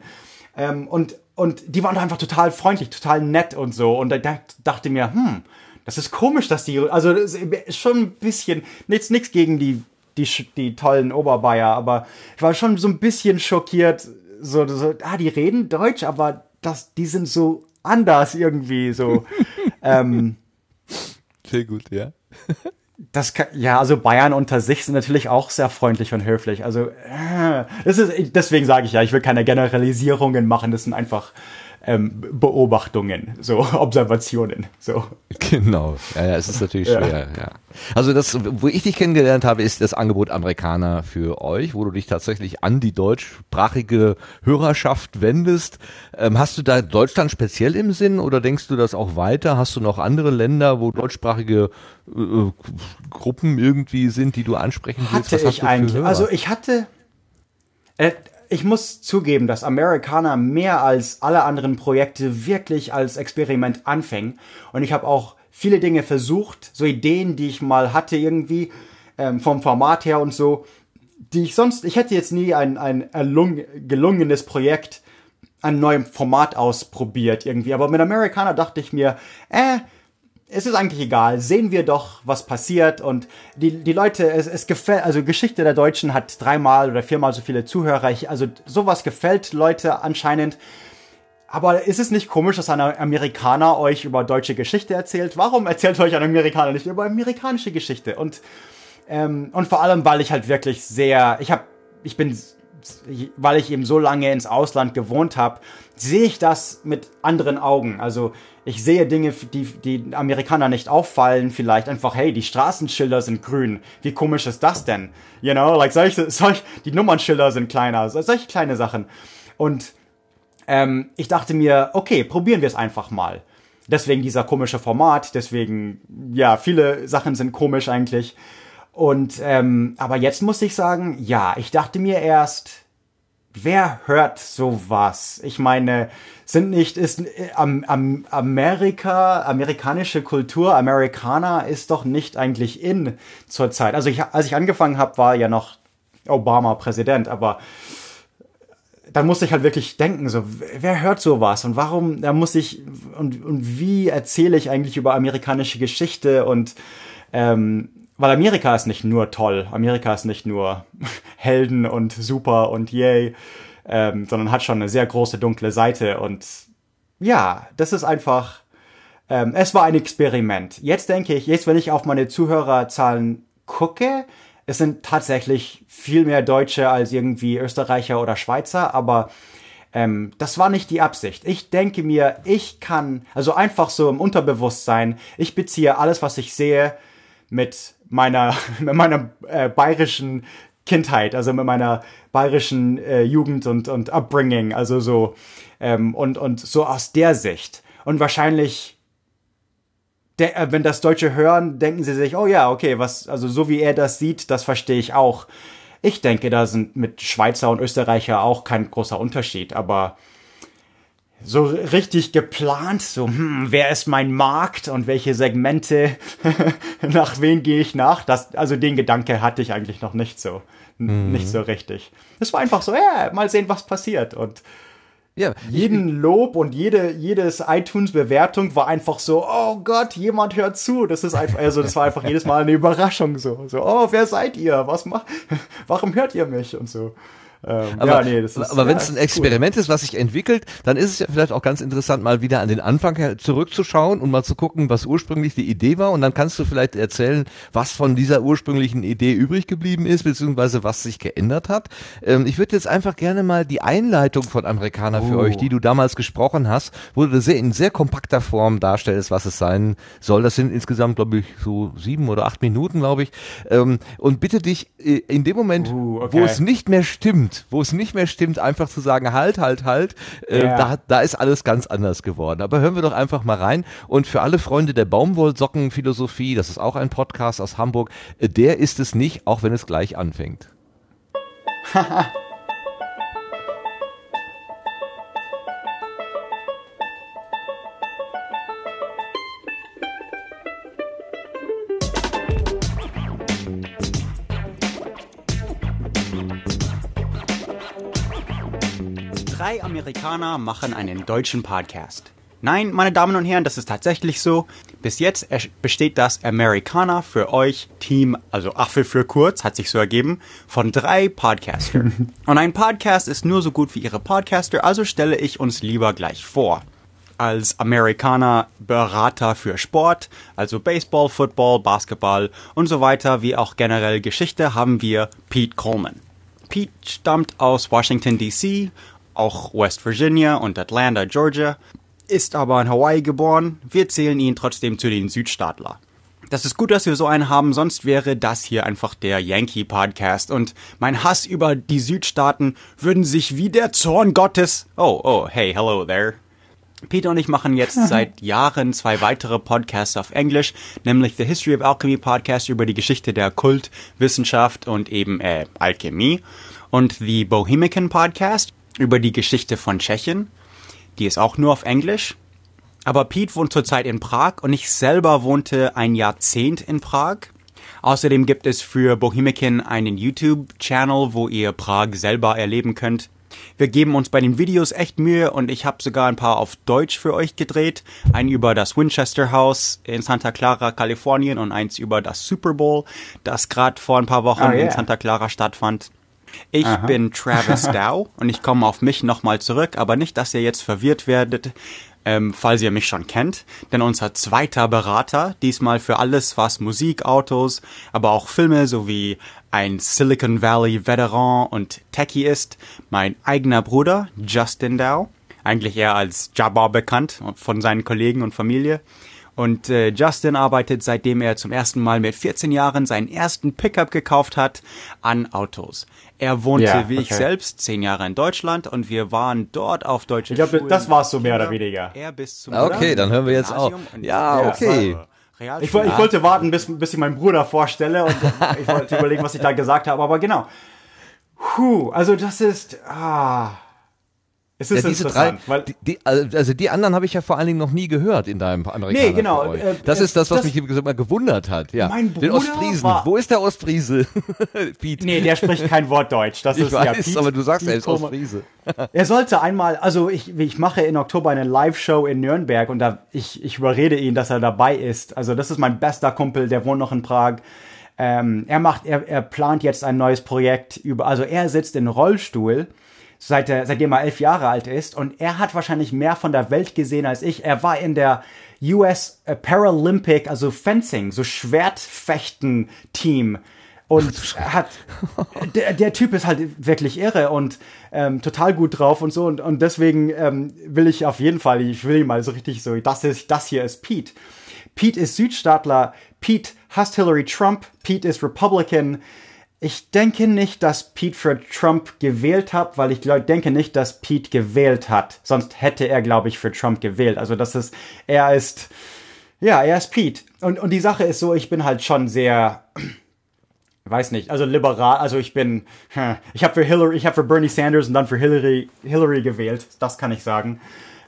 Ähm, und, und die waren einfach total freundlich, total nett und so. Und da dachte mir, hm, das ist komisch, dass die, also schon ein bisschen, nichts, nichts gegen die die, die tollen Oberbayer, aber ich war schon so ein bisschen schockiert, so, so ah, die reden Deutsch, aber das, die sind so anders irgendwie, so. ähm, Sehr gut, ja. das kann, ja, also Bayern unter sich sind natürlich auch sehr freundlich und höflich. Also, äh, das ist, deswegen sage ich ja, ich will keine Generalisierungen machen, das sind einfach ähm, Beobachtungen, so Observationen. So. Genau, ja, ja es ist natürlich schwer. Ja. Also das, wo ich dich kennengelernt habe, ist das Angebot Amerikaner für euch, wo du dich tatsächlich an die deutschsprachige Hörerschaft wendest. Ähm, hast du da Deutschland speziell im Sinn oder denkst du das auch weiter? Hast du noch andere Länder, wo deutschsprachige äh, Gruppen irgendwie sind, die du ansprechen willst? Hatte ich eigentlich. Also ich hatte äh, ich muss zugeben, dass Americana mehr als alle anderen Projekte wirklich als Experiment anfängt. Und ich habe auch viele Dinge versucht, so Ideen, die ich mal hatte irgendwie, ähm, vom Format her und so, die ich sonst, ich hätte jetzt nie ein, ein gelungenes Projekt ein neues Format ausprobiert irgendwie. Aber mit Americana dachte ich mir, äh, es ist eigentlich egal, sehen wir doch, was passiert und die, die Leute, es, es gefällt, also Geschichte der Deutschen hat dreimal oder viermal so viele Zuhörer, ich, also sowas gefällt Leute anscheinend. Aber ist es nicht komisch, dass ein Amerikaner euch über deutsche Geschichte erzählt? Warum erzählt euch ein Amerikaner nicht über amerikanische Geschichte? Und, ähm, und vor allem, weil ich halt wirklich sehr, ich habe, ich bin weil ich eben so lange ins Ausland gewohnt habe, sehe ich das mit anderen Augen. Also ich sehe Dinge, die die Amerikaner nicht auffallen. Vielleicht einfach, hey, die Straßenschilder sind grün. Wie komisch ist das denn? You know, like solche, solch, die Nummernschilder sind kleiner. Solche kleine Sachen. Und ähm, ich dachte mir, okay, probieren wir es einfach mal. Deswegen dieser komische Format. Deswegen, ja, viele Sachen sind komisch eigentlich. Und ähm, aber jetzt muss ich sagen, ja, ich dachte mir erst, wer hört sowas? Ich meine, sind nicht ist am, am Amerika amerikanische Kultur Amerikaner ist doch nicht eigentlich in zurzeit. Also ich, als ich angefangen habe, war ja noch Obama Präsident, aber dann musste ich halt wirklich denken, so, wer hört sowas und warum, da muss ich, und, und wie erzähle ich eigentlich über amerikanische Geschichte und ähm, weil Amerika ist nicht nur toll, Amerika ist nicht nur Helden und super und yay, ähm, sondern hat schon eine sehr große dunkle Seite und ja, das ist einfach, ähm, es war ein Experiment. Jetzt denke ich, jetzt wenn ich auf meine Zuhörerzahlen gucke, es sind tatsächlich viel mehr Deutsche als irgendwie Österreicher oder Schweizer, aber Ähm, das war nicht die Absicht. Ich denke mir, ich kann, also einfach so im Unterbewusstsein, ich beziehe alles, was ich sehe, mit meiner, mit meiner äh, bayerischen Kindheit, also mit meiner bayerischen äh, Jugend und, und Upbringing, also so, ähm, und, und so aus der Sicht. Und wahrscheinlich, der, äh, wenn das Deutsche hören, denken sie sich, oh ja, okay, was, also so wie er das sieht, das verstehe ich auch. Ich denke, da sind mit Schweizer und Österreicher auch kein großer Unterschied, aber so richtig geplant, so, hm, wer ist mein Markt und welche Segmente, nach wen gehe ich nach? Das, also den Gedanke hatte ich eigentlich noch nicht so, mhm. nicht so richtig. Es war einfach so, ja, mal sehen, was passiert und ja, jeden Lob und jede jedes iTunes Bewertung war einfach so, oh Gott, jemand hört zu. Das ist einfach also das war einfach jedes Mal eine Überraschung so. So, oh, wer seid ihr? Was macht warum hört ihr mich und so. Ähm, aber, ja, nee, das ist, aber wenn es ein Experiment cool. ist, was sich entwickelt, dann ist es ja vielleicht auch ganz interessant, mal wieder an den Anfang zurückzuschauen und mal zu gucken, was ursprünglich die Idee war. Und dann kannst du vielleicht erzählen, was von dieser ursprünglichen Idee übrig geblieben ist, beziehungsweise was sich geändert hat. Ähm, ich würde jetzt einfach gerne mal die Einleitung von Amerikaner oh. für euch, die du damals gesprochen hast, wo du sehr in sehr kompakter Form darstellst, was es sein soll. Das sind insgesamt, glaube ich, so sieben oder acht Minuten, glaube ich. Ähm, und bitte dich äh, in dem Moment, uh, okay. wo es nicht mehr stimmt, stimmt, wo es nicht mehr stimmt, einfach zu sagen, halt, halt, halt, äh, ja. da, da ist alles ganz anders geworden. Aber hören wir doch einfach mal rein. Und für alle Freunde der Baumwollsockenphilosophie, das ist auch ein Podcast aus Hamburg, äh, der ist es nicht, auch wenn es gleich anfängt. Drei Amerikaner machen einen deutschen Podcast. Nein, meine Damen und Herren, das ist tatsächlich so. Bis jetzt besteht das Amerikaner für euch Team, also Affe für kurz, hat sich so ergeben, von drei Podcastern. und ein Podcast ist nur so gut wie ihre Podcaster, also stelle ich uns lieber gleich vor. Als Amerikaner Berater für Sport, also Baseball, Football, Basketball und so weiter, wie auch generell Geschichte, haben wir Pete Coleman. Pete stammt aus Washington DC auch West Virginia und Atlanta, Georgia, ist aber in Hawaii geboren. Wir zählen ihn trotzdem zu den Südstaatler. Das ist gut, dass wir so einen haben, sonst wäre das hier einfach der Yankee Podcast und mein Hass über die Südstaaten würden sich wie der Zorn Gottes. Oh, oh, hey, hello there. Peter und ich machen jetzt seit Jahren zwei weitere Podcasts auf Englisch, nämlich The History of Alchemy Podcast über die Geschichte der Kult, Wissenschaft und eben äh, Alchemie und The Bohemican Podcast über die Geschichte von Tschechien. Die ist auch nur auf Englisch. Aber Pete wohnt zurzeit in Prag und ich selber wohnte ein Jahrzehnt in Prag. Außerdem gibt es für Bohemican einen YouTube-Channel, wo ihr Prag selber erleben könnt. Wir geben uns bei den Videos echt Mühe und ich habe sogar ein paar auf Deutsch für euch gedreht. Ein über das Winchester House in Santa Clara, Kalifornien und eins über das Super Bowl, das gerade vor ein paar Wochen oh, yeah. in Santa Clara stattfand. Ich Aha. bin Travis Dow und ich komme auf mich nochmal zurück, aber nicht, dass ihr jetzt verwirrt werdet, ähm, falls ihr mich schon kennt, denn unser zweiter Berater, diesmal für alles, was Musik, Autos, aber auch Filme sowie ein Silicon Valley Veteran und Techie ist, mein eigener Bruder, Justin Dow, eigentlich eher als Jabba bekannt von seinen Kollegen und Familie. Und äh, Justin arbeitet, seitdem er zum ersten Mal mit 14 Jahren seinen ersten Pickup gekauft hat, an Autos. Er wohnte ja, wie okay. ich selbst zehn Jahre in Deutschland und wir waren dort auf deutschen Ich glaube, das war's so mehr oder weniger. Er bis zum okay, dann hören wir jetzt auf. Ja, okay. Ich, ich, wollte warten, bis, bis ich meinen Bruder vorstelle und ich wollte überlegen, was ich da gesagt habe, aber genau. Puh, also das ist, ah, es ist ja, diese drei, weil die, die, also die anderen habe ich ja vor allen Dingen noch nie gehört in deinem Amerikaner. Nee, genau. Äh, das ist das, was das, mich immer gewundert hat. Ja. Mein Bruder Den Ostfriesen. War, Wo ist der Ostfriese? Pete. Nee, der spricht kein Wort Deutsch. Das ich ist weiß, ja Pete, aber du sagst Pete, er ist Ostfriese. er sollte einmal, also ich, ich mache in Oktober eine Live-Show in Nürnberg und da ich, ich überrede ihn, dass er dabei ist. Also das ist mein bester Kumpel, der wohnt noch in Prag. Ähm, er macht, er, er plant jetzt ein neues Projekt über, also er sitzt in Rollstuhl seit er, seitdem er elf Jahre alt ist. Und er hat wahrscheinlich mehr von der Welt gesehen als ich. Er war in der US Paralympic, also Fencing, so Schwertfechten-Team Und hat der, der Typ ist halt wirklich irre und ähm, total gut drauf und so. Und, und deswegen ähm, will ich auf jeden Fall, ich will ihn mal so richtig so, das ist, das hier ist Pete. Pete ist Südstaatler, Pete hasst Hillary Trump, Pete ist Republican. Ich denke nicht, dass Pete für Trump gewählt hat, weil ich glaub, denke nicht, dass Pete gewählt hat. Sonst hätte er, glaube ich, für Trump gewählt. Also das ist, er ist, ja, er ist Pete. Und, und die Sache ist so, ich bin halt schon sehr, weiß nicht, also liberal, also ich bin, ich habe für Hillary, ich habe für Bernie Sanders und dann für Hillary, Hillary gewählt. Das kann ich sagen.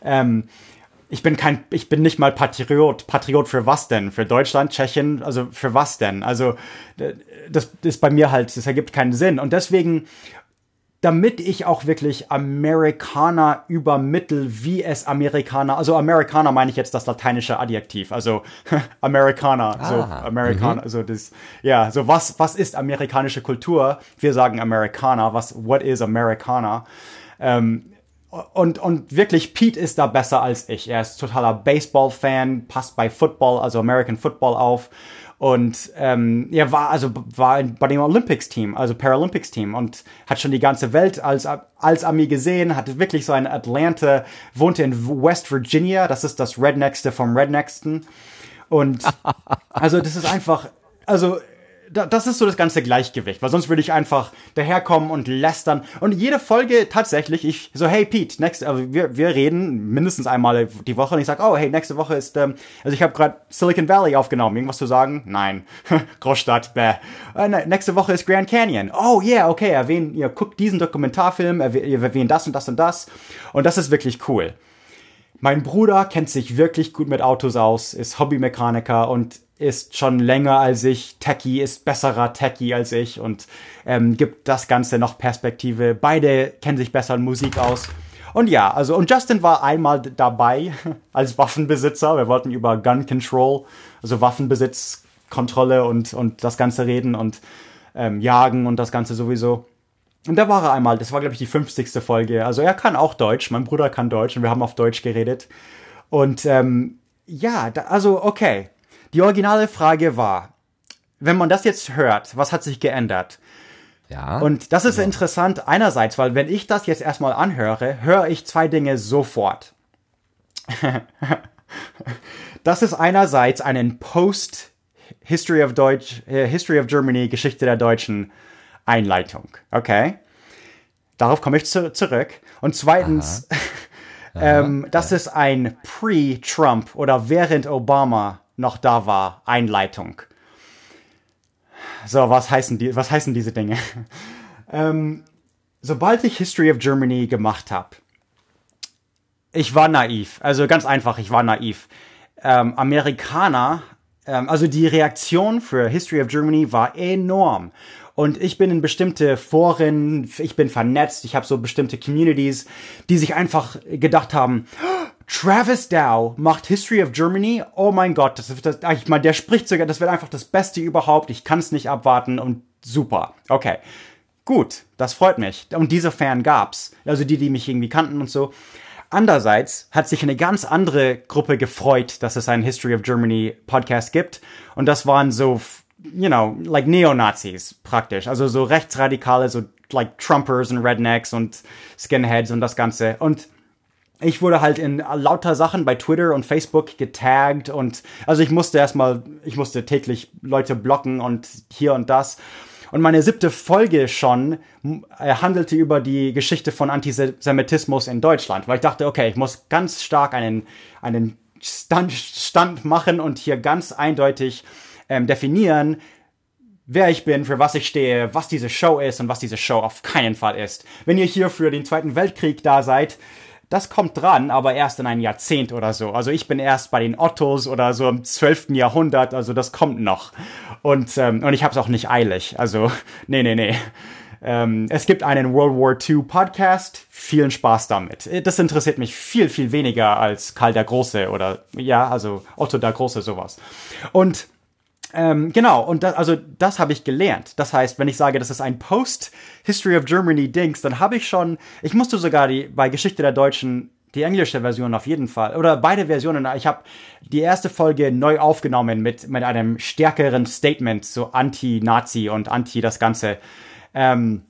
Ähm, ich bin kein, ich bin nicht mal Patriot. Patriot für was denn? Für Deutschland, Tschechien, also für was denn? Also das ist bei mir halt, das ergibt keinen Sinn. Und deswegen, damit ich auch wirklich Amerikaner übermittel, wie es Amerikaner, also Amerikaner meine ich jetzt das lateinische Adjektiv, also Amerikaner, ah, so Amerikaner, mhm. so das, ja, so was, was ist amerikanische Kultur? Wir sagen Amerikaner, was, what is Amerikaner? Ähm, und, und wirklich, Pete ist da besser als ich. Er ist totaler Baseball-Fan, passt bei Football, also American Football auf. Und ähm, er war also war bei dem Olympics-Team, also Paralympics-Team und hat schon die ganze Welt als, als Ami gesehen, hatte wirklich so ein Atlanta, wohnte in West Virginia, das ist das Redneckste vom Rednecksten. Und also das ist einfach, also das ist so das ganze Gleichgewicht, weil sonst würde ich einfach daherkommen und lästern. Und jede Folge tatsächlich, ich so, hey Pete, next, also wir, wir reden mindestens einmal die Woche und ich sag, oh hey, nächste Woche ist, ähm, also ich habe gerade Silicon Valley aufgenommen. Irgendwas zu sagen? Nein. Großstadt, bäh. Äh, ne, nächste Woche ist Grand Canyon. Oh yeah, okay, erwähnen, ihr guckt diesen Dokumentarfilm, ihr erwähnt das und das und das. Und das ist wirklich cool. Mein Bruder kennt sich wirklich gut mit Autos aus, ist Hobbymechaniker und ist schon länger als ich, Techie ist besserer Techie als ich und ähm, gibt das Ganze noch Perspektive. Beide kennen sich besser in Musik aus. Und ja, also, und Justin war einmal dabei als Waffenbesitzer. Wir wollten über Gun Control, also Waffenbesitzkontrolle und, und das Ganze reden und ähm, jagen und das Ganze sowieso. Und da war er einmal, das war, glaube ich, die 50. Folge. Also er kann auch Deutsch, mein Bruder kann Deutsch und wir haben auf Deutsch geredet. Und ähm, ja, da, also okay. Die originale Frage war, wenn man das jetzt hört, was hat sich geändert? Ja. Und das ist ja. interessant einerseits, weil wenn ich das jetzt erstmal anhöre, höre ich zwei Dinge sofort. das ist einerseits einen Post History of Deutsch, äh, History of Germany, Geschichte der Deutschen Einleitung. Okay? Darauf komme ich zu zurück. Und zweitens, ähm, das ist ein Pre-Trump oder während Obama noch da war, Einleitung. So, was heißen, die, was heißen diese Dinge? ähm, sobald ich History of Germany gemacht habe, ich war naiv. Also ganz einfach, ich war naiv. Ähm, Amerikaner, ähm, also die Reaktion für History of Germany war enorm. Und ich bin in bestimmte Foren, ich bin vernetzt, ich habe so bestimmte Communities, die sich einfach gedacht haben, Travis Dow macht History of Germany. Oh mein Gott, das, das, ich meine, der spricht sogar, das wird einfach das Beste überhaupt. Ich kann es nicht abwarten und super. Okay. Gut, das freut mich. Und diese Fan gab's. Also die, die mich irgendwie kannten und so. Andererseits hat sich eine ganz andere Gruppe gefreut, dass es einen History of Germany Podcast gibt. Und das waren so, you know, like Neonazis praktisch. Also so rechtsradikale, so like Trumpers und Rednecks und Skinheads und das Ganze. Und ich wurde halt in lauter Sachen bei Twitter und Facebook getaggt und also ich musste erstmal, ich musste täglich Leute blocken und hier und das. Und meine siebte Folge schon äh, handelte über die Geschichte von Antisemitismus in Deutschland, weil ich dachte, okay, ich muss ganz stark einen, einen Stand, Stand machen und hier ganz eindeutig ähm, definieren, wer ich bin, für was ich stehe, was diese Show ist und was diese Show auf keinen Fall ist. Wenn ihr hier für den Zweiten Weltkrieg da seid, das kommt dran, aber erst in ein Jahrzehnt oder so. Also ich bin erst bei den Ottos oder so im 12. Jahrhundert, also das kommt noch. Und, ähm, und ich habe es auch nicht eilig. Also, nee, nee, nee. Ähm, es gibt einen World War II Podcast. Vielen Spaß damit. Das interessiert mich viel, viel weniger als Karl der Große oder, ja, also Otto der Große, sowas. Und ähm, genau, und das, also das habe ich gelernt. Das heißt, wenn ich sage, das ist ein Post-History of Germany-Dings, dann habe ich schon, ich musste sogar die, bei Geschichte der Deutschen die englische Version auf jeden Fall. Oder beide Versionen. Ich habe die erste Folge neu aufgenommen mit, mit einem stärkeren Statement, so anti-Nazi und anti das Ganze. Ähm,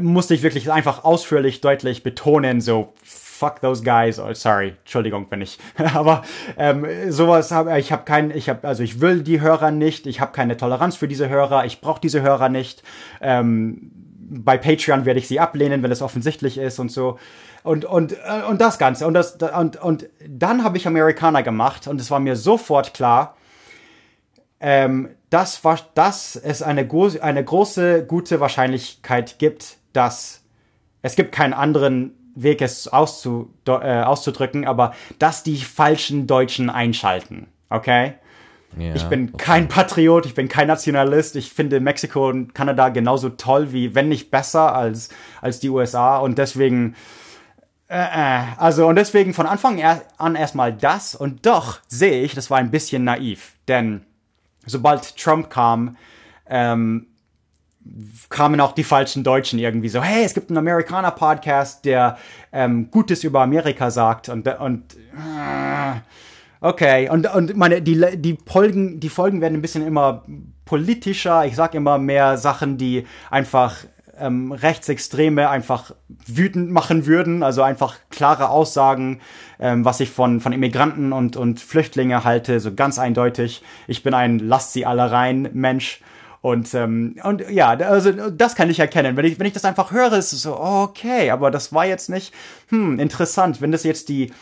musste ich wirklich einfach ausführlich, deutlich betonen, so fuck those guys. Oh, sorry, Entschuldigung, wenn ich. Aber ähm, sowas habe ich habe kein, ich habe also ich will die Hörer nicht. Ich habe keine Toleranz für diese Hörer. Ich brauche diese Hörer nicht. Ähm, bei Patreon werde ich sie ablehnen, wenn es offensichtlich ist und so. Und, und, äh, und das Ganze. Und, das, und, und dann habe ich Amerikaner gemacht und es war mir sofort klar, ähm, dass, dass es eine, eine große, gute Wahrscheinlichkeit gibt, dass es gibt keinen anderen Weg, es auszu, äh, auszudrücken, aber dass die falschen Deutschen einschalten. Okay? Ja, ich bin okay. kein Patriot, ich bin kein Nationalist. Ich finde Mexiko und Kanada genauso toll wie, wenn nicht besser als, als die USA. Und deswegen, äh, äh, also, und deswegen von Anfang an erstmal das. Und doch sehe ich, das war ein bisschen naiv. Denn sobald Trump kam, ähm, kamen auch die falschen Deutschen irgendwie so, hey, es gibt einen Amerikaner-Podcast, der ähm, Gutes über Amerika sagt und, und äh, okay, und, und meine, die, die, Folgen, die Folgen werden ein bisschen immer politischer, ich sag immer mehr Sachen, die einfach ähm, Rechtsextreme einfach wütend machen würden, also einfach klare Aussagen, ähm, was ich von, von Immigranten und, und Flüchtlinge halte, so ganz eindeutig. Ich bin ein Lasst sie alle rein Mensch. Und, ähm, und ja, also das kann ich erkennen. Wenn ich, wenn ich das einfach höre, ist es so, okay, aber das war jetzt nicht, hm, interessant. Wenn das jetzt die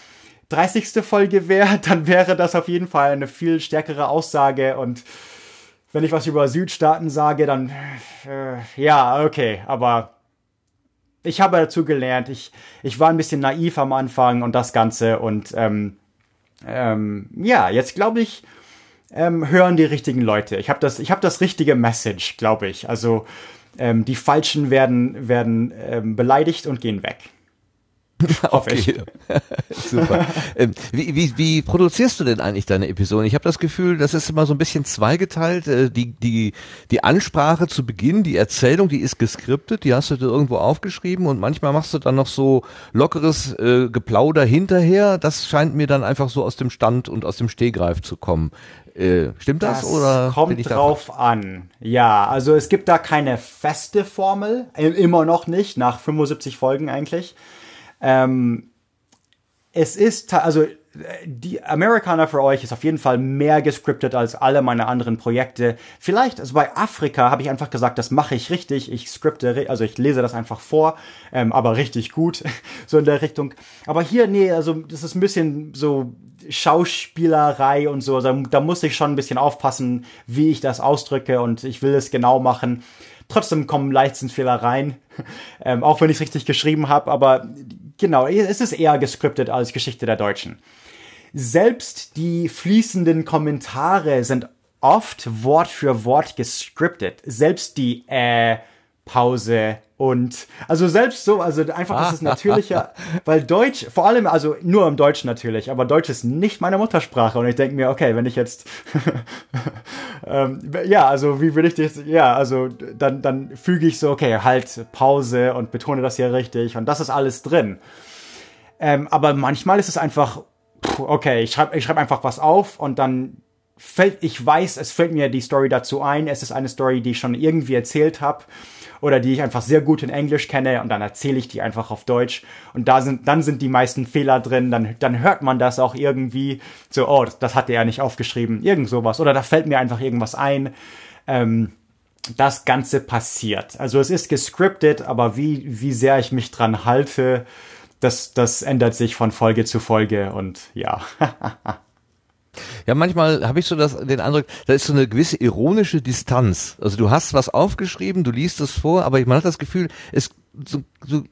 30. Folge wäre, dann wäre das auf jeden Fall eine viel stärkere Aussage und wenn ich was über Südstaaten sage, dann äh, ja, okay, aber ich habe dazu gelernt, ich, ich war ein bisschen naiv am Anfang und das Ganze und ähm, ähm, ja, jetzt glaube ich, ähm, hören die richtigen Leute. Ich habe das, ich habe das richtige Message, glaube ich. Also ähm, die Falschen werden werden ähm, beleidigt und gehen weg. okay. Super. Ähm, wie, wie, wie produzierst du denn eigentlich deine Episoden? Ich habe das Gefühl, das ist immer so ein bisschen zweigeteilt. Äh, die, die, die Ansprache zu Beginn, die Erzählung, die ist geskriptet, die hast du dir irgendwo aufgeschrieben und manchmal machst du dann noch so lockeres äh, Geplauder hinterher. Das scheint mir dann einfach so aus dem Stand und aus dem Stehgreif zu kommen. Äh, stimmt das, das oder? Kommt drauf an. Ja, also es gibt da keine feste Formel, immer noch nicht, nach 75 Folgen eigentlich. Ähm, es ist, also die Amerikaner für euch ist auf jeden Fall mehr gescriptet als alle meine anderen Projekte. Vielleicht, also bei Afrika habe ich einfach gesagt, das mache ich richtig. Ich skripte, also ich lese das einfach vor, ähm, aber richtig gut, so in der Richtung. Aber hier, nee, also das ist ein bisschen so Schauspielerei und so. Da, da muss ich schon ein bisschen aufpassen, wie ich das ausdrücke und ich will es genau machen. Trotzdem kommen Leichtsinnsfehler rein, ähm, auch wenn ich es richtig geschrieben habe, aber genau, es ist eher gescriptet als Geschichte der Deutschen. Selbst die fließenden Kommentare sind oft Wort für Wort gescriptet. Selbst die äh, Pause und also selbst so, also einfach das ist natürlicher, weil Deutsch, vor allem, also nur im Deutsch natürlich, aber Deutsch ist nicht meine Muttersprache und ich denke mir, okay, wenn ich jetzt, ähm, ja, also wie würde ich das, ja, also dann, dann füge ich so, okay, halt Pause und betone das hier richtig und das ist alles drin. Ähm, aber manchmal ist es einfach, okay, ich schreibe ich schreib einfach was auf und dann fällt, ich weiß, es fällt mir die Story dazu ein, es ist eine Story, die ich schon irgendwie erzählt habe oder die ich einfach sehr gut in Englisch kenne und dann erzähle ich die einfach auf Deutsch. Und da sind dann sind die meisten Fehler drin, dann dann hört man das auch irgendwie. So oh, das, das hat er nicht aufgeschrieben, irgend sowas. Oder da fällt mir einfach irgendwas ein. Ähm, das Ganze passiert. Also es ist gescriptet, aber wie, wie sehr ich mich dran halte, das, das ändert sich von Folge zu Folge und ja. Ja, manchmal habe ich so das, den Eindruck, da ist so eine gewisse ironische Distanz. Also du hast was aufgeschrieben, du liest es vor, aber man hat das Gefühl, es so, so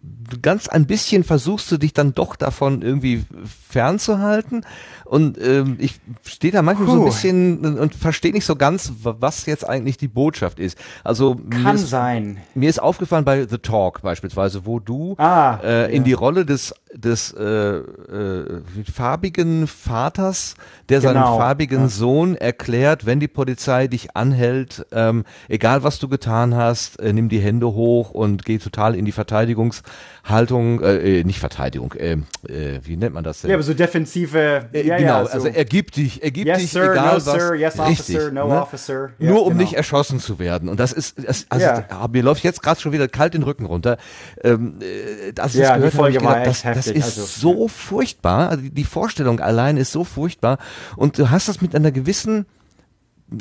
ganz ein bisschen versuchst du dich dann doch davon irgendwie fernzuhalten. Und ähm, ich stehe da manchmal Puh. so ein bisschen und verstehe nicht so ganz, was jetzt eigentlich die Botschaft ist. Also kann mir ist, sein. Mir ist aufgefallen bei The Talk beispielsweise, wo du ah, äh, in ja. die Rolle des des äh, äh, farbigen Vaters, der genau. seinem farbigen ja. Sohn erklärt, wenn die Polizei dich anhält, ähm, egal was du getan hast, äh, nimm die Hände hoch und geh total in die Verteidigung Verteidigungshaltung, äh, äh, nicht Verteidigung, äh, äh, wie nennt man das denn? Ja, aber so defensive. Äh, ja, genau, ja, so. also er gibt dich, er gibt yes, dich, sir, egal no, was. sir, yes, richtig, officer, no ne? officer. Ja, Nur um genau. nicht erschossen zu werden. Und das ist, das, also Ja. ah, mir läuft jetzt gerade schon wieder kalt den Rücken runter. Ähm, äh, als ich Ja, das gehört habe, ich gedacht, echt das, das ist also, so furchtbar. Also die Vorstellung allein ist so furchtbar. Und du hast das mit einer gewissen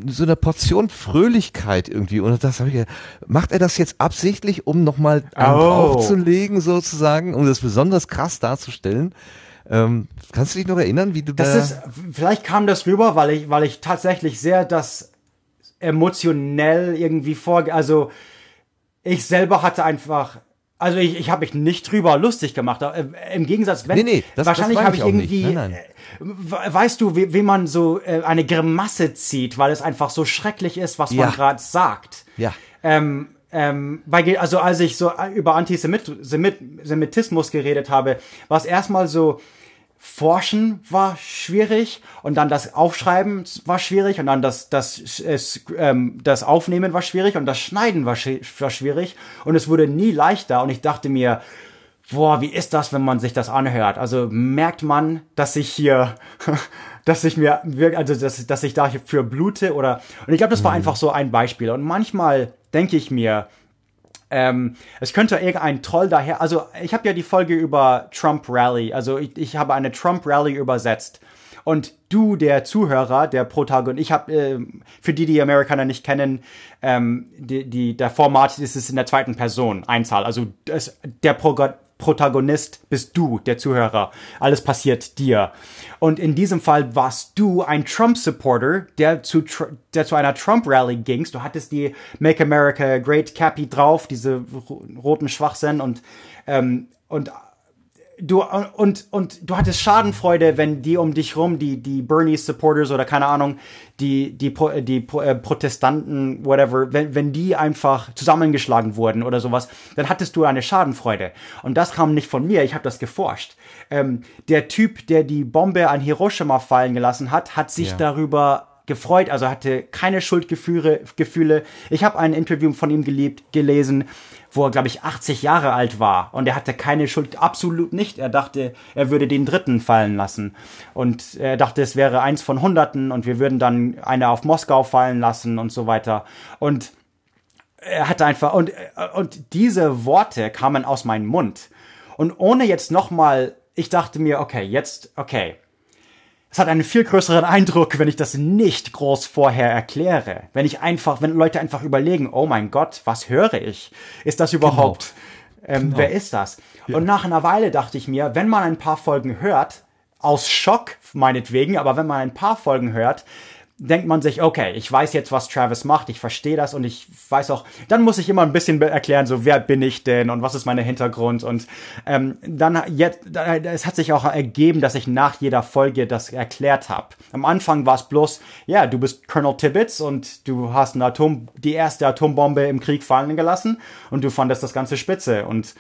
so einer Portion Fröhlichkeit irgendwie. Und das habe ich, gedacht, macht er das jetzt absichtlich, um nochmal Oh. draufzulegen sozusagen, um das besonders krass darzustellen? Ähm, kannst du dich noch erinnern, wie du Das da... ist, vielleicht kam das rüber, weil ich, weil ich tatsächlich sehr das emotionell irgendwie vor, also ich selber hatte einfach, also ich, ich habe mich nicht drüber lustig gemacht. Äh, Im Gegensatz, wenn Nee, nee, das- wahrscheinlich habe ich ich auch nicht. irgendwie, Nein, nein. äh, we- weißt du, wie, wie man so äh, eine Grimasse zieht, weil es einfach so schrecklich ist, was Ja. man gerade sagt. Ja. Ähm, ähm, bei, also als ich so über Antisemitismus geredet habe, war es erstmal so, Forschen war schwierig und dann das Aufschreiben war schwierig und dann das, das, es, ähm, das Aufnehmen war schwierig und das Schneiden war, war schwierig und es wurde nie leichter und ich dachte mir, boah, wie ist das, wenn man sich das anhört? Also merkt man, dass ich hier, dass ich mir wirklich, also dass, dass ich dafür blute oder und ich glaube, das war einfach so ein Beispiel und manchmal denke ich mir, ähm, es könnte irgendein Troll daher, also ich habe ja die Folge über Trump Rally, also ich, ich habe eine Trump Rally übersetzt. Und du, der Zuhörer, der Protagonist, ich habe, äh, für die, die Amerikaner nicht kennen, ähm, die, die, der Format ist es in der zweiten Person, Einzahl. Also das, der Proga Protagonist bist du, der Zuhörer. Alles passiert dir. Und in diesem Fall warst du ein Trump-Supporter, der zu, der zu einer Trump-Rally gingst. Du hattest die Make America Great Cappy drauf, diese ro- roten Schwachsinn und, ähm, und du und und du hattest Schadenfreude, wenn die um dich rum, die die Bernie Supporters oder keine Ahnung, die die Pro- die Pro- äh, Protestanten whatever, wenn wenn die einfach zusammengeschlagen wurden oder sowas, dann hattest du eine Schadenfreude und das kam nicht von mir, ich habe das geforscht. Ähm, der Typ, der die Bombe an Hiroshima fallen gelassen hat, hat sich Ja. darüber gefreut, also hatte keine Schuldgefühle. Gefühle. Ich habe ein Interview von ihm geliebt, gelesen, wo er, glaube ich, 80 Jahre alt war und er hatte keine Schuld, absolut nicht. Er dachte, er würde den dritten fallen lassen und er dachte, es wäre eins von Hunderten und wir würden dann eine auf Moskau fallen lassen und so weiter. Und er hatte einfach und und diese Worte kamen aus meinem Mund und ohne jetzt noch mal ich dachte mir okay jetzt okay es hat einen viel größeren Eindruck, wenn ich das nicht groß vorher erkläre. Wenn ich einfach, wenn Leute einfach überlegen, oh mein Gott, was höre ich? Ist das überhaupt, ähm, wer ist das? Und nach einer Weile dachte ich mir, wenn man ein paar Folgen hört, aus Schock meinetwegen, aber wenn man ein paar Folgen hört, denkt man sich, okay, ich weiß jetzt, was Travis macht, ich verstehe das und ich weiß auch, dann muss ich immer ein bisschen erklären, so wer bin ich denn und was ist mein Hintergrund und ähm, dann jetzt, es hat sich auch ergeben, dass ich nach jeder Folge das erklärt habe. Am Anfang war es bloß, ja, du bist Colonel Tibbets und du hast eine Atom, die erste Atombombe im Krieg fallen gelassen und du fandest das ganze spitze und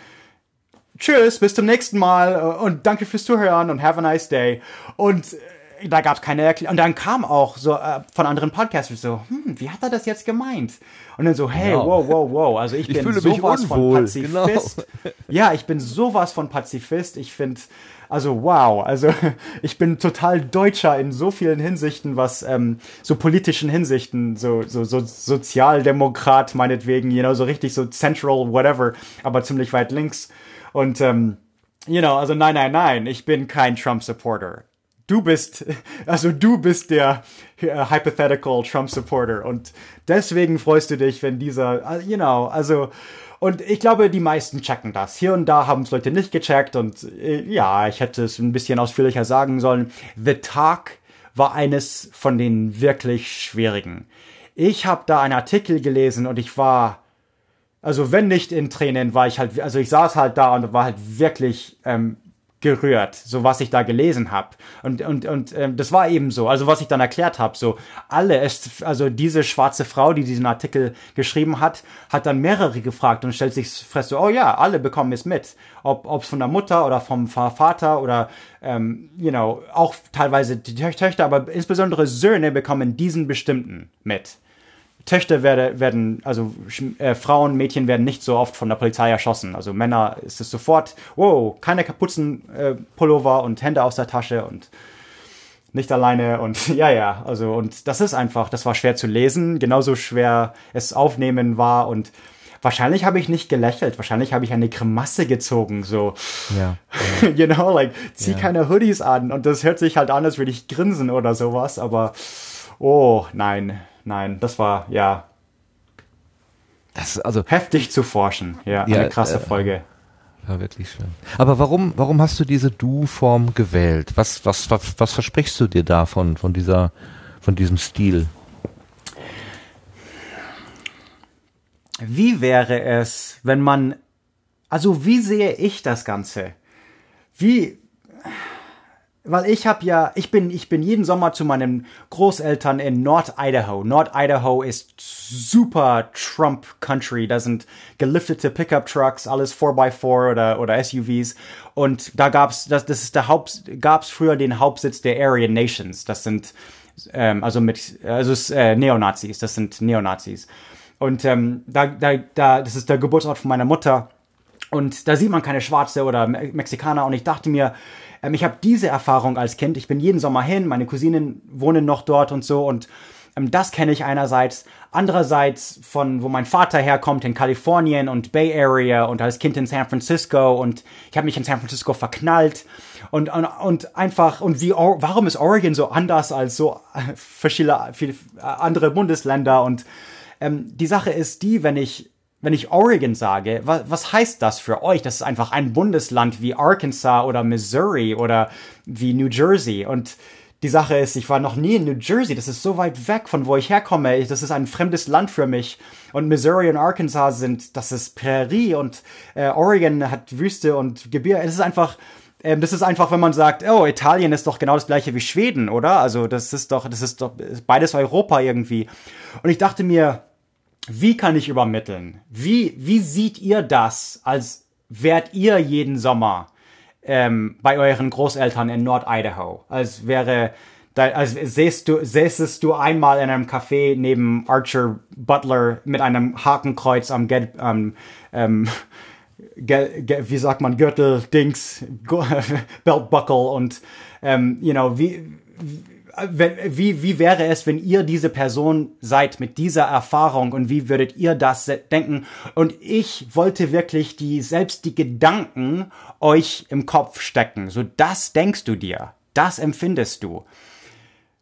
tschüss, bis zum nächsten Mal und danke fürs Zuhören und have a nice day. Und äh, da gab es keine Erklärung. Und dann kam auch so äh, von anderen Podcasts so, hm, wie hat er das jetzt gemeint? Und dann so, hey, Genau. wow, wow, wow. Also ich, Ich bin fühle mich sowas von Pazifist. genau. Ja, ich bin sowas von Pazifist. Ich finde, also wow, also ich bin total Deutscher in so vielen Hinsichten, was ähm, so politischen Hinsichten, so, so, so Sozialdemokrat meinetwegen, you know, so richtig so central, whatever, aber ziemlich weit links. Und ähm, you know, also nein, nein, nein, ich bin kein Trump-Supporter. Du bist, also du bist der äh, hypothetical Trump-Supporter und deswegen freust du dich, wenn dieser, äh, you know, also und ich glaube, die meisten checken das. Hier und da haben es Leute nicht gecheckt und äh, ja, ich hätte es ein bisschen ausführlicher sagen sollen. The Talk war eines von den wirklich schwierigen. Ich habe da einen Artikel gelesen und ich war also wenn nicht in Tränen, war ich halt, also ich saß halt da und war halt wirklich ähm, gerührt, so was ich da gelesen habe. Und, und, und ähm, das war eben so, also was ich dann erklärt habe, so alle, es, also diese schwarze Frau, die diesen Artikel geschrieben hat, hat dann mehrere gefragt und stellt sich fest so, oh ja, alle bekommen es mit. Ob es von der Mutter oder vom Vater oder, ähm, you know, auch teilweise die Tö- Töchter, aber insbesondere Söhne bekommen diesen bestimmten mit. Töchter werde, werden, also äh, Frauen, Mädchen werden nicht so oft von der Polizei erschossen. Also Männer ist es sofort, wow, keine Kapuzenpullover äh, und Hände aus der Tasche und nicht alleine und ja, ja, also und das ist einfach, das war schwer zu lesen, genauso schwer es aufnehmen war und wahrscheinlich habe ich nicht gelächelt, wahrscheinlich habe ich eine Grimasse gezogen, so, ja, you know, like, zieh ja. keine Hoodies an und das hört sich halt an, als würde ich grinsen oder sowas, aber, oh, nein, nein, das war, ja, das ist also heftig zu forschen, ja, ja eine krasse äh, Folge. War wirklich schön. Aber warum, warum hast du diese Du-Form gewählt? Was, was, was, was versprichst du dir davon, von dieser, von diesem Stil? Wie wäre es, wenn man, also wie sehe ich das Ganze? Wie, weil ich habe ja, ich bin, ich bin jeden Sommer zu meinen Großeltern in Nord-Idaho. Nord-Idaho ist super Trump-Country. Da sind geliftete Pickup-Trucks, alles 4x4 oder, oder SUVs. Und da gab's, das, das ist der Haupt, gab's früher den Hauptsitz der Aryan Nations. Das sind, ähm, also mit, also äh, Neonazis. Das sind Neonazis. Und ähm, da, da, da, das ist der Geburtsort von meiner Mutter. Und da sieht man keine Schwarze oder Mexikaner. Und ich dachte mir, ähm, ich habe diese Erfahrung als Kind. Ich bin jeden Sommer hin, meine Cousinen wohnen noch dort und so. Und ähm, das kenne ich einerseits. Andererseits von, wo mein Vater herkommt, in Kalifornien und Bay Area und als Kind in San Francisco. Und ich habe mich in San Francisco verknallt. Und, und, und einfach, und wie, warum ist Oregon so anders als so äh, verschiedene, viele äh, andere Bundesländer? Und ähm, die Sache ist die, wenn ich wenn ich Oregon sage, was, was heißt das für euch? Das ist einfach ein Bundesland wie Arkansas oder Missouri oder wie New Jersey. Und die Sache ist, ich war noch nie in New Jersey. Das ist so weit weg von wo ich herkomme. Das ist ein fremdes Land für mich. Und Missouri und Arkansas sind, das ist Prärie und äh, Oregon hat Wüste und Gebirge. Es ist einfach, ähm, das ist einfach, wenn man sagt, oh, Italien ist doch genau das gleiche wie Schweden, oder? Also das ist doch, das ist doch beides Europa irgendwie. Und ich dachte mir, wie kann ich übermitteln? Wie, wie sieht ihr das, als wärt ihr jeden Sommer ähm, bei euren Großeltern in Nord-Idaho? Als wäre, als säßt du, säßest du einmal in einem Café neben Archer Butler mit einem Hakenkreuz am, am ähm, wie sagt man, Gürtel, Dings, Belt Buckle und, ähm, you know, wie, wie, wie wäre es, wenn ihr diese Person seid mit dieser Erfahrung und wie würdet ihr das denken? Und ich wollte wirklich die, selbst die Gedanken euch im Kopf stecken. So, das denkst du dir. Das empfindest du.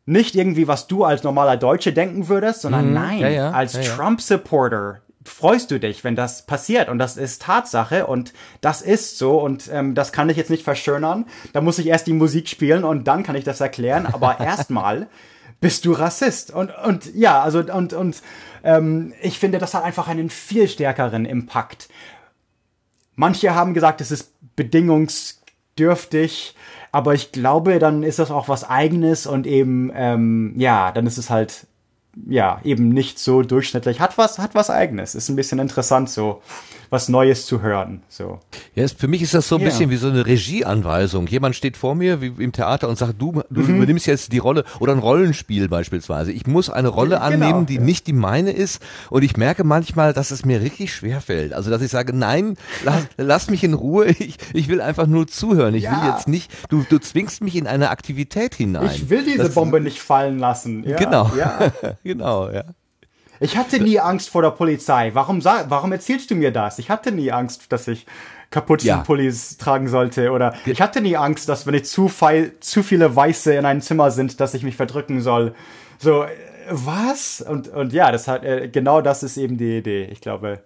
Nicht irgendwie, was du als normaler Deutsche denken würdest, sondern mhm, nein, ja, ja, als ja, Trump-Supporter freust du dich, wenn das passiert. Und das ist Tatsache und das ist so und ähm, das kann ich jetzt nicht verschönern. Da muss ich erst die Musik spielen und dann kann ich das erklären. Aber erstmal bist du Rassist. Und, und ja, also und, und ähm, ich finde, das hat einfach einen viel stärkeren Impact. Manche haben gesagt, es ist bedingungsdürftig, aber ich glaube, dann ist das auch was eigenes und eben, ähm, ja, dann ist es halt ja, eben nicht so durchschnittlich. Hat was, hat was eigenes. Ist ein bisschen interessant, so was Neues zu hören. So. Ja, für mich ist das so ein ja. bisschen wie so eine Regieanweisung. Jemand steht vor mir wie im Theater und sagt, du, du mhm. übernimmst jetzt die Rolle oder ein Rollenspiel beispielsweise. Ich muss eine Rolle genau, annehmen, die ja. nicht die meine ist. Und ich merke manchmal, dass es mir richtig schwer fällt. Also, dass ich sage, nein, lass, lass mich in Ruhe. Ich, ich will einfach nur zuhören. Ich ja. will jetzt nicht, du, du zwingst mich in eine Aktivität hinein. Ich will diese das, Bombe nicht fallen lassen. Ja, genau. Ja. genau, ja. Ich hatte nie Angst vor der Polizei. Warum, warum erzählst du mir das? Ich hatte nie Angst, dass ich Kapuzenpullis ja. tragen sollte. Oder ich hatte nie Angst, dass wenn ich zu, feil, zu viele Weiße in einem Zimmer sind, dass ich mich verdrücken soll. So, was? Und, und ja, das hat, äh, genau das ist eben die Idee. Ich glaube,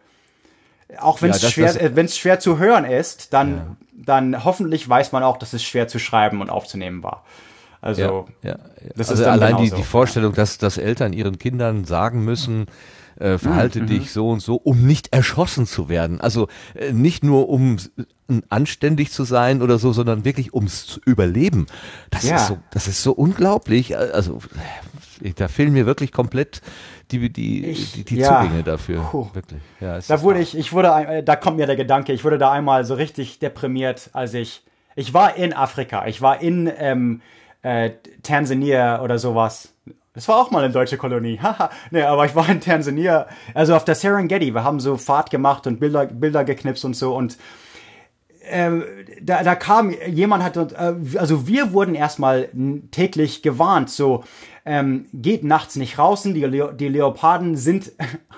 auch wenn es ja, schwer, äh, wenn es schwer zu hören ist, dann, ja. dann hoffentlich weiß man auch, dass es schwer zu schreiben und aufzunehmen war. Also, ja, ja, das also ist allein die, die Vorstellung, dass, dass Eltern ihren Kindern sagen müssen, äh, verhalte mhm. dich so und so, um nicht erschossen zu werden. Also äh, nicht nur um anständig zu sein oder so, sondern wirklich ums zu überleben. Das ja. ist so, das ist so unglaublich. Also da fehlen mir wirklich komplett die die ich, die, die ja. Zugänge dafür. Puh. Wirklich. Ja, da wurde ich, ich wurde, äh, da kommt mir der Gedanke, ich wurde da einmal so richtig deprimiert, als ich, ich war in Afrika, ich war in ähm, äh, Tansania oder sowas. Das war auch mal eine deutsche Kolonie. Haha. nee, aber ich war in Tansania, also auf der Serengeti. Wir haben so Fahrt gemacht und Bilder, Bilder geknipst und so und äh, da, da kam jemand hat äh, also wir wurden erstmal täglich gewarnt so ähm, geht nachts nicht draußen die, Le die Leoparden sind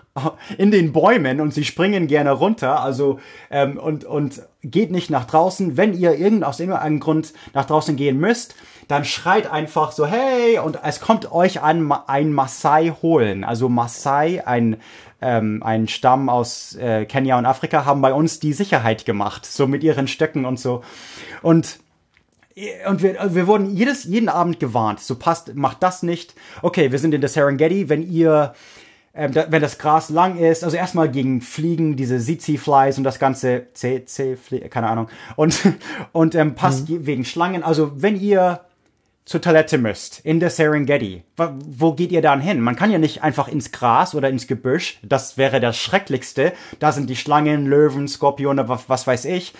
in den Bäumen und sie springen gerne runter also ähm, und und geht nicht nach draußen wenn ihr irgend aus irgendeinem Grund nach draußen gehen müsst dann schreit einfach so, hey, und es kommt euch an, ein Maasai holen. Also Maasai, ein, ähm, ein Stamm aus äh, Kenia und Afrika, haben bei uns die Sicherheit gemacht, so mit ihren Stöcken und so. Und und wir, wir wurden jedes, jeden Abend gewarnt. So passt, macht das nicht. Okay, wir sind in der Serengeti. Wenn ihr, ähm, da, wenn das Gras lang ist, also erstmal gegen Fliegen, diese Zizi-Flies und das ganze C, C, keine Ahnung. Und, und ähm, passt mhm. wegen Schlangen. Also wenn ihr zur Toilette müsst, in der Serengeti, wo geht ihr dann hin? Man kann ja nicht einfach ins Gras oder ins Gebüsch, das wäre das Schrecklichste. Da sind die Schlangen, Löwen, Skorpione, was, was weiß ich.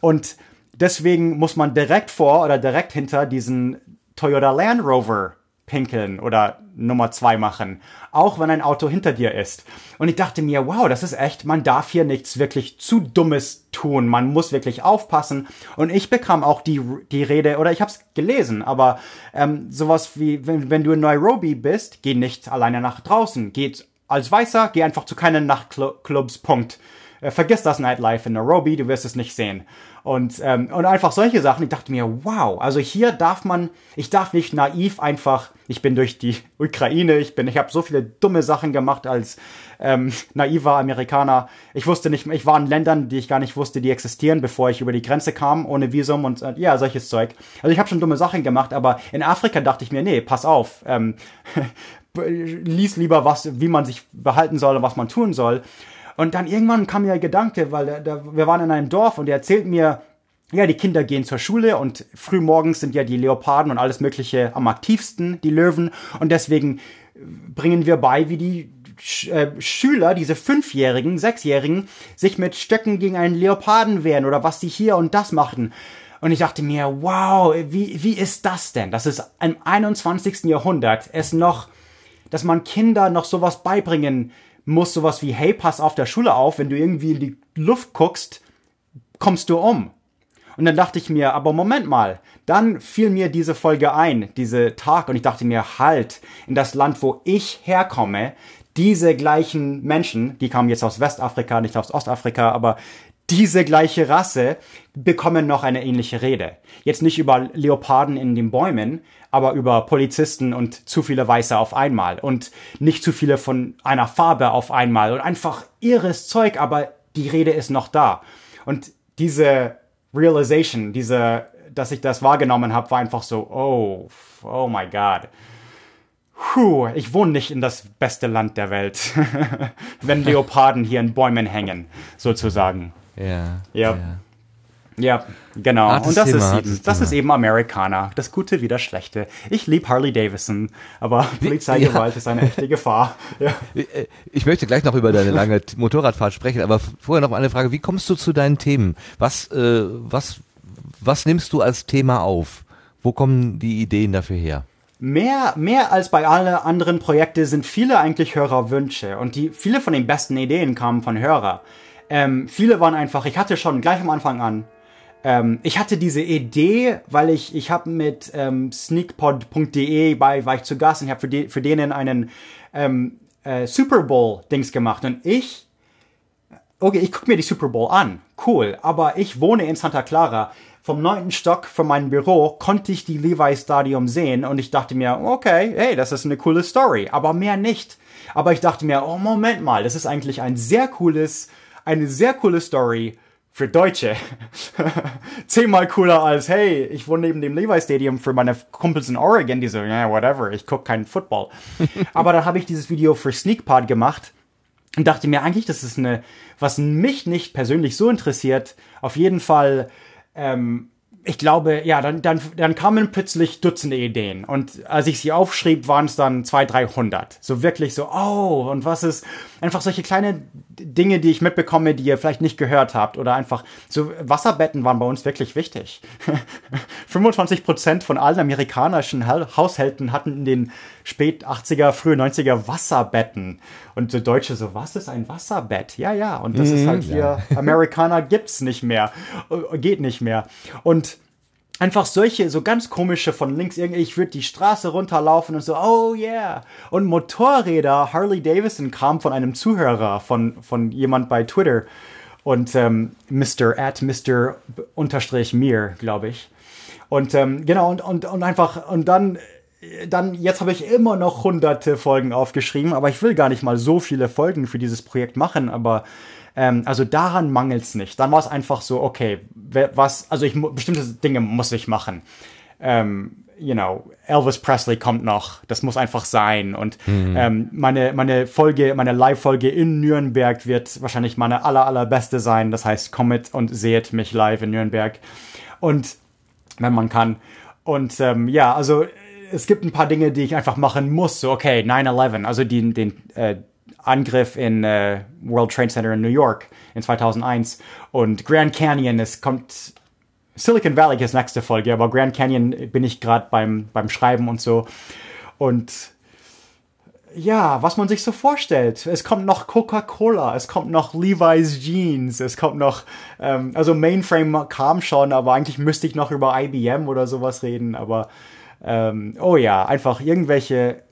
Und deswegen muss man direkt vor oder direkt hinter diesen Toyota Land Rover pinkeln oder Nummer zwei machen, auch wenn ein Auto hinter dir ist. Und ich dachte mir, wow, das ist echt, man darf hier nichts wirklich zu Dummes tun, man muss wirklich aufpassen. Und ich bekam auch die, die Rede, oder ich habe es gelesen, aber ähm, sowas wie, wenn, wenn du in Nairobi bist, geh nicht alleine nach draußen, geht als Weißer, geh einfach zu keinen Nachtclubs, Punkt. Äh, vergiss das Nightlife in Nairobi, du wirst es nicht sehen. Und, ähm, und einfach solche Sachen. Ich dachte mir, wow, also hier darf man, ich darf nicht naiv einfach, ich bin durch die Ukraine, ich bin, ich habe so viele dumme Sachen gemacht als ähm, naiver Amerikaner. Ich wusste nicht, ich war in Ländern, die ich gar nicht wusste, die existieren, bevor ich über die Grenze kam, ohne Visum und äh, ja, solches Zeug. Also ich habe schon dumme Sachen gemacht, aber in Afrika dachte ich mir, nee, pass auf, ähm, lies lieber was, wie man sich behalten soll und was man tun soll. Und dann irgendwann kam mir der Gedanke, weil da, da, wir waren in einem Dorf und er erzählt mir, ja, die Kinder gehen zur Schule und frühmorgens sind ja die Leoparden und alles Mögliche am aktivsten, die Löwen. Und deswegen bringen wir bei, wie die Sch äh, Schüler, diese Fünfjährigen, Sechsjährigen, sich mit Stöcken gegen einen Leoparden wehren oder was sie hier und das machen. Und ich dachte mir, wow, wie, wie ist das denn? Das ist im 21. Jahrhundert es noch, dass man Kinder noch sowas beibringen muss sowas wie, hey, pass auf der Schule auf, wenn du irgendwie in die Luft guckst, kommst du um. Und dann dachte ich mir, aber Moment mal, dann fiel mir diese Folge ein, diese Tag, und ich dachte mir, halt, in das Land, wo ich herkomme, diese gleichen Menschen, die kamen jetzt aus Westafrika, nicht aus Ostafrika, aber diese gleiche Rasse bekommen noch eine ähnliche Rede. Jetzt nicht über Leoparden in den Bäumen, aber über Polizisten und zu viele Weiße auf einmal und nicht zu viele von einer Farbe auf einmal und einfach irres Zeug, aber die Rede ist noch da. Und diese Realization, diese, dass ich das wahrgenommen habe, war einfach so, oh, oh my God. Puh, ich wohne nicht in das beste Land der Welt, wenn Leoparden hier in Bäumen hängen, sozusagen. Ja. Ja. ja. Genau. Hartes und das, Thema, ist, eben, das ist eben Amerikaner. Das Gute wie das Schlechte. Ich liebe Harley Davidson, aber Polizeigewalt ja. ist eine echte Gefahr. Ja. Ich möchte gleich noch über deine lange Motorradfahrt sprechen, aber vorher noch eine Frage. Wie kommst du zu deinen Themen? Was, äh, was, was nimmst du als Thema auf? Wo kommen die Ideen dafür her? Mehr, mehr als bei allen anderen Projekten sind viele eigentlich Hörerwünsche und die, viele von den besten Ideen kamen von Hörer. Ähm, viele waren einfach, ich hatte schon gleich am Anfang an, ähm, ich hatte diese Idee, weil ich, ich habe mit ähm, sneakpod.de bei, war ich zu Gast und ich habe für, die, für denen einen ähm, äh, Super Bowl-Dings gemacht und ich, okay, ich gucke mir die Super Bowl an, cool, aber ich wohne in Santa Clara. Vom neunten Stock von meinem Büro konnte ich die Levi Stadium sehen und ich dachte mir, okay, hey, das ist eine coole Story, aber mehr nicht. Aber ich dachte mir, oh Moment mal, das ist eigentlich ein sehr cooles eine sehr coole Story für Deutsche. Zehnmal cooler als, hey, ich wohne neben dem Levi Stadium für meine Kumpels in Oregon, die so, ja, yeah, whatever, ich gucke keinen Football. Aber dann habe ich dieses Video für SneakPod gemacht und dachte mir eigentlich, das ist eine, was mich nicht persönlich so interessiert, auf jeden Fall ähm, ich glaube, ja, dann, dann, dann kamen plötzlich Dutzende Ideen. Und als ich sie aufschrieb, waren es dann zwei, dreihundert. So wirklich so, oh, und was ist, einfach solche kleine Dinge, die ich mitbekomme, die ihr vielleicht nicht gehört habt. Oder einfach, so Wasserbetten waren bei uns wirklich wichtig. 25 Prozent von allen amerikanischen Haushalten hatten in den spät 80er, frühe 90er Wasserbetten. Und so Deutsche so, was ist ein Wasserbett? Ja, ja. Und das mhm, ist halt hier, ja. Amerikaner gibt's nicht mehr. Äh, geht nicht mehr. Und einfach solche, so ganz komische von links irgendwie, ich würde die Straße runterlaufen und so, oh yeah. Und Motorräder, Harley Davidson kam von einem Zuhörer, von, von jemand bei Twitter. Und ähm, Mr. at Mr. unterstrich mir, glaube ich. Und ähm, genau, und, und, und einfach, und dann dann, jetzt habe ich immer noch hunderte Folgen aufgeschrieben, aber ich will gar nicht mal so viele Folgen für dieses Projekt machen, aber ähm, also daran mangelt es nicht. Dann war es einfach so, okay, was, also ich bestimmte Dinge muss ich machen. Ähm, you know, Elvis Presley kommt noch, das muss einfach sein. Und mhm. ähm, meine, meine Folge, meine Live-Folge in Nürnberg wird wahrscheinlich meine aller, allerbeste sein. Das heißt, kommt und seht mich live in Nürnberg. Und wenn man kann. Und ähm, ja, also es gibt ein paar Dinge, die ich einfach machen muss. So, okay, 9-11, also die, den äh, Angriff in äh, World Trade Center in New York in 2001 und Grand Canyon, es kommt Silicon Valley ist nächste Folge, aber Grand Canyon bin ich gerade beim, beim Schreiben und so. Und ja, was man sich so vorstellt. Es kommt noch Coca-Cola, es kommt noch Levi's Jeans, es kommt noch, ähm, also Mainframe kam schon, aber eigentlich müsste ich noch über IBM oder sowas reden, aber ähm, oh ja, einfach irgendwelche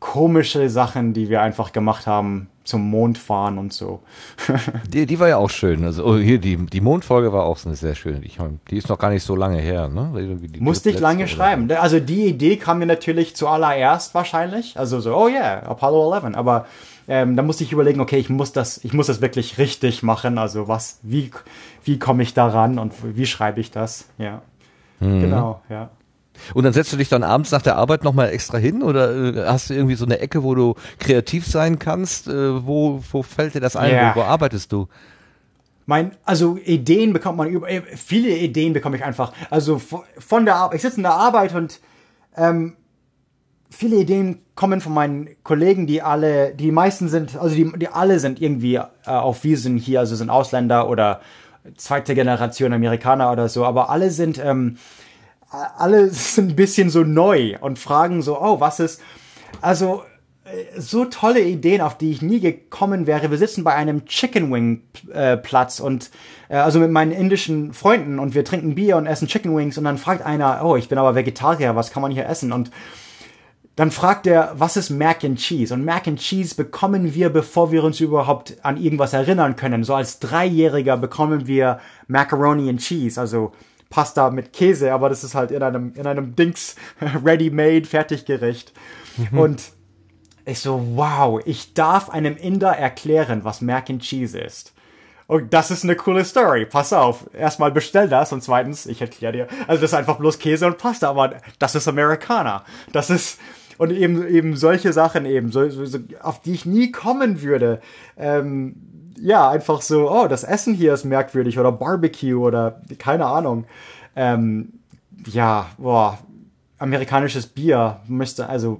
komische Sachen, die wir einfach gemacht haben, zum Mond fahren und so. die, die war ja auch schön. Also oh, hier die, die Mondfolge war auch sehr schön. Ich, die ist noch gar nicht so lange her. Ne? Die Musste ich lange schreiben. So. Also die Idee kam mir natürlich zuallererst wahrscheinlich. Also so, oh yeah, Apollo 11. Aber ähm, da musste ich überlegen, okay, ich muss das, ich muss das wirklich richtig machen. Also was, wie, wie komme ich daran und wie schreibe ich das? Ja, mhm. genau, ja. Und dann setzt du dich dann abends nach der Arbeit nochmal extra hin oder äh, hast du irgendwie so eine Ecke, wo du kreativ sein kannst? Äh, wo, wo fällt dir das ein? Yeah. Wo, wo arbeitest du? Mein, also Ideen bekommt man über, äh, viele Ideen bekomme ich einfach. Also von der Arbeit, ich sitze in der Arbeit und ähm, viele Ideen kommen von meinen Kollegen, die alle, die meisten sind, also die, die alle sind irgendwie äh, auf Wiesen hier, also sind Ausländer oder zweite Generation Amerikaner oder so, aber alle sind ähm, alle sind ein bisschen so neu und fragen so, oh, was ist, also äh, so tolle Ideen, auf die ich nie gekommen wäre. Wir sitzen bei einem Chicken Wing äh, Platz und äh, also mit meinen indischen Freunden und wir trinken Bier und essen Chicken Wings und dann fragt einer, oh, ich bin aber Vegetarier, was kann man hier essen? Und dann fragt er, was ist Mac and Cheese? Und Mac and Cheese bekommen wir, bevor wir uns überhaupt an irgendwas erinnern können. So als Dreijähriger bekommen wir Macaroni and Cheese, also Pasta mit Käse, aber das ist halt in einem, in einem Dings ready-made, fertiggericht. Mhm. Und ich so, wow, ich darf einem Inder erklären, was Mac and Cheese ist. Und das ist eine coole Story. Pass auf. Erstmal bestell das und zweitens, ich erkläre dir. Also das ist einfach bloß Käse und Pasta, aber das ist Amerikaner. Das ist, und eben, eben solche Sachen eben, so, so, auf die ich nie kommen würde. Ähm, ja, einfach so, oh, das Essen hier ist merkwürdig oder Barbecue oder keine Ahnung. Ähm, ja, boah, amerikanisches Bier müsste also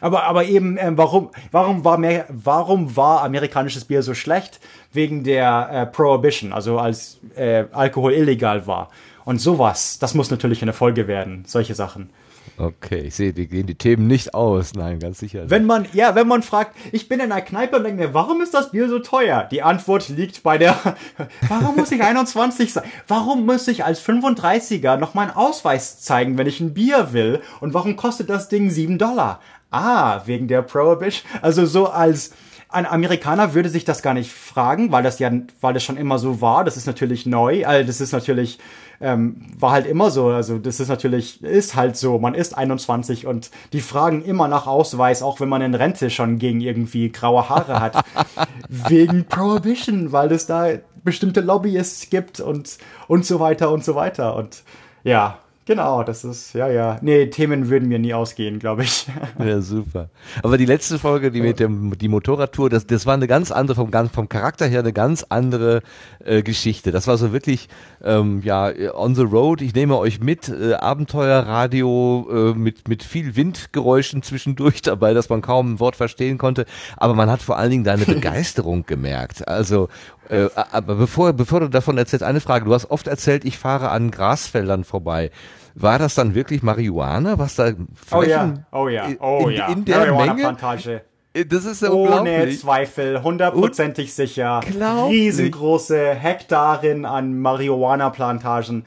aber aber eben ähm, warum warum war mehr warum war amerikanisches Bier so schlecht? Wegen der äh, Prohibition also als äh, Alkohol illegal war. Und sowas das muss natürlich eine Folge werden solche Sachen Okay, ich sehe, die gehen die Themen nicht aus. Nein, ganz sicher. Wenn man, ja, wenn man fragt, ich bin in einer Kneipe und denke mir, warum ist das Bier so teuer? Die Antwort liegt bei der, warum muss ich 21 sein? Warum muss ich als 35er noch meinen Ausweis zeigen, wenn ich ein Bier will? Und warum kostet das Ding 7 Dollar? Ah, wegen der Prohibition. Also so als, ein Amerikaner würde sich das gar nicht fragen, weil das ja, weil das schon immer so war. Das ist natürlich neu. Also das ist natürlich ähm, war halt immer so. Also das ist natürlich, ist halt so. Man ist 21 und die fragen immer nach Ausweis, auch wenn man in Rente schon gegen irgendwie graue Haare hat. Wegen Prohibition, weil es da bestimmte Lobbyists gibt und, und so weiter und so weiter. Und ja, Genau, das ist, ja, ja. Nee, Themen würden mir nie ausgehen, glaube ich. Ja, super. Aber die letzte Folge, die mit dem, die Motorradtour, das, das war eine ganz andere, vom, vom Charakter her eine ganz andere äh, Geschichte. Das war so wirklich, ähm, ja, on the road, ich nehme euch mit, äh, Abenteuerradio äh, mit, mit viel Windgeräuschen zwischendurch dabei, dass man kaum ein Wort verstehen konnte. Aber man hat vor allen Dingen deine Begeisterung gemerkt. Also, äh, aber bevor, bevor du davon erzählst, eine Frage. Du hast oft erzählt, ich fahre an Grasfeldern vorbei. War das dann wirklich Marihuana, was da Oh ja, oh ja, oh in, ja. in der Menge? Marihuana-Plantage. Das ist ja Ohne. Zweifel, hundertprozentig sicher. Unglaublich. Riesengroße Hektaren an Marihuana-Plantagen.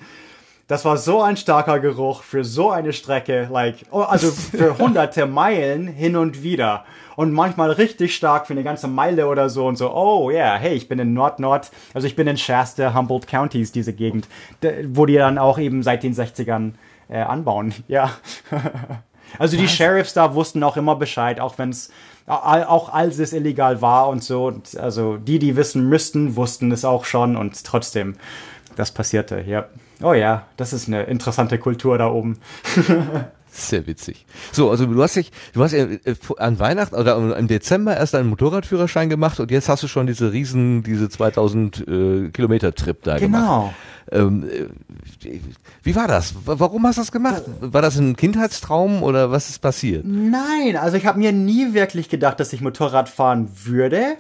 Das war so ein starker Geruch für so eine Strecke, like, oh, also für hunderte Meilen hin und wieder. Und manchmal richtig stark für eine ganze Meile oder so und so, oh ja, yeah, hey, ich bin in Nord-Nord, also ich bin in Shasta, Humboldt Counties, diese Gegend, wo die dann auch eben seit den 60ern äh, anbauen, ja. Also die Sheriffs da wussten auch immer Bescheid, auch wenn es auch als es illegal war und so. Und also die, die wissen müssten, wussten es auch schon und trotzdem, das passierte. Ja. Oh ja, das ist eine interessante Kultur da oben. Sehr witzig. So, also du hast dich, du hast ja äh, an Weihnachten oder im Dezember erst einen Motorradführerschein gemacht und jetzt hast du schon diese riesen, diese 2000 äh, Kilometer Trip da gemacht. Ähm, äh, wie war das? Warum hast du das gemacht? War das ein Kindheitstraum oder was ist passiert? Nein, also ich habe mir nie wirklich gedacht, dass ich Motorrad fahren würde.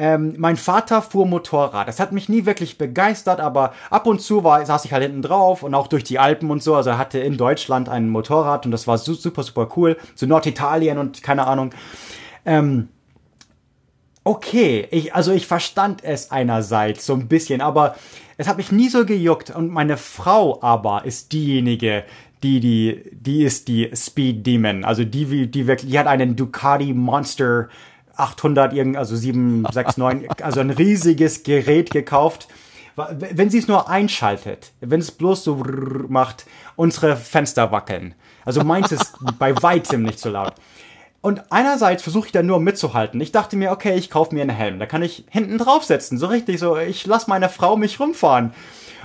Ähm, mein Vater fuhr Motorrad. Das hat mich nie wirklich begeistert, aber ab und zu war, saß ich halt hinten drauf und auch durch die Alpen und so. Also er hatte in Deutschland ein Motorrad und das war su super, super cool. Zu Norditalien und keine Ahnung. Ähm, okay, ich, also ich verstand es einerseits so ein bisschen, aber es hat mich nie so gejuckt. Und meine Frau aber ist diejenige, die, die, die ist die Speed Demon. Also die, die wirklich, die hat einen Ducati Monster 800, irgend, also 769, also ein riesiges Gerät gekauft. Wenn sie es nur einschaltet, wenn es bloß so macht, unsere Fenster wackeln. Also meins ist bei weitem nicht so laut. Und einerseits versuche ich da nur mitzuhalten. Ich dachte mir, okay, ich kaufe mir einen Helm. Da kann ich hinten draufsetzen. So richtig so, ich lasse meine Frau mich rumfahren.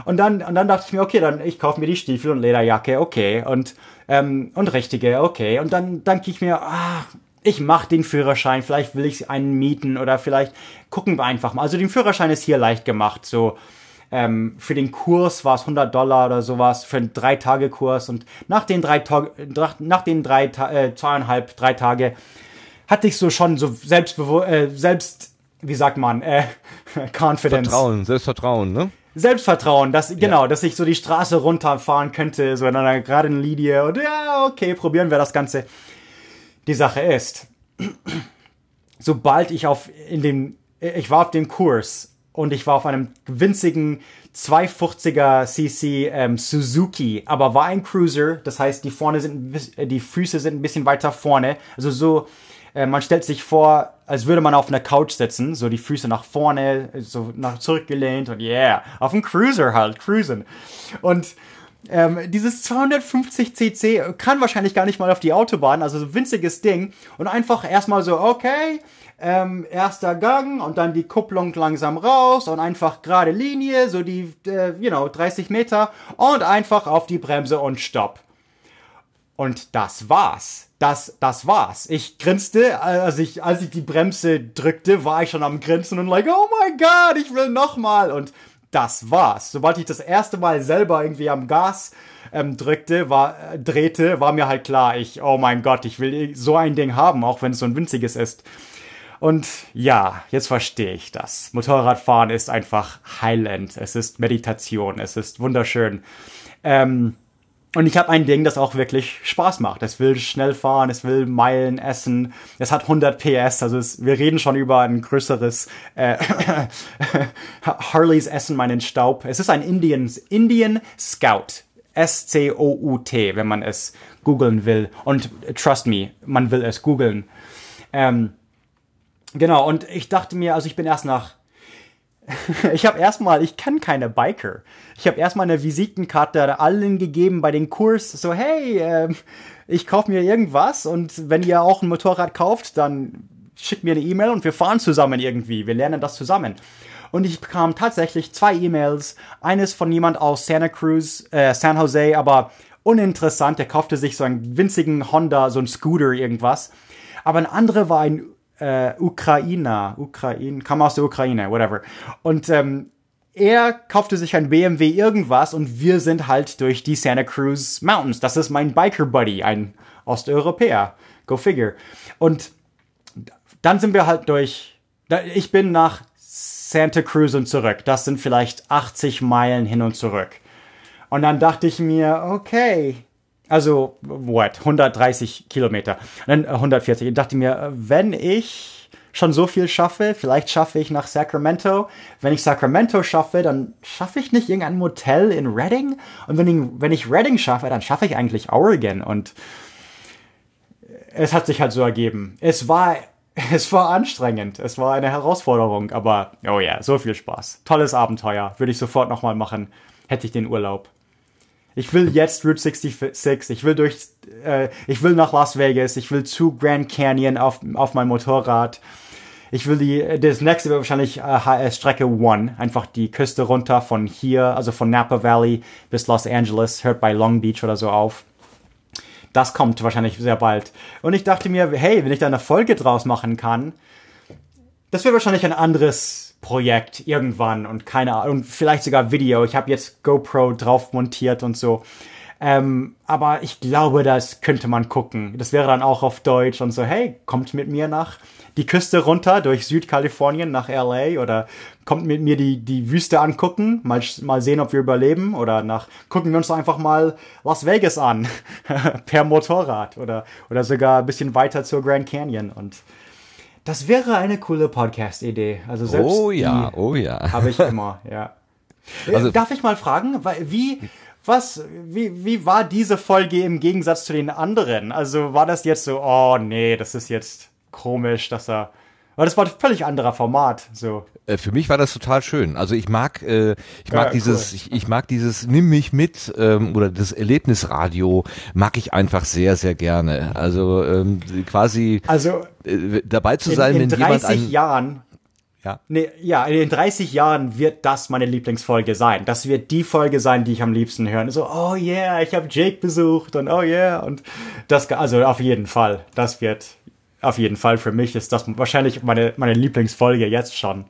Und dann, und dann dachte ich mir, okay, dann ich kaufe mir die Stiefel und Lederjacke, okay. Und, ähm, und richtige, okay. Und dann denke ich mir, ah, ich mache den Führerschein, vielleicht will ich einen mieten oder vielleicht gucken wir einfach mal. Also den Führerschein ist hier leicht gemacht. So ähm, für den Kurs war es 100 Dollar oder sowas für einen drei Tage Kurs und nach den drei Tage, nach den drei äh, zweieinhalb drei Tage hatte ich so schon so selbstbewusst, äh, selbst wie sagt man, äh, Confidence. Vertrauen, Selbstvertrauen, ne? Selbstvertrauen, dass, genau, dass ich so die Straße runterfahren könnte, so in einer geraden Linie und ja, okay, probieren wir das Ganze. Die Sache ist, sobald ich auf, in dem, ich war auf dem Kurs und ich war auf einem winzigen 250er cc ähm, Suzuki, aber war ein Cruiser, das heißt, die vorne sind, die Füße sind ein bisschen weiter vorne, also so, äh, man stellt sich vor, als würde man auf einer Couch sitzen, so die Füße nach vorne, so nach zurückgelehnt und yeah, auf dem Cruiser halt, cruisen. Und ähm, dieses 250 cc kann wahrscheinlich gar nicht mal auf die Autobahn, also so ein winziges Ding und einfach erstmal so, okay, ähm, erster Gang und dann die Kupplung langsam raus und einfach gerade Linie, so die, äh, you know, 30 Meter und einfach auf die Bremse und Stopp. Und das war's. Das, das war's. Ich grinste, als ich, als ich die Bremse drückte, war ich schon am Grinsen und like, oh my God, ich will nochmal. Und das war's. Sobald ich das erste Mal selber irgendwie am Gas ähm, drückte, war, äh, drehte, war mir halt klar, ich, oh mein Gott, ich will so ein Ding haben, auch wenn es so ein winziges ist. Und ja, jetzt verstehe ich das. Motorradfahren ist einfach heilend. Es ist Meditation. Es ist wunderschön. Ähm, und ich habe ein Ding, das auch wirklich Spaß macht. Es will schnell fahren, es will Meilen essen. Es hat 100 PS, also es, wir reden schon über ein größeres äh, Harleys essen meinen Staub. Es ist ein Indian, Indian Scout. S-C-O-U-T, wenn man es googeln will. Und trust me, man will es googeln. Ähm, genau, und ich dachte mir, also ich bin erst nach ich habe erstmal, ich kenne keine Biker. Ich habe erstmal eine Visitenkarte allen gegeben bei den Kurs. So, hey, äh, ich kaufe mir irgendwas und wenn ihr auch ein Motorrad kauft, dann schick mir eine E-Mail und wir fahren zusammen irgendwie. Wir lernen das zusammen. Und ich bekam tatsächlich zwei E-Mails. Eines von jemand aus Santa Cruz, äh, San Jose, aber uninteressant. Der kaufte sich so einen winzigen Honda, so ein Scooter, irgendwas. Aber ein anderer war ein äh, Ukrainer, Ukraine, kam aus der Ukraine, whatever. Und ähm, er kaufte sich ein BMW irgendwas und wir sind halt durch die Santa Cruz Mountains. Das ist mein Biker Buddy, ein Osteuropäer. Go figure. Und dann sind wir halt durch. Ich bin nach Santa Cruz und zurück. Das sind vielleicht 80 Meilen hin und zurück. Und dann dachte ich mir, okay, also, what, 130 Kilometer, dann 140. Ich dachte mir, wenn ich schon so viel schaffe, vielleicht schaffe ich nach Sacramento. Wenn ich Sacramento schaffe, dann schaffe ich nicht irgendein Motel in Redding. Und wenn ich, wenn ich Redding schaffe, dann schaffe ich eigentlich Oregon. Und es hat sich halt so ergeben. Es war, es war anstrengend. Es war eine Herausforderung. Aber, oh ja, so viel Spaß. Tolles Abenteuer. Würde ich sofort nochmal machen. Hätte ich den Urlaub. Ich will jetzt Route 66. Ich will durch, äh, ich will nach Las Vegas. Ich will zu Grand Canyon auf, auf mein Motorrad. Ich will die, das nächste wird wahrscheinlich äh, Strecke One. Einfach die Küste runter von hier, also von Napa Valley bis Los Angeles. Hört bei Long Beach oder so auf. Das kommt wahrscheinlich sehr bald. Und ich dachte mir, hey, wenn ich da eine Folge draus machen kann, das wird wahrscheinlich ein anderes Projekt irgendwann und keine Ahnung, vielleicht sogar Video. Ich habe jetzt GoPro drauf montiert und so. Ähm, aber ich glaube, das könnte man gucken. Das wäre dann auch auf Deutsch und so, hey, kommt mit mir nach die Küste runter durch Südkalifornien nach LA oder kommt mit mir die, die Wüste angucken, mal, mal sehen, ob wir überleben oder nach, gucken wir uns einfach mal Las Vegas an per Motorrad oder, oder sogar ein bisschen weiter zur Grand Canyon und das wäre eine coole Podcast-Idee. Also selbst oh ja, oh ja. Habe ich immer, ja. Also, Darf ich mal fragen, wie, was, wie, wie war diese Folge im Gegensatz zu den anderen? Also war das jetzt so, oh nee, das ist jetzt komisch, dass er aber das war ein völlig anderer Format. So. Äh, für mich war das total schön. Also ich mag, äh, ich mag ja, dieses, cool. ich, ich, mag dieses Nimm mich mit ähm, oder das Erlebnisradio mag ich einfach sehr, sehr gerne. Also ähm, quasi also, äh, dabei zu sein, in, in wenn 30 jemand einen, Jahren ja. Nee, ja, in 30 Jahren wird das meine Lieblingsfolge sein. Das wird die Folge sein, die ich am liebsten höre. So, oh yeah, ich habe Jake besucht und oh yeah und das, also auf jeden Fall, das wird auf jeden Fall. Für mich ist das wahrscheinlich meine, meine Lieblingsfolge jetzt schon.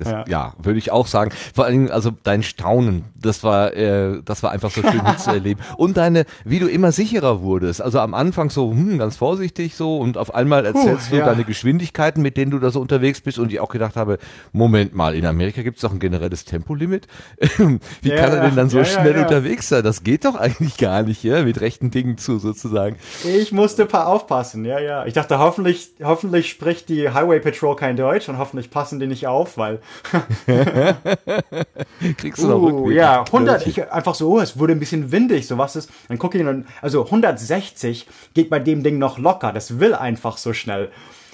Das, ja. ja. würde ich auch sagen. Vor allem, also dein Staunen, das war, äh, das war einfach so schön mitzuerleben. Und deine, wie du immer sicherer wurdest. Also am Anfang so, hm, ganz vorsichtig so und auf einmal erzählst Puh, du ja. deine Geschwindigkeiten, mit denen du da so unterwegs bist und ich auch gedacht habe, Moment mal, in Amerika gibt es doch ein generelles Tempolimit. wie ja, kann er denn dann so schnell unterwegs sein? Das geht doch eigentlich gar nicht, ja, mit rechten Dingen zu sozusagen. Ich musste paar aufpassen, ja, ja. Ich dachte, hoffentlich, hoffentlich spricht die Highway Patrol kein Deutsch und hoffentlich passen die nicht auf, weil Kriegst du uh, Rückweg. Ja, 100, ich, einfach so, oh, es wurde ein bisschen windig, so was ist. Dann gucke ich dann, also 160 geht bei dem Ding noch locker, das will einfach so schnell.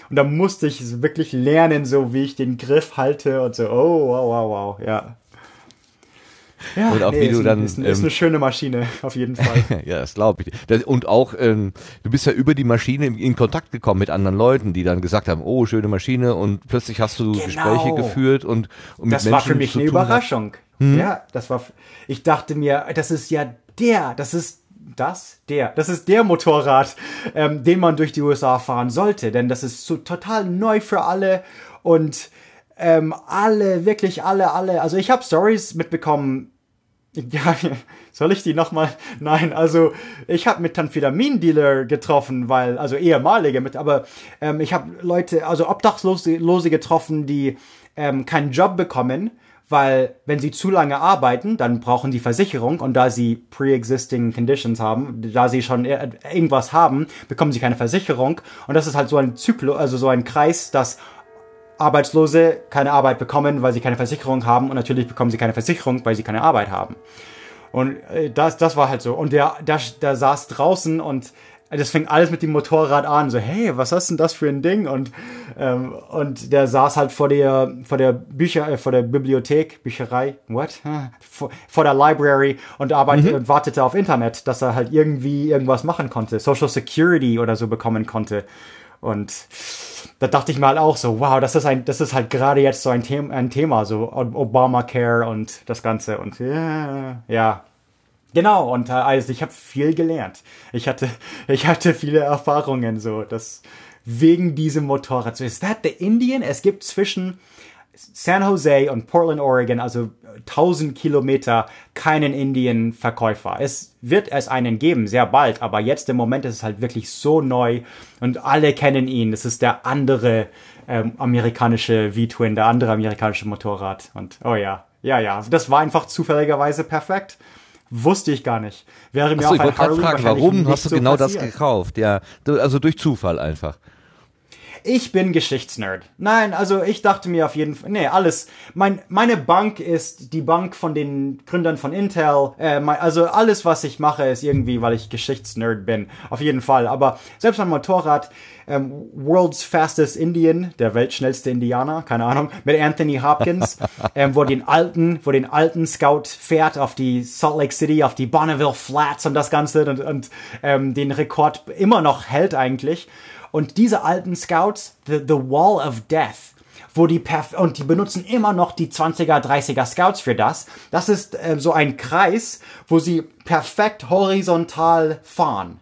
Und da musste ich wirklich lernen, so wie ich den Griff halte und so, oh, wow, wow, wow, ja. Ja, und auch nee, wie du dann ist, ist eine ähm, schöne Maschine auf jeden Fall. ja, das glaube ich. Und auch ähm, du bist ja über die Maschine in, in, Kontakt gekommen mit anderen Leuten, die dann gesagt haben, oh schöne Maschine und plötzlich hast du genau. Gespräche geführt und, und das mit Menschen war für mich eine Überraschung. Hm? Ja, das war. Ich dachte mir, das ist ja der, das ist das, der, das ist der Motorrad, ähm, den man durch die USA fahren sollte, denn das ist so total neu für alle und ähm, alle, wirklich alle, alle. Also ich habe Stories mitbekommen. Ja, soll ich die nochmal? Nein, also ich habe mit Tanfetamin-Dealer getroffen, weil, also ehemalige mit, aber ähm, ich habe Leute, also Obdachlose Lose getroffen, die ähm, keinen Job bekommen, weil wenn sie zu lange arbeiten, dann brauchen die Versicherung und da sie pre-existing conditions haben, da sie schon irgendwas haben, bekommen sie keine Versicherung und das ist halt so ein Zyklus, also so ein Kreis, dass Arbeitslose keine Arbeit bekommen, weil sie keine Versicherung haben und natürlich bekommen sie keine Versicherung, weil sie keine Arbeit haben. Und äh, das, das war halt so. Und der, der, der saß draußen und das fing alles mit dem Motorrad an. So, hey, was ist denn das für ein Ding? Und, ähm, und der saß halt vor der, vor der Bücher, äh, vor der Bibliothek, Bücherei, what? Vor, vor der Library und arbeitete mhm. und wartete auf Internet, dass er halt irgendwie irgendwas machen konnte. Social Security oder so bekommen konnte. Und da dachte ich mal auch so, wow, das ist ein, das ist halt gerade jetzt so ein Thema, ein Thema, so Obamacare und das Ganze und ja, ja. Genau, und äh, also ich habe viel gelernt. Ich hatte, ich hatte viele Erfahrungen, so, das wegen diesem Motorrad. So, ist that the Indian? Es gibt zwischen San Jose und Portland, Oregon, also 1000 Kilometer, keinen Indien-Verkäufer. Es wird es einen geben, sehr bald, aber jetzt im Moment ist es halt wirklich so neu und alle kennen ihn. Das ist der andere ähm, amerikanische V-Twin, der andere amerikanische Motorrad. Und oh ja, ja, ja, das war einfach zufälligerweise perfekt. Wusste ich gar nicht. Wäre mir Achso, auch ein ich Harley fragen, warum hast du so genau passiert. das gekauft? Ja, also durch Zufall einfach. Ich bin Geschichtsnerd. Nein, also ich dachte mir auf jeden Fall, nee, alles. Mein, meine Bank ist die Bank von den Gründern von Intel. Äh, mein, also alles, was ich mache, ist irgendwie, weil ich Geschichtsnerd bin. Auf jeden Fall. Aber selbst mein Motorrad, ähm, World's Fastest Indian, der weltschnellste Indianer, keine Ahnung, mit Anthony Hopkins, ähm, wo den alten, wo den alten Scout fährt auf die Salt Lake City, auf die Bonneville Flats und das Ganze und, und ähm, den Rekord immer noch hält eigentlich. Und diese alten Scouts, the, the Wall of Death, wo die perf und die benutzen immer noch die 20er, 30er Scouts für das. Das ist äh, so ein Kreis, wo sie perfekt horizontal fahren.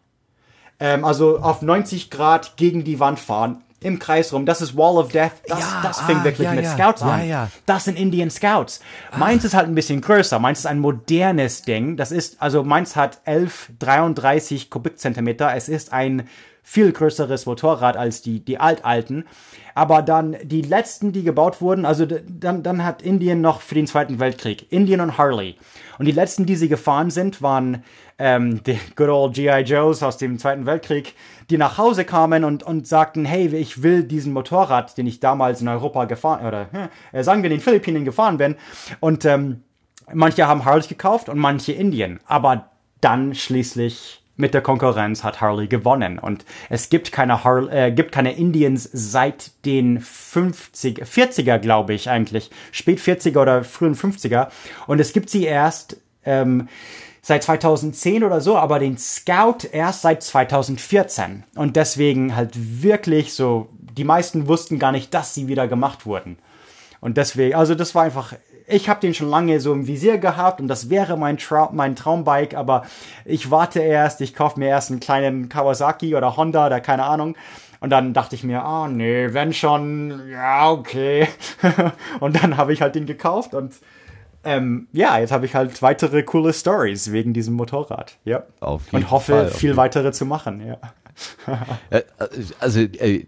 Ähm, also auf 90 Grad gegen die Wand fahren im Kreis rum. Das ist Wall of Death. Das, ja, das fing ah, wirklich ja, mit ja. Scouts an. Das sind Indian Scouts. Meins ist halt ein bisschen größer. Meins ist ein modernes Ding. Das ist, also meins hat 1133 Kubikzentimeter. Es ist ein viel größeres Motorrad als die, die altalten. Aber dann die letzten, die gebaut wurden, also dann, dann hat Indien noch für den Zweiten Weltkrieg, Indien und Harley. Und die letzten, die sie gefahren sind, waren ähm, die good old G.I. Joes aus dem Zweiten Weltkrieg, die nach Hause kamen und, und sagten, hey, ich will diesen Motorrad, den ich damals in Europa gefahren, oder äh, sagen wir in den Philippinen gefahren bin. Und ähm, manche haben Harley gekauft und manche Indien. Aber dann schließlich mit der Konkurrenz hat Harley gewonnen. Und es gibt keine Harley, äh, gibt keine Indians seit den 50 40er glaube ich eigentlich. Spät 40er oder frühen 50er und es gibt sie erst ähm, seit 2010 oder so, aber den Scout erst seit 2014 und deswegen halt wirklich so die meisten wussten gar nicht, dass sie wieder gemacht wurden. Und deswegen, also das war einfach ich habe den schon lange so im Visier gehabt und das wäre mein, Tra mein Traumbike, aber ich warte erst, ich kaufe mir erst einen kleinen Kawasaki oder Honda oder keine Ahnung. Und dann dachte ich mir, ah oh, nee, wenn schon, ja, okay. und dann habe ich halt den gekauft und ähm, ja, jetzt habe ich halt weitere coole Stories wegen diesem Motorrad. Ja. und hoffe, Fall, viel weitere zu machen, ja. Äh, also äh,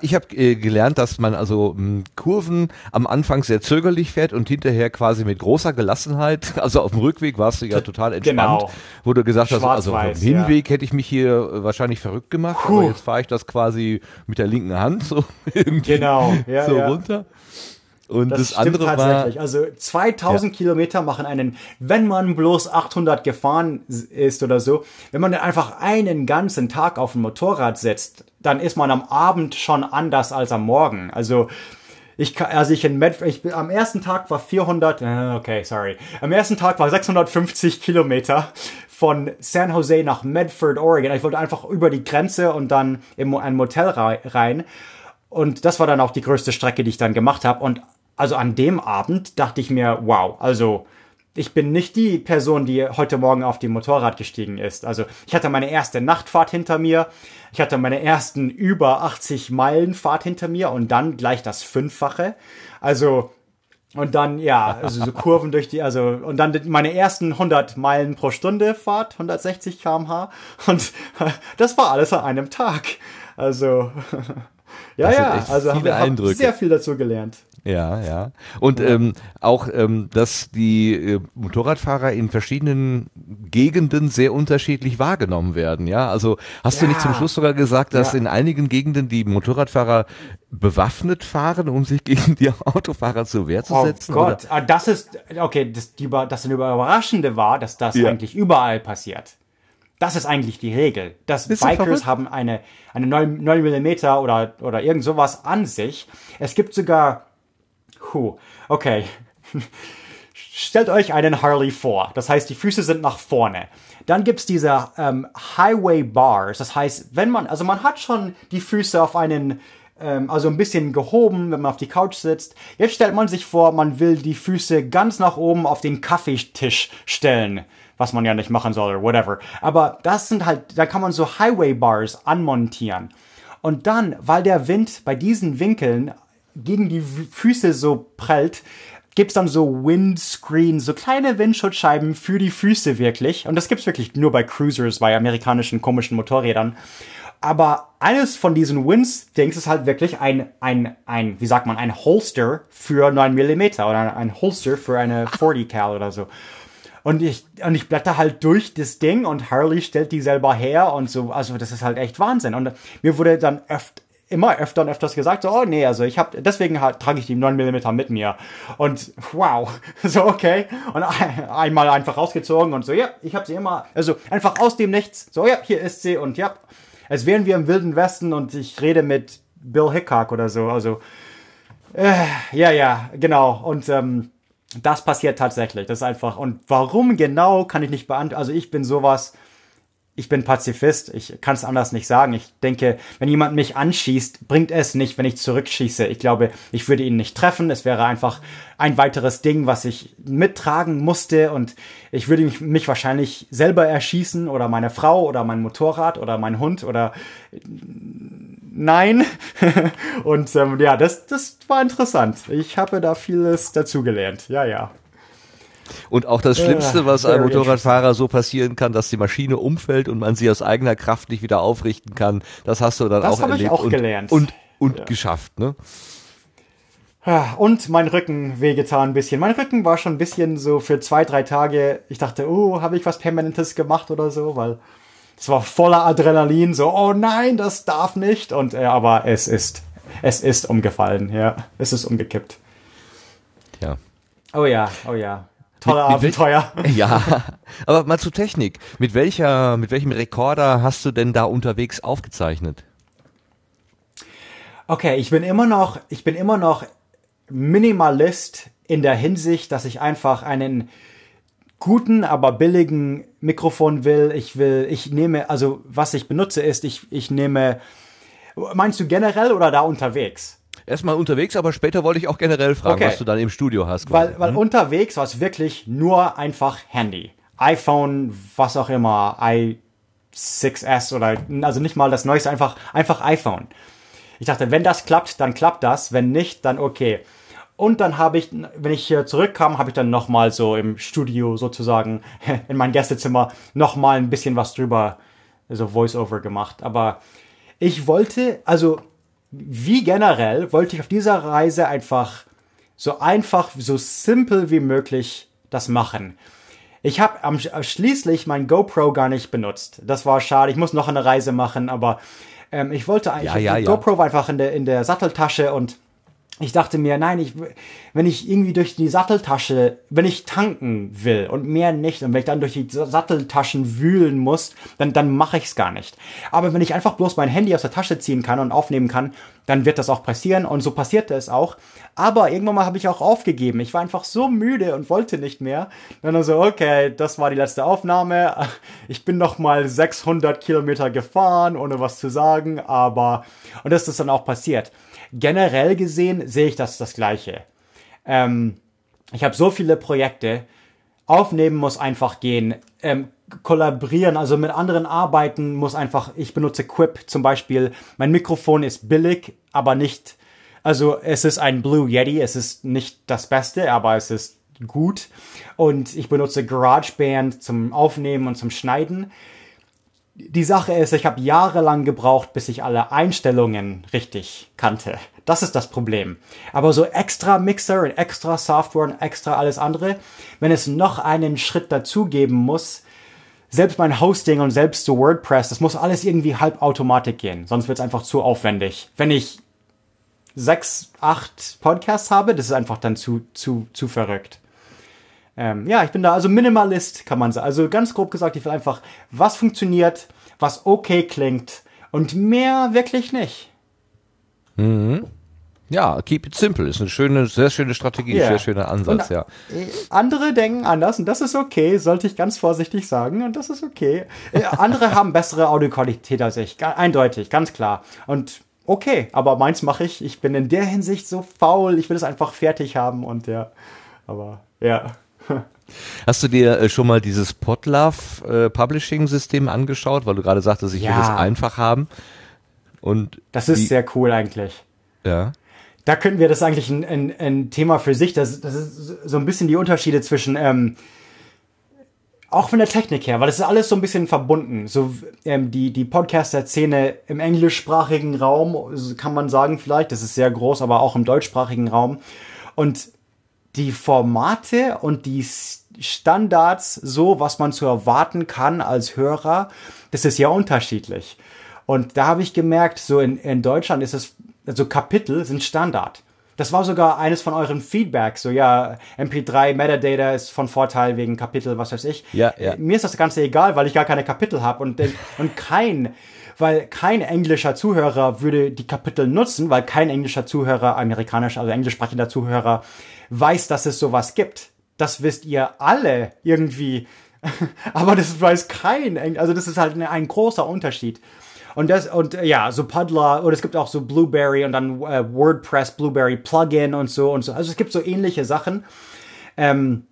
ich habe äh, gelernt, dass man also hm, Kurven am Anfang sehr zögerlich fährt und hinterher quasi mit großer Gelassenheit. Also auf dem Rückweg warst du ja total entspannt, genau. wo du gesagt hast, also auf dem Hinweg ja. hätte ich mich hier wahrscheinlich verrückt gemacht, Puh. aber jetzt fahre ich das quasi mit der linken Hand so irgendwie genau. ja, so ja. runter. Und das, das andere tatsächlich. war. Also 2000 ja. Kilometer machen einen, wenn man bloß 800 gefahren ist oder so, wenn man dann einfach einen ganzen Tag auf dem Motorrad setzt, dann ist man am Abend schon anders als am Morgen. Also, ich, also ich in Medford, ich, am ersten Tag war 400, äh, okay, sorry. Am ersten Tag war 650 Kilometer von San Jose nach Medford, Oregon. Ich wollte einfach über die Grenze und dann in ein Motel rein. Und das war dann auch die größte Strecke, die ich dann gemacht habe. Und also an dem Abend dachte ich mir, wow, also ich bin nicht die Person, die heute Morgen auf dem Motorrad gestiegen ist. Also ich hatte meine erste Nachtfahrt hinter mir, ich hatte meine ersten über 80 Meilen Fahrt hinter mir und dann gleich das Fünffache. Also und dann, ja, also so Kurven durch die, also, und dann meine ersten 100 Meilen pro Stunde Fahrt, 160 kmh. Und das war alles an einem Tag. Also, ja, ja, also haben wir sehr viel dazu gelernt. Ja, ja. Und ähm, auch, ähm, dass die äh, Motorradfahrer in verschiedenen Gegenden sehr unterschiedlich wahrgenommen werden. Ja, also hast ja. du nicht zum Schluss sogar gesagt, dass ja. in einigen Gegenden die Motorradfahrer bewaffnet fahren, um sich gegen die Autofahrer zur Wehr zu setzen? Oh Gott, oder? Ah, das ist, okay, das, die, das Überraschende war, dass das ja. eigentlich überall passiert. Das ist eigentlich die Regel. Dass Bikers haben eine, eine 9, 9 mm oder, oder irgend sowas an sich. Es gibt sogar Puh, okay. Stellt euch einen Harley vor. Das heißt, die Füße sind nach vorne. Dann gibt's diese ähm, Highway Bars. Das heißt, wenn man, also man hat schon die Füße auf einen ähm, also ein bisschen gehoben, wenn man auf die Couch sitzt. Jetzt stellt man sich vor, man will die Füße ganz nach oben auf den Kaffeetisch stellen was man ja nicht machen soll oder whatever. Aber das sind halt, da kann man so Highway Bars anmontieren. Und dann, weil der Wind bei diesen Winkeln gegen die Füße so prellt, gibt's dann so Windscreen, so kleine Windschutzscheiben für die Füße wirklich. Und das gibt's wirklich nur bei Cruisers, bei amerikanischen komischen Motorrädern. Aber eines von diesen Wins-Dings ist halt wirklich ein, ein, ein, wie sagt man, ein Holster für 9 mm oder ein Holster für eine 40 Cal oder so. Und ich, und ich blätter halt durch das Ding und Harley stellt die selber her und so, also das ist halt echt Wahnsinn. Und mir wurde dann öfter, immer öfter und öfters gesagt, so, oh nee, also ich habe deswegen halt, trage ich die 9 mm mit mir. Und wow, so okay. Und einmal einfach rausgezogen und so, ja, ich habe sie immer, also einfach aus dem Nichts, so ja, hier ist sie und ja, als wären wir im Wilden Westen und ich rede mit Bill Hickok oder so, also äh, ja, ja, genau. Und ähm, das passiert tatsächlich. Das ist einfach. Und warum genau, kann ich nicht beantworten. Also ich bin sowas, ich bin Pazifist. Ich kann es anders nicht sagen. Ich denke, wenn jemand mich anschießt, bringt es nicht, wenn ich zurückschieße. Ich glaube, ich würde ihn nicht treffen. Es wäre einfach ein weiteres Ding, was ich mittragen musste. Und ich würde mich, mich wahrscheinlich selber erschießen oder meine Frau oder mein Motorrad oder mein Hund oder nein. und ähm, ja, das, das war interessant. Ich habe da vieles dazugelernt. Ja, ja. Und auch das Schlimmste, was einem Motorradfahrer so passieren kann, dass die Maschine umfällt und man sie aus eigener Kraft nicht wieder aufrichten kann, das hast du dann das auch erlebt. Ich auch und, gelernt. Und, und ja. geschafft, ne? Und mein Rücken wehgetan ein bisschen. Mein Rücken war schon ein bisschen so für zwei, drei Tage. Ich dachte, oh, habe ich was Permanentes gemacht oder so, weil es war voller Adrenalin, so, oh nein, das darf nicht. Und äh, aber es ist, es ist umgefallen, ja. Es ist umgekippt. Ja. Oh ja, oh ja. Tolle Abenteuer. Ja, aber mal zur Technik. Mit welcher, mit welchem Rekorder hast du denn da unterwegs aufgezeichnet? Okay, ich bin immer noch, ich bin immer noch Minimalist in der Hinsicht, dass ich einfach einen guten, aber billigen Mikrofon will. Ich will, ich nehme, also was ich benutze ist, ich, ich nehme, meinst du generell oder da unterwegs? Erstmal unterwegs, aber später wollte ich auch generell fragen, okay. was du dann im Studio hast. Quasi. Weil, weil hm? unterwegs war es wirklich nur einfach Handy. iPhone, was auch immer, i6S oder, also nicht mal das neueste, einfach, einfach iPhone. Ich dachte, wenn das klappt, dann klappt das. Wenn nicht, dann okay. Und dann habe ich, wenn ich hier zurückkam, habe ich dann nochmal so im Studio sozusagen in mein Gästezimmer nochmal ein bisschen was drüber, so Voice-Over gemacht. Aber ich wollte, also wie generell, wollte ich auf dieser Reise einfach so einfach, so simpel wie möglich das machen. Ich habe am schließlich mein GoPro gar nicht benutzt. Das war schade. Ich muss noch eine Reise machen, aber ähm, ich wollte eigentlich ja, ja, ja. GoPro war einfach in der in der Satteltasche und ich dachte mir, nein, ich, wenn ich irgendwie durch die Satteltasche, wenn ich tanken will und mehr nicht, und wenn ich dann durch die Satteltaschen wühlen muss, dann, dann mache ich es gar nicht. Aber wenn ich einfach bloß mein Handy aus der Tasche ziehen kann und aufnehmen kann, dann wird das auch passieren und so passierte es auch. Aber irgendwann mal habe ich auch aufgegeben. Ich war einfach so müde und wollte nicht mehr. Dann so, okay, das war die letzte Aufnahme. Ich bin noch mal 600 Kilometer gefahren, ohne was zu sagen, aber, und das ist dann auch passiert generell gesehen sehe ich das das Gleiche. Ähm, ich habe so viele Projekte. Aufnehmen muss einfach gehen. Ähm, kollaborieren, also mit anderen arbeiten muss einfach, ich benutze Quip zum Beispiel. Mein Mikrofon ist billig, aber nicht, also es ist ein Blue Yeti, es ist nicht das Beste, aber es ist gut. Und ich benutze GarageBand zum Aufnehmen und zum Schneiden die Sache ist, ich habe jahrelang gebraucht, bis ich alle Einstellungen richtig kannte. Das ist das Problem. Aber so extra Mixer und extra Software und extra alles andere, wenn es noch einen Schritt dazugeben muss, selbst mein Hosting und selbst so WordPress, das muss alles irgendwie halb Automatik gehen. Sonst wird es einfach zu aufwendig. Wenn ich sechs, acht Podcasts habe, das ist einfach dann zu, zu, zu verrückt. Ähm, ja, ich bin da also Minimalist, kann man sagen. Also ganz grob gesagt, ich will einfach, was funktioniert, was okay klingt und mehr wirklich nicht. Mhm. Ja, keep it simple ist eine schöne, sehr schöne Strategie, yeah. sehr schöner Ansatz, und, ja. Äh, andere denken anders und das ist okay, sollte ich ganz vorsichtig sagen und das ist okay. Äh, andere haben bessere Audioqualität als ich, eindeutig, ganz klar. Und okay, aber meins mache ich. Ich bin in der Hinsicht so faul, ich will es einfach fertig haben und ja, aber ja. Hast du dir äh, schon mal dieses Podlove äh, Publishing System angeschaut, weil du gerade sagtest, ich Ja. will es einfach haben? Und Das ist sehr cool eigentlich. ja. Da könnten wir das eigentlich ein, ein, ein Thema für sich. Das, das ist so ein bisschen die Unterschiede zwischen, ähm, auch von der Technik her, weil das ist alles so ein bisschen verbunden. So ähm, die, die Podcaster-Szene im englischsprachigen Raum, kann man sagen vielleicht, das ist sehr groß, aber auch im deutschsprachigen Raum. Und die Formate und die Standards, so was man zu erwarten kann als Hörer, das ist ja unterschiedlich. Und da habe ich gemerkt, so in, in Deutschland ist es, also Kapitel sind Standard. Das war sogar eines von euren Feedbacks, so ja, MP3 Metadata ist von Vorteil wegen Kapitel, was weiß ich. Ja, ja. Mir ist das Ganze egal, weil ich gar keine Kapitel habe und, und kein, weil kein englischer Zuhörer würde die Kapitel nutzen, weil kein englischer Zuhörer, amerikanischer, also englischsprachender Zuhörer weiß, dass es sowas gibt. Das wisst ihr alle irgendwie. Aber das weiß kein, Eng- also das ist halt ein, ein großer Unterschied. Und das, und äh, ja, so Puddler, oder es gibt auch so Blueberry und dann äh, WordPress Blueberry Plugin und so und so. Also es gibt so ähnliche Sachen. Ähm,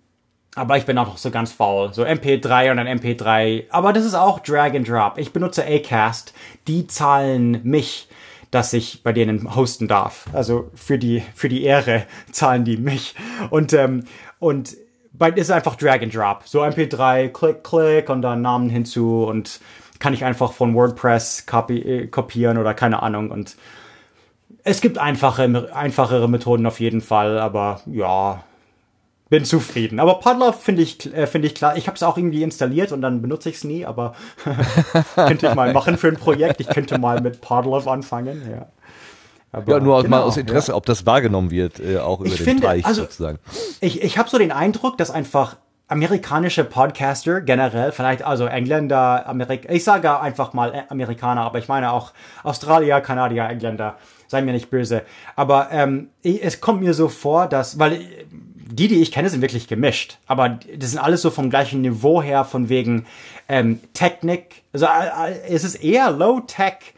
aber ich bin auch noch so ganz faul. So MP3 und dann MP3. Aber das ist auch Drag and Drop. Ich benutze Acast. Die zahlen mich, dass ich bei denen hosten darf. Also für die, für die Ehre zahlen die mich. Und, ähm, und bei, ist einfach Drag and Drop. So MP3, klick, klick und dann Namen hinzu und kann ich einfach von WordPress kopi äh, kopieren oder keine Ahnung. Und es gibt einfache, einfachere Methoden auf jeden Fall, aber ja, bin zufrieden. Aber Podlove finde ich, äh, finde ich klar. Ich habe es auch irgendwie installiert und dann benutze ich es nie, aber könnte ich mal machen für ein Projekt. Ich könnte mal mit Podlove anfangen, ja. Aber, Ja, nur aus, mal genau, aus Interesse, ob das wahrgenommen wird, äh, auch über Ich den finde, Teich also- sozusagen. Ich, ich habe so den Eindruck, dass einfach amerikanische Podcaster generell, vielleicht also Engländer, Amerik ich sage einfach mal Amerikaner, aber ich meine auch Australier, Kanadier, Engländer, seien mir nicht böse. Aber ähm, es kommt mir so vor, dass, weil äh, die, die ich kenne, sind wirklich gemischt. Aber das sind alles so vom gleichen Niveau her, von wegen ähm, Technik. Also äh, äh, es ist eher Low-Tech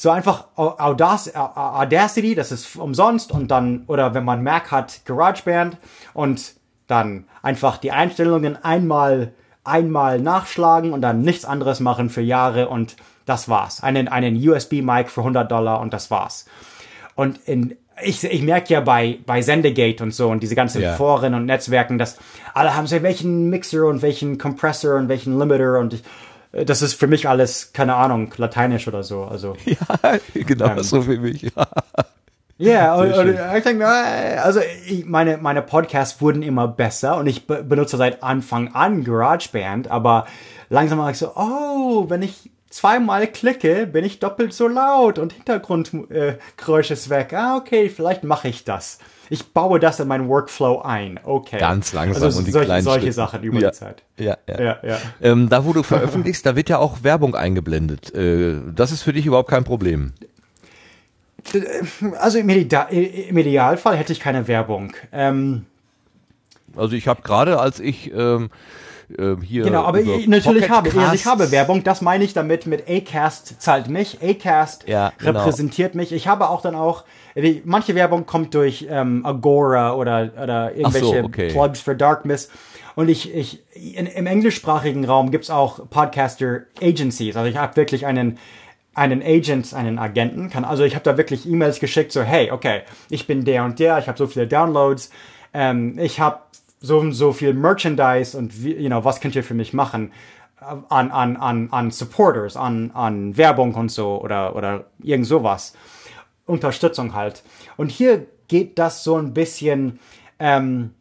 so einfach Audac Audacity, das ist umsonst und dann, oder wenn man Mac hat, GarageBand und dann einfach die Einstellungen einmal, einmal nachschlagen und dann nichts anderes machen für Jahre und das war's. Einen, einen USB-Mic für 100 Dollar und das war's. Und in, ich, ich merke ja bei, bei Sendegate und so und diese ganzen Ja. Foren und Netzwerken, dass alle haben so welchen Mixer und welchen Compressor und welchen Limiter und ich, das ist für mich alles, keine Ahnung, lateinisch oder so. Also, Ja, genau, Ähm, so wie mich. ja, und, Sehr und ich denke, äh, also ich, meine, meine Podcasts wurden immer besser und ich be benutze seit Anfang an GarageBand, aber langsam war ich so, oh, wenn ich zweimal klicke, bin ich doppelt so laut und Hintergrundgeräusch äh, ist weg. Ah, okay, vielleicht mache ich das. Ich baue das in meinen Workflow ein. Okay. Ganz langsam also und die solche, kleinen solche Schritte. Sachen über ja. die Zeit. Ja, ja. Ja, ja. Ähm, da, wo du veröffentlichst, da wird ja auch Werbung eingeblendet. Äh, das ist für dich überhaupt kein Problem. Also im, Ide im Idealfall hätte ich keine Werbung. Ähm, Also ich habe gerade, als ich ähm, ähm, hier Genau, aber ich, natürlich Pocket habe ich, also ich habe Werbung, das meine ich damit mit Acast zahlt mich, Acast Ja, genau. repräsentiert mich. Ich habe auch dann auch, die, manche Werbung kommt durch ähm, Agora oder, oder irgendwelche okay. Plugs für Darkness. Und ich, ich in, im englischsprachigen Raum gibt's auch Podcaster Agencies. Also ich habe wirklich einen einen Agent, einen Agenten, kann also ich habe da wirklich E-Mails geschickt, so hey, okay, ich bin der und der, ich habe so viele Downloads, ähm, ich habe so so viel Merchandise und wie, you know, was könnt ihr für mich machen äh, an an an an Supporters, an an Werbung und so oder oder irgend sowas. Unterstützung halt. Und hier geht das so ein bisschen ähm,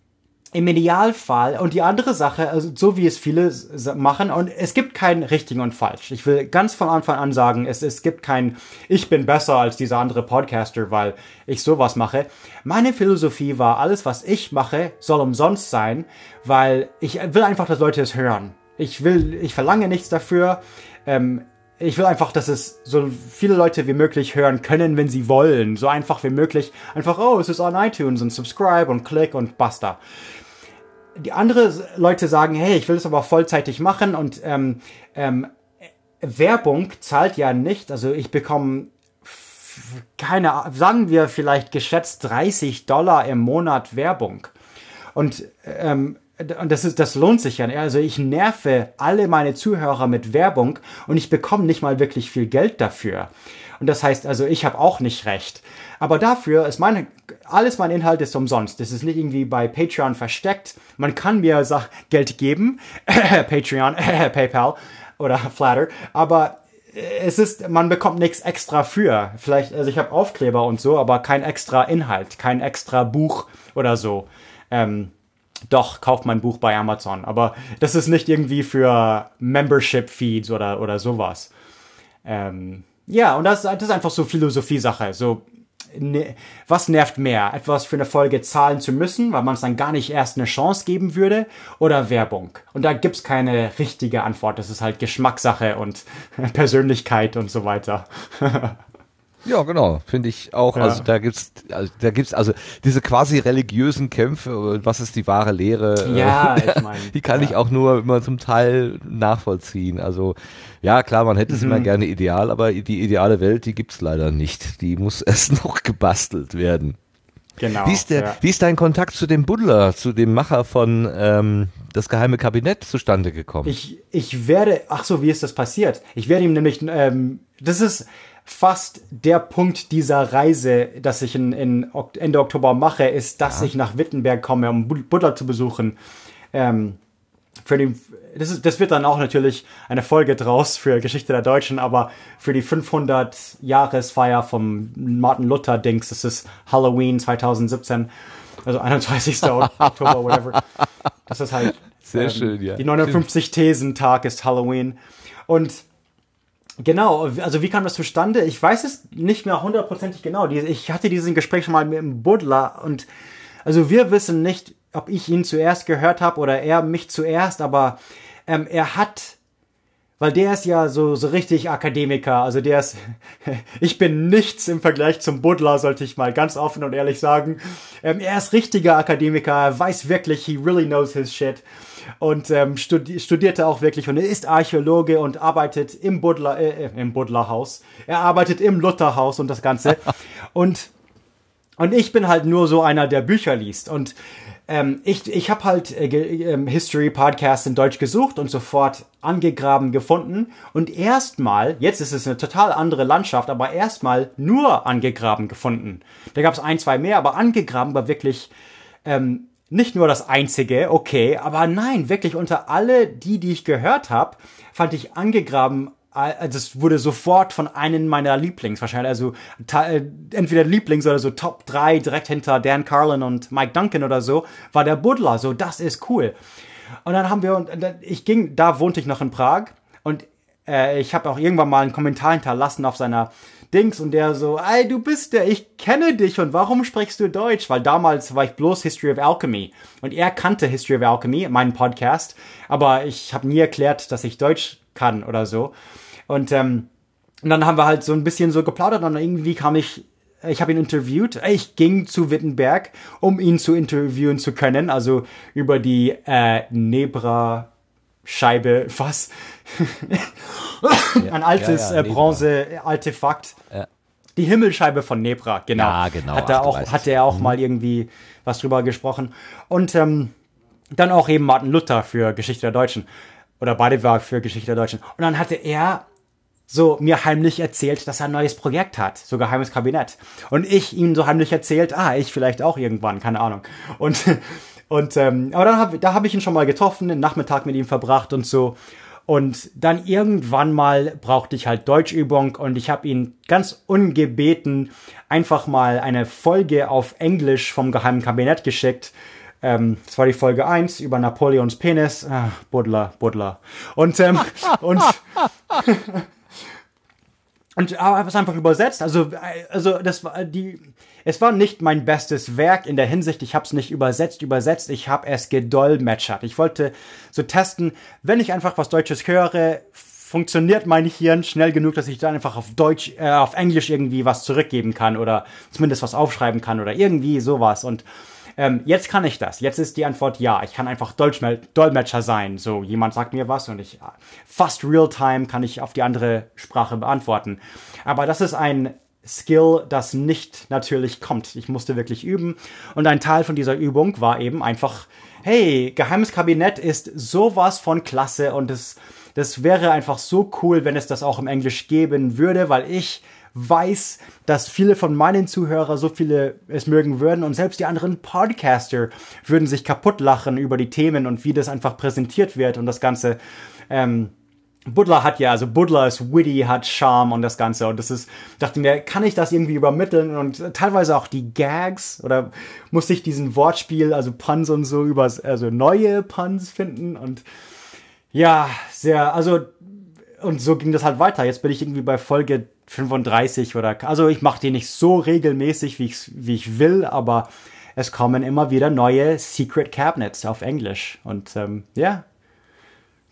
im Idealfall und die andere Sache, also so wie es viele machen, und es gibt kein richtig und falsch. Ich will ganz von Anfang an sagen, es, es gibt kein, ich bin besser als dieser andere Podcaster, weil ich sowas mache. Meine Philosophie war, alles, was ich mache, soll umsonst sein, weil ich will einfach, dass Leute es hören. Ich will, ich verlange nichts dafür. Ähm, ich will einfach, dass es so viele Leute wie möglich hören können, wenn sie wollen. So einfach wie möglich. Einfach, oh, es ist on iTunes und subscribe und klick und basta. Die andere Leute sagen, hey, ich will es aber vollzeitig machen und ähm, ähm, Werbung zahlt ja nicht. Also ich bekomme keine, sagen wir vielleicht geschätzt 30 Dollar im Monat Werbung. Und, ähm, und das ist, das lohnt sich ja. Also ich nerve alle meine Zuhörer mit Werbung und ich bekomme nicht mal wirklich viel Geld dafür. Und das heißt also, ich habe auch nicht recht. Aber dafür ist mein, alles mein Inhalt ist umsonst. Das ist nicht irgendwie bei Patreon versteckt. Man kann mir Sach Geld geben, Patreon, PayPal oder Flatter, aber es ist, man bekommt nichts extra für. Vielleicht, also ich habe Aufkleber und so, aber kein extra Inhalt, kein extra Buch oder so. Ähm, doch, kauft mein Buch bei Amazon. Aber das ist nicht irgendwie für Membership-Feeds oder, oder sowas. Ähm, ja, und das, das ist einfach so Philosophie-Sache. So, ne, was nervt mehr? Etwas für eine Folge zahlen zu müssen, weil man es dann gar nicht erst eine Chance geben würde, oder Werbung? Und da gibt's keine richtige Antwort. Das ist halt Geschmackssache und Persönlichkeit und so weiter. Ja, genau, finde ich auch. Ja. Also da gibt's, also, da gibt's also diese quasi religiösen Kämpfe. Was ist die wahre Lehre? Ja, ich meine, die kann ja. ich auch nur immer zum Teil nachvollziehen. Also ja, klar, man hätte es mhm. immer gerne ideal, aber die ideale Welt, die gibt's leider nicht. Die muss erst noch gebastelt werden. Genau. Wie ist, der, ja. wie ist dein Kontakt zu dem Buddler, zu dem Macher von ähm, Das geheime Kabinett zustande gekommen? Ich, ich werde, ach so, wie ist das passiert? Ich werde ihm nämlich, ähm, das ist fast der Punkt dieser Reise, dass ich in, in Ende Oktober mache, ist, dass ja. ich nach Wittenberg komme, um Buddler zu besuchen. Ähm, für den, das, ist, das wird dann auch natürlich eine Folge draus für Geschichte der Deutschen, aber für die 500 Jahresfeier vom Martin Luther Dings, das ist Halloween 2017, also 31. Oktober, whatever. Das ist halt sehr ähm, schön, ja. Die 59 Thesen Tag ist Halloween und Genau, also wie kam das zustande? Ich weiß es nicht mehr hundertprozentig genau. Ich hatte diesen Gespräch schon mal mit dem Buddler und also wir wissen nicht, ob ich ihn zuerst gehört habe oder er mich zuerst, aber ähm, er hat, weil der ist ja so, so richtig Akademiker, also der ist, ich bin nichts im Vergleich zum Buddler, sollte ich mal ganz offen und ehrlich sagen. Ähm, er ist richtiger Akademiker, er weiß wirklich, he really knows his shit und ähm, studi studierte auch wirklich und er ist Archäologe und arbeitet im Buddler, äh, äh im Buddlerhaus. Er arbeitet im Lutherhaus und das Ganze. und und ich bin halt nur so einer, der Bücher liest. Und ähm, ich, ich habe halt äh, äh, History Podcasts in Deutsch gesucht und sofort angegraben gefunden. Und erstmal, jetzt ist es eine total andere Landschaft, aber erstmal nur angegraben gefunden. Da gab es ein, zwei mehr, aber angegraben war wirklich ähm, nicht nur das einzige, okay, aber nein, wirklich unter alle die, die ich gehört habe, fand ich angegraben also es wurde sofort von einem meiner Lieblings wahrscheinlich, also äh, entweder Lieblings oder so Top 3 direkt hinter Dan Carlin und Mike Duncan oder so, war der Buddler, so das ist cool. Und dann haben wir, und ich ging, da wohnte ich noch in Prag und äh, ich habe auch irgendwann mal einen Kommentar hinterlassen auf seiner Dings und der so, ey, du bist der, ich kenne dich und warum sprichst du Deutsch? Weil damals war ich bloß History of Alchemy und er kannte History of Alchemy, meinen Podcast, aber ich habe nie erklärt, dass ich Deutsch kann oder so. Und, ähm, und dann haben wir halt so ein bisschen so geplaudert und irgendwie kam ich ich habe ihn interviewt. Ich ging zu Wittenberg, um ihn zu interviewen zu können. Also über die äh, Nebra Scheibe, was? Ein altes ja, ja, äh, Bronze-Artefakt. Ja. Die Himmelscheibe von Nebra, genau. Ja, genau. Hat er auch, hatte er auch mhm. mal irgendwie was drüber gesprochen. Und ähm, dann auch eben Martin Luther für Geschichte der Deutschen. Oder Badewerk für Geschichte der Deutschen. Und dann hatte er so mir heimlich erzählt, dass er ein neues Projekt hat, so geheimes Kabinett. Und ich ihm so heimlich erzählt, ah, ich vielleicht auch irgendwann, keine Ahnung. Und und ähm, aber dann hab, da habe ich ihn schon mal getroffen, den Nachmittag mit ihm verbracht und so. Und dann irgendwann mal brauchte ich halt Deutschübung und ich habe ihn ganz ungebeten einfach mal eine Folge auf Englisch vom Geheimen Kabinett geschickt. Ähm, das war die Folge 1 über Napoleons Penis. Ah, Buddler, Buddler. Und, ähm, und und habe es einfach übersetzt. Also, also das war die. Es war nicht mein bestes Werk in der Hinsicht, ich habe es nicht übersetzt, übersetzt, ich habe es gedolmetschert. Ich wollte so testen, wenn ich einfach was Deutsches höre, funktioniert mein Hirn schnell genug, dass ich dann einfach auf Deutsch, äh, auf Englisch irgendwie was zurückgeben kann oder zumindest was aufschreiben kann oder irgendwie sowas. Und ähm, jetzt kann ich das. Jetzt ist die Antwort ja. Ich kann einfach Dolmetscher sein. So, jemand sagt mir was und ich fast real time kann ich auf die andere Sprache beantworten. Aber das ist ein Skill, das nicht natürlich kommt. Ich musste wirklich üben. Und ein Teil von dieser Übung war eben einfach, hey, Geheimes Kabinett ist sowas von klasse und es, das wäre einfach so cool, wenn es das auch im Englisch geben würde, weil ich weiß, dass viele von meinen Zuhörern so viele es mögen würden und selbst die anderen Podcaster würden sich kaputt lachen über die Themen und wie das einfach präsentiert wird und das Ganze. Ähm, Butler hat ja, also Butler ist witty, hat Charme und das Ganze. Und das ist, dachte mir, kann ich das irgendwie übermitteln? Und teilweise auch die Gags oder muss ich diesen Wortspiel, also Puns und so über, also neue Puns finden und ja, sehr, also und so ging das halt weiter. Jetzt bin ich irgendwie bei Folge 35 oder, also ich mache die nicht so regelmäßig, wie ich, wie ich will, aber es kommen immer wieder neue Secret Cabinets auf Englisch. Und ähm, ja,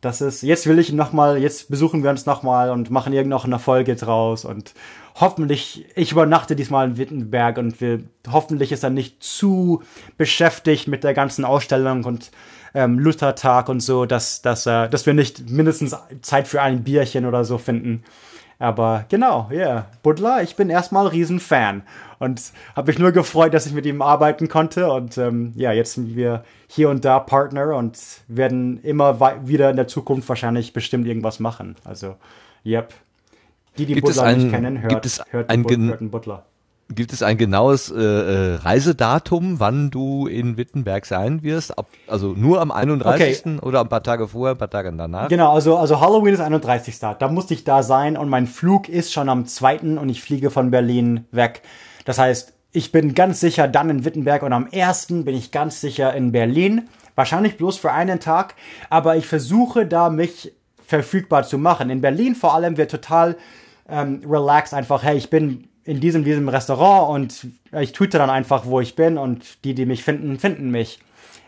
das ist, jetzt will ich nochmal, jetzt besuchen wir uns nochmal und machen irgend eine Folge draus und hoffentlich, ich übernachte diesmal in Wittenberg und wir, hoffentlich ist er nicht zu beschäftigt mit der ganzen Ausstellung und ähm, Luthertag und so, dass, dass, äh, dass wir nicht mindestens Zeit für ein Bierchen oder so finden. Aber genau, ja, yeah. Butler, ich bin erstmal Riesenfan und habe mich nur gefreut, dass ich mit ihm arbeiten konnte und ähm, ja, jetzt sind wir hier und da Partner und werden immer wieder in der Zukunft wahrscheinlich bestimmt irgendwas machen. Also, yep. Die, die gibt Butler ein, nicht kennen, hört, gibt es hört, ein, But hört einen Butler. Gibt es ein genaues äh, äh, Reisedatum, wann du in Wittenberg sein wirst? Ab, also nur am 31. Okay. oder ein paar Tage vorher, ein paar Tage danach? Genau, also, also Halloween ist 31. Da musste ich da sein und mein Flug ist schon am 2. und ich fliege von Berlin weg. Das heißt, ich bin ganz sicher dann in Wittenberg und am 1. bin ich ganz sicher in Berlin. Wahrscheinlich bloß für einen Tag, aber ich versuche da mich verfügbar zu machen. In Berlin vor allem wird total ähm, relaxed einfach, hey, ich bin in diesem, diesem Restaurant und ich tweete dann einfach, wo ich bin und die, die mich finden, finden mich.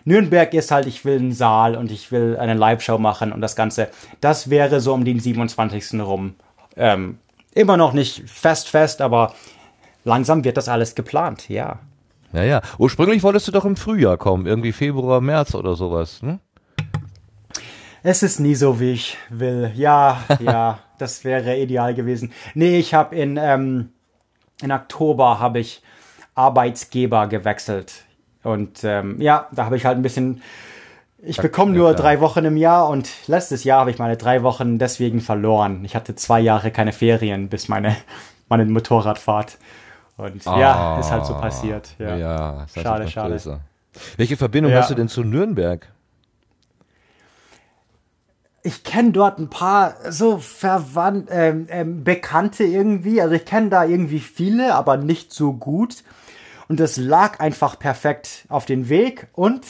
Nürnberg ist halt, ich will einen Saal und ich will eine Live-Show machen und das Ganze. Das wäre so um den 27. rum. Ähm, immer noch nicht fest, fest, aber langsam wird das alles geplant, ja. Ja, ja. Ursprünglich wolltest du doch im Frühjahr kommen, irgendwie Februar, März oder sowas, hm? Es ist nie so, wie ich will. Ja, ja, das wäre ideal gewesen. Nee, ich habe in, ähm, in Oktober habe ich Arbeitsgeber gewechselt. Und ähm, ja, da habe ich halt ein bisschen. Ich bekomme nur drei Wochen im Jahr und letztes Jahr habe ich meine drei Wochen deswegen verloren. Ich hatte zwei Jahre keine Ferien bis meine, meine Motorradfahrt. Und ah, ja, ist halt so passiert. Ja, ja schade, schade. Größer. Welche Verbindung ja. hast du denn zu Nürnberg? Ich kenne dort ein paar so verwandt, ähm, ähm, Bekannte irgendwie. Also ich kenne da irgendwie viele, aber nicht so gut. Und das lag einfach perfekt auf den Weg. Und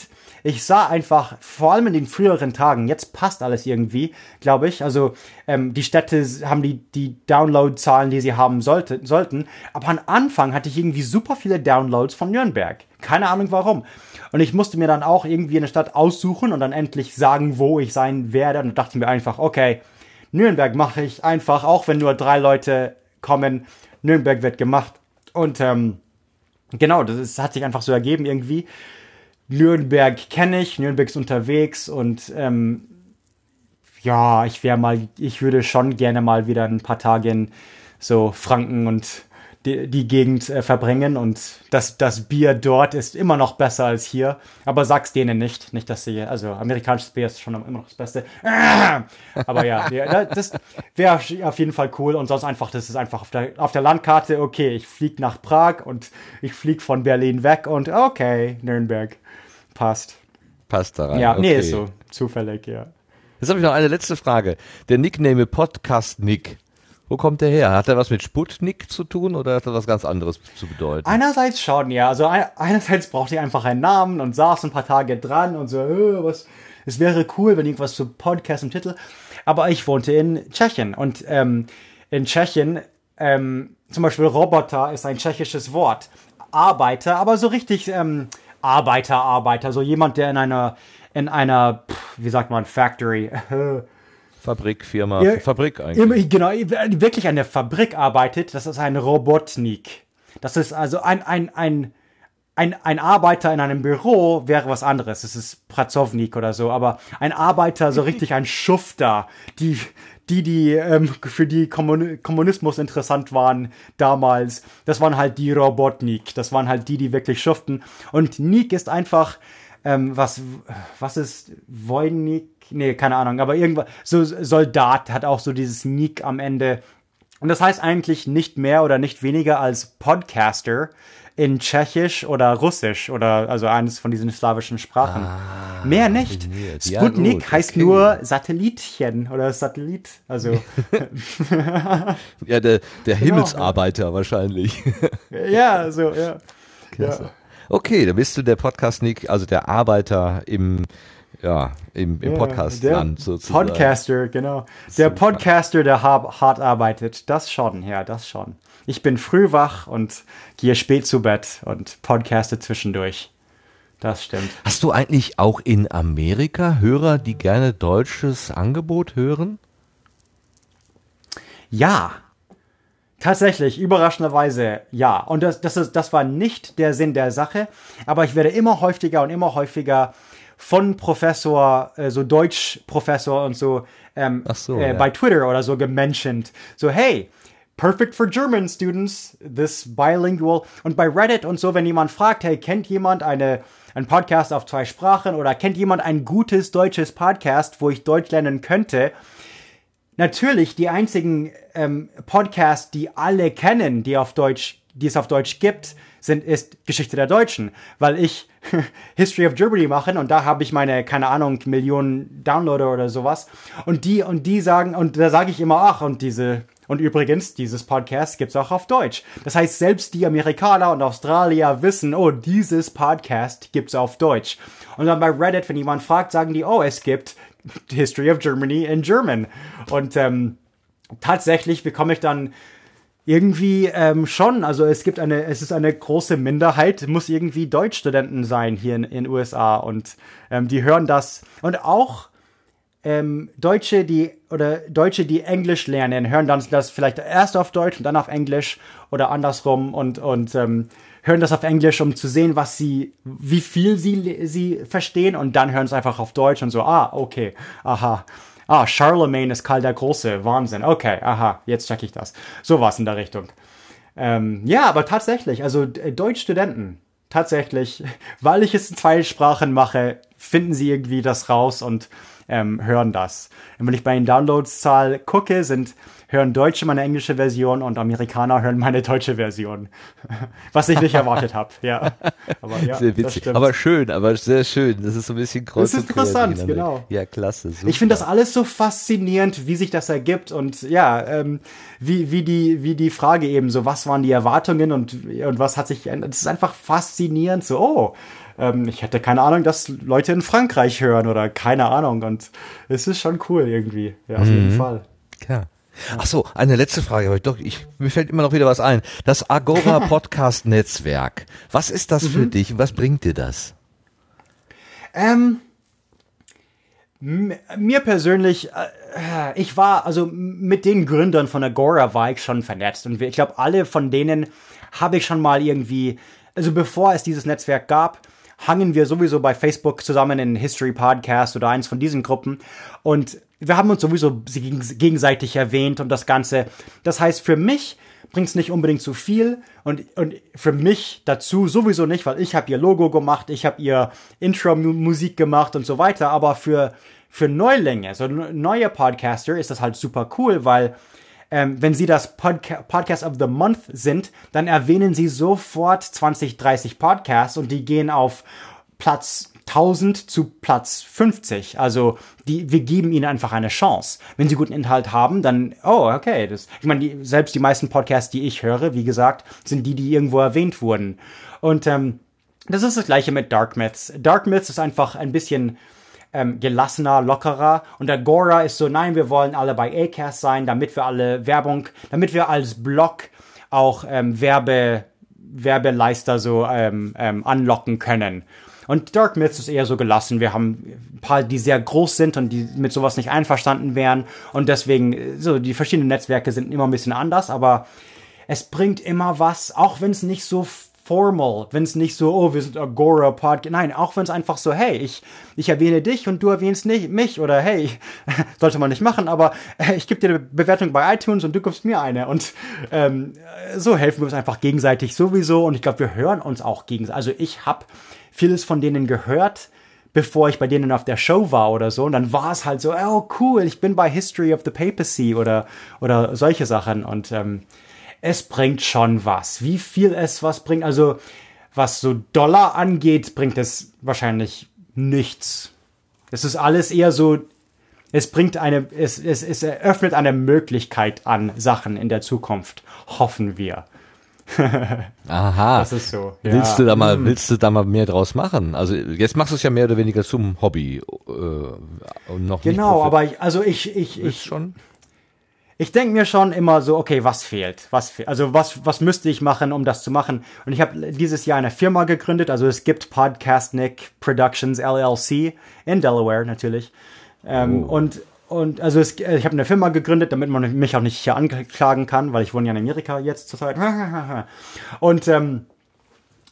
ich sah einfach, vor allem in den früheren Tagen, jetzt passt alles irgendwie, glaube ich. Also ähm, die Städte haben die, die Download-Zahlen, die sie haben sollte, sollten. Aber am Anfang hatte ich irgendwie super viele Downloads von Nürnberg. Keine Ahnung warum. Und ich musste mir dann auch irgendwie eine Stadt aussuchen und dann endlich sagen, wo ich sein werde. Und dachte mir einfach, okay, Nürnberg mache ich einfach, auch wenn nur drei Leute kommen. Nürnberg wird gemacht. Und ähm, genau, das, ist, hat sich einfach so ergeben irgendwie. Nürnberg kenne ich, Nürnberg ist unterwegs und ähm, ja, ich wäre mal, ich würde schon gerne mal wieder ein paar Tage in so Franken und die, die Gegend äh, verbringen und das, das Bier dort ist immer noch besser als hier. Aber sag's denen nicht. Nicht, dass sie, also amerikanisches Bier ist schon immer noch das Beste. Aber ja, ja das wäre auf jeden Fall cool. Und sonst einfach, das ist einfach auf der, auf der Landkarte, okay, ich fliege nach Prag und ich fliege von Berlin weg und okay, Nürnberg. Passt. Passt da rein. Ja, okay. nee, ist so. Zufällig, ja. Jetzt habe ich noch eine letzte Frage. Der Nickname Podcast Nick wo kommt der her? Hat er was mit Sputnik zu tun oder hat er was ganz anderes zu bedeuten? Einerseits schon, ja. Also einerseits braucht er einfach einen Namen und saß ein paar Tage dran und so, äh, was, es wäre cool, wenn irgendwas zu Podcast im Titel. Aber ich wohnte in Tschechien und ähm, in Tschechien ähm, zum Beispiel Roboter ist ein tschechisches Wort. Arbeiter, aber so richtig ähm, Arbeiter, Arbeiter, so jemand, der in einer in einer, wie sagt man, Factory Fabrik, Firma, ja, Fabrik eigentlich. Genau, wirklich eine Fabrik arbeitet, das ist ein Robotnik. Das ist also ein, ein, ein, ein, ein Arbeiter in einem Büro wäre was anderes. Es ist Pracownik oder so, aber ein Arbeiter, so richtig ein Schufter, die, die, die ähm, für die Kommun Kommunismus interessant waren damals, das waren halt die Robotnik. Das waren halt die, die wirklich schuften. Und Nik ist einfach, ähm, was, was ist Wojnik? Nee, keine Ahnung, aber irgendwas, so Soldat hat auch so dieses Nik am Ende. Und das heißt eigentlich nicht mehr oder nicht weniger als Podcaster in Tschechisch oder Russisch oder also eines von diesen slawischen Sprachen. Ah, Mehr nicht. Sputnik ja, heißt okay. nur Satellitchen oder Satellit. Also ja, der, der genau. Himmelsarbeiter wahrscheinlich. ja, so, ja. ja. Okay, dann bist du der Podcast-Nick, also der Arbeiter im ja, im, im Podcast-Land sozusagen. Podcaster, genau. Der Podcaster, der hart arbeitet, das schon, ja, das schon. Ich bin früh wach und gehe spät zu Bett und podcaste zwischendurch. Das stimmt. Hast du eigentlich auch in Amerika Hörer, die gerne deutsches Angebot hören? Ja. Tatsächlich, überraschenderweise ja. Und das, das, ist, das war nicht der Sinn der Sache, aber ich werde immer häufiger und immer häufiger von Professor, äh, so Deutschprofessor und so, ähm, so äh, ja. bei Twitter oder so gementioned. So, hey, perfect for German students, this bilingual. Und bei Reddit und so, wenn jemand fragt, hey, kennt jemand eine, ein Podcast auf zwei Sprachen oder kennt jemand ein gutes deutsches Podcast, wo ich Deutsch lernen könnte? Natürlich, die einzigen ähm, Podcasts, die alle kennen, die auf Deutsch, die es auf Deutsch gibt, sind, ist Geschichte der Deutschen, weil ich History of Germany mache und da habe ich meine, keine Ahnung, Millionen Downloader oder sowas. Und die, und die sagen, und da sage ich immer, ach, und diese und übrigens, dieses Podcast gibt's auch auf Deutsch. Das heißt, selbst die Amerikaner und Australier wissen, oh, dieses Podcast gibt's auf Deutsch. Und dann bei Reddit, wenn jemand fragt, sagen die, oh, es gibt History of Germany in German. Und ähm, tatsächlich bekomme ich dann irgendwie ähm, schon, also es gibt eine, es ist eine große Minderheit, muss irgendwie Deutschstudenten sein hier in den USA und ähm, die hören das und auch ähm, Deutsche, die oder Deutsche, die Englisch lernen, hören dann das vielleicht erst auf Deutsch und dann auf Englisch oder andersrum und und ähm, hören das auf Englisch, um zu sehen, was sie, wie viel sie sie verstehen und dann hören es einfach auf Deutsch und so, ah, okay, aha. Ah, Charlemagne ist Karl der Große, Wahnsinn. Okay, aha, jetzt check ich das. So was in der Richtung. Ähm, ja, aber tatsächlich, also äh, Deutschstudenten, tatsächlich, weil ich es in zwei Sprachen mache, finden sie irgendwie das raus und ähm, hören das. Und wenn ich bei den Downloads-Zahl gucke, sind hören Deutsche meine englische Version und Amerikaner hören meine deutsche Version. Was ich nicht erwartet habe. Ja. Aber, ja, sehr witzig. Aber schön, aber sehr schön. Das ist so ein bisschen kreuz Das ist interessant, genau. Ja, klasse. Super. Ich finde das alles so faszinierend, wie sich das ergibt und ja, ähm, wie, wie, die, wie die Frage eben so, was waren die Erwartungen und, und was hat sich geändert. Es ist einfach faszinierend. So, oh, ähm, ich hätte keine Ahnung, dass Leute in Frankreich hören oder keine Ahnung. Und es ist schon cool irgendwie. Ja, auf mhm. jeden Fall. Klar. Ach so, eine letzte Frage habe ich doch. Ich, mir fällt immer noch wieder was ein. Das Agora Podcast Netzwerk. Was ist das für mhm. dich? Was bringt dir das? Ähm, mir persönlich, äh, ich war, also mit den Gründern von Agora war ich schon vernetzt und ich glaube, alle von denen habe ich schon mal irgendwie, also bevor es dieses Netzwerk gab, hangen wir sowieso bei Facebook zusammen in History Podcast oder eins von diesen Gruppen und wir haben uns sowieso gegenseitig erwähnt und das Ganze. Das heißt, für mich bringt es nicht unbedingt zu viel und, und für mich dazu sowieso nicht, weil ich habe ihr Logo gemacht, ich habe ihr Intro-Musik gemacht und so weiter, aber für, für Neulinge, so neue Podcaster ist das halt super cool, weil ähm, wenn sie das Podca Podcast of the Month sind, dann erwähnen sie sofort 20, 30 Podcasts und die gehen auf Platz 1000 zu Platz 50. Also die, wir geben ihnen einfach eine Chance. Wenn sie guten Inhalt haben, dann, oh, okay. Das, ich meine, die, selbst die meisten Podcasts, die ich höre, wie gesagt, sind die, die irgendwo erwähnt wurden. Und ähm, das ist das gleiche mit Dark Myths. Dark Myths ist einfach ein bisschen ähm, gelassener, lockerer. Und Agora ist so, nein, wir wollen alle bei Acast sein, damit wir alle Werbung, damit wir als Blog auch ähm, Werbe, Werbeleister so ähm, ähm, anlocken können. Und Dark Myths ist eher so gelassen. Wir haben ein paar, die sehr groß sind und die mit sowas nicht einverstanden wären. Und deswegen, so, die verschiedenen Netzwerke sind immer ein bisschen anders, aber es bringt immer was, auch wenn es nicht so formal, wenn es nicht so, oh, wir sind Agora Podcast. Nein, auch wenn es einfach so, hey, ich, ich erwähne dich und du erwähnst nicht mich oder hey, sollte man nicht machen, aber äh, ich gebe dir eine Bewertung bei iTunes und du gibst mir eine. Und ähm, so helfen wir uns einfach gegenseitig sowieso. Und ich glaube, wir hören uns auch gegenseitig. Also ich habe vieles von denen gehört bevor ich bei denen auf der Show war oder so. Und dann war es halt so, oh cool, ich bin bei History of the Papacy oder, oder solche Sachen. Und ähm, es bringt schon was. Wie viel es was bringt, also was so Dollar angeht, bringt es wahrscheinlich nichts. Es ist alles eher so, es bringt eine, es, es, es eröffnet eine Möglichkeit an Sachen in der Zukunft, hoffen wir. Aha. Das ist so. Ja. Willst du da mal, hm. willst du da mal mehr draus machen? Also jetzt machst du es ja mehr oder weniger zum Hobby äh, noch Genau, aber ich, also ich, ich, ich schon. Ich denke mir schon immer so, okay, was fehlt? Was fehlt? Also was, was müsste ich machen, um das zu machen? Und ich habe dieses Jahr eine Firma gegründet. Also es gibt Podcast Nick Productions LLC in Delaware natürlich. Ähm, oh. Und und also es, ich habe eine Firma gegründet, damit man mich auch nicht hier anklagen kann, weil ich wohne ja in Amerika jetzt zurzeit. Und ähm,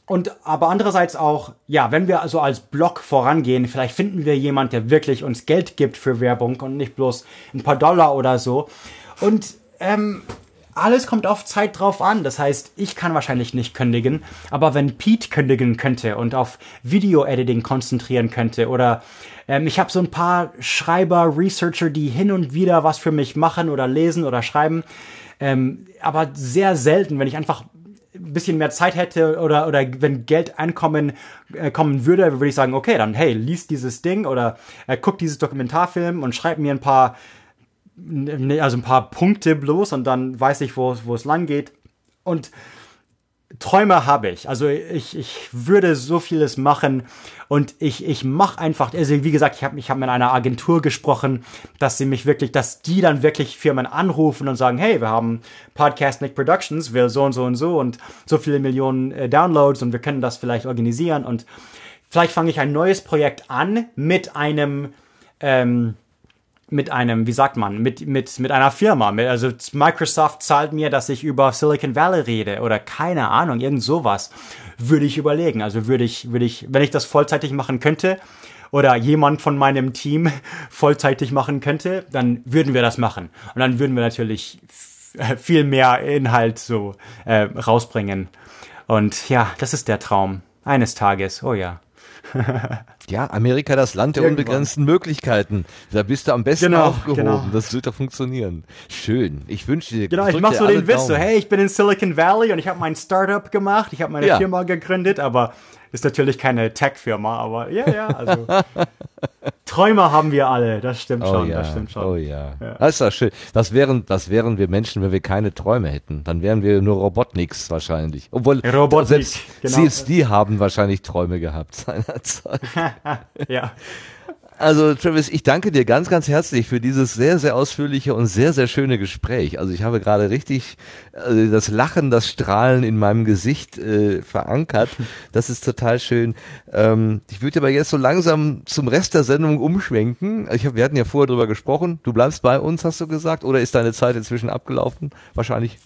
und aber andererseits auch, ja, wenn wir also als Blog vorangehen, vielleicht finden wir jemand, der wirklich uns Geld gibt für Werbung und nicht bloß ein paar Dollar oder so. Und ähm, alles kommt auf Zeit drauf an. Das heißt, ich kann wahrscheinlich nicht kündigen, aber wenn Pete kündigen könnte und auf Video-Editing konzentrieren könnte oder ähm, ich habe so ein paar Schreiber, Researcher, die hin und wieder was für mich machen oder lesen oder schreiben, ähm, aber sehr selten, wenn ich einfach ein bisschen mehr Zeit hätte oder, oder wenn Geld einkommen äh, kommen würde, würde ich sagen, okay, dann hey, lies dieses Ding oder äh, guck dieses Dokumentarfilm und schreib mir ein paar also ein paar Punkte bloß und dann weiß ich, wo, wo es lang geht. Und Träume habe ich. Also ich, ich würde so vieles machen und ich, ich mache einfach, also wie gesagt, ich habe ich hab mit einer Agentur gesprochen, dass sie mich wirklich, dass die dann wirklich Firmen anrufen und sagen, hey, wir haben Podcast Nick Productions, wir so und so und so und so viele Millionen äh, Downloads und wir können das vielleicht organisieren und vielleicht fange ich ein neues Projekt an mit einem ähm, mit einem, wie sagt man, mit, mit, mit einer Firma. Also Microsoft zahlt mir, dass ich über Silicon Valley rede oder keine Ahnung, irgend sowas. Würde ich überlegen. Also würde ich, würde ich, wenn ich das vollzeitig machen könnte oder jemand von meinem Team vollzeitig machen könnte, dann würden wir das machen. Und dann würden wir natürlich viel mehr Inhalt so äh, rausbringen. Und ja, das ist der Traum. Eines Tages, oh ja. ja, Amerika, das Land der Irgendwann. unbegrenzten Möglichkeiten. Da bist du am besten genau, aufgehoben. Genau. Das wird doch funktionieren. Schön. Ich wünsche dir. Genau, ich mach so den Witz, so, hey, ich bin in Silicon Valley und ich habe mein Startup gemacht, ich habe meine ja. Firma gegründet, aber ist natürlich keine Tech-Firma, aber ja, ja, also Träume haben wir alle, das stimmt oh schon, ja, das stimmt schon. Oh ja. ja. Das ist doch schön. Das wären, das wären wir Menschen, wenn wir keine Träume hätten. Dann wären wir nur Robotniks wahrscheinlich. Obwohl, Robotnik, selbst genau. CSD haben wahrscheinlich Träume gehabt seinerzeit. ja. Also Travis, ich danke dir ganz, ganz herzlich für dieses sehr, sehr ausführliche und sehr, sehr schöne Gespräch. Also ich habe gerade richtig äh, das Lachen, das Strahlen in meinem Gesicht äh, verankert. Das ist total schön. Ähm, ich würde aber jetzt so langsam zum Rest der Sendung umschwenken. Ich hab, wir hatten ja vorher drüber gesprochen. Du bleibst bei uns, hast du gesagt, oder ist deine Zeit inzwischen abgelaufen? Wahrscheinlich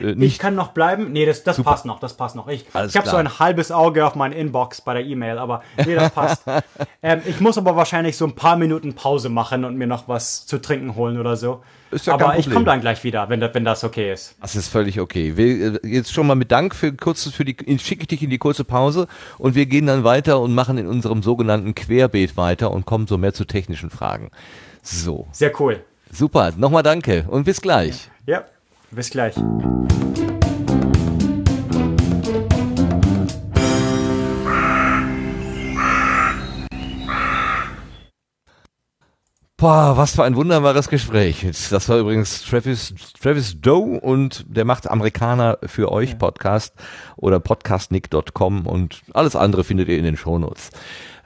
äh, ich kann noch bleiben. Nee, das, das passt noch, das passt noch. Ich, ich habe so ein halbes Auge auf mein Inbox bei der E-Mail, aber nee, das passt. ähm, ich muss aber wahrscheinlich so ein paar Minuten Pause machen und mir noch was zu trinken holen oder so. Ist ja aber ich komme dann gleich wieder, wenn, wenn das okay ist. Das ist völlig okay. Wir, äh, jetzt schon mal mit Dank für kurzes für die schicke ich dich in die kurze Pause und wir gehen dann weiter und machen in unserem sogenannten Querbeet weiter und kommen so mehr zu technischen Fragen. So. Sehr cool. Super. Nochmal danke und bis gleich. Ja. Bis gleich. Boah, was für ein wunderbares Gespräch. Das war übrigens Travis, Travis Doe und der macht Amerikaner für euch Podcast oder podcastnick.com und alles andere findet ihr in den Shownotes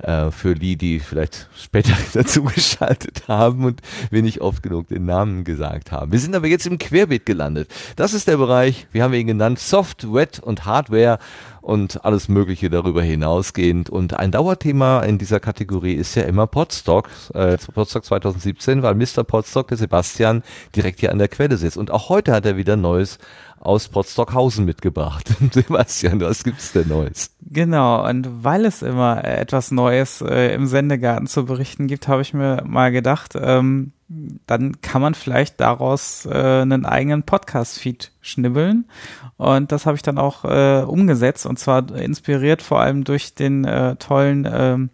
äh, für die, die vielleicht später dazugeschaltet haben und wir nicht oft genug den Namen gesagt haben. Wir sind aber jetzt im Querbeet gelandet. Das ist der Bereich, wie haben wir ihn genannt, Soft, Wet und Hardware und alles Mögliche darüber hinausgehend. Und ein Dauerthema in dieser Kategorie ist ja immer Podstock, äh, Podstock 2017, weil Mr. Podstock, der Sebastian, direkt hier an der Quelle sitzt. Und auch heute hat er wieder Neues aus Potsdockhausen mitgebracht. Sebastian, was gibt's denn Neues? Genau, und weil es immer etwas Neues äh, im Sendegarten zu berichten gibt, habe ich mir mal gedacht, ähm, dann kann man vielleicht daraus äh, einen eigenen Podcast-Feed schnibbeln. Und das habe ich dann auch äh, umgesetzt und zwar inspiriert vor allem durch den äh, tollen ähm,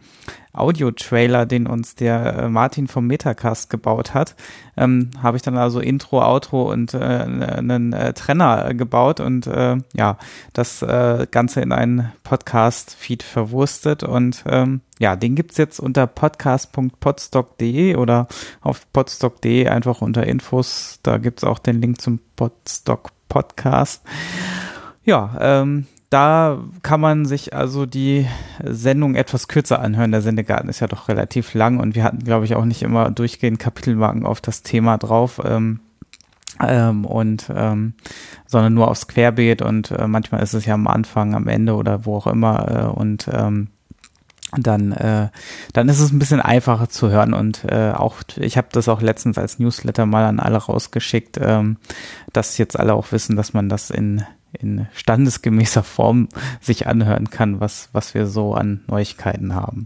Audio-Trailer, den uns der äh, Martin vom Metacast gebaut hat, ähm, habe ich dann also Intro, Outro und äh, einen äh, Trenner gebaut und äh, ja, das äh, Ganze in einen Podcast-Feed verwurstet und ähm, ja, den gibt's jetzt unter podcast.podstock.de oder auf podstock.de einfach unter Infos. Da gibt's auch den Link zum Podstock Podcast. Ja, ähm, da kann man sich also die Sendung etwas kürzer anhören. Der Sendegarten ist ja doch relativ lang und wir hatten, glaube ich, auch nicht immer durchgehend Kapitelmarken auf das Thema drauf. Ähm, ähm, und ähm, sondern nur aufs Querbeet und äh, manchmal ist es ja am Anfang, am Ende oder wo auch immer äh, und ähm, dann äh, dann ist es ein bisschen einfacher zu hören und äh, auch ich habe das auch letztens als Newsletter mal an alle rausgeschickt, ähm, dass jetzt alle auch wissen, dass man das in in standesgemäßer Form sich anhören kann, was, was wir so an Neuigkeiten haben.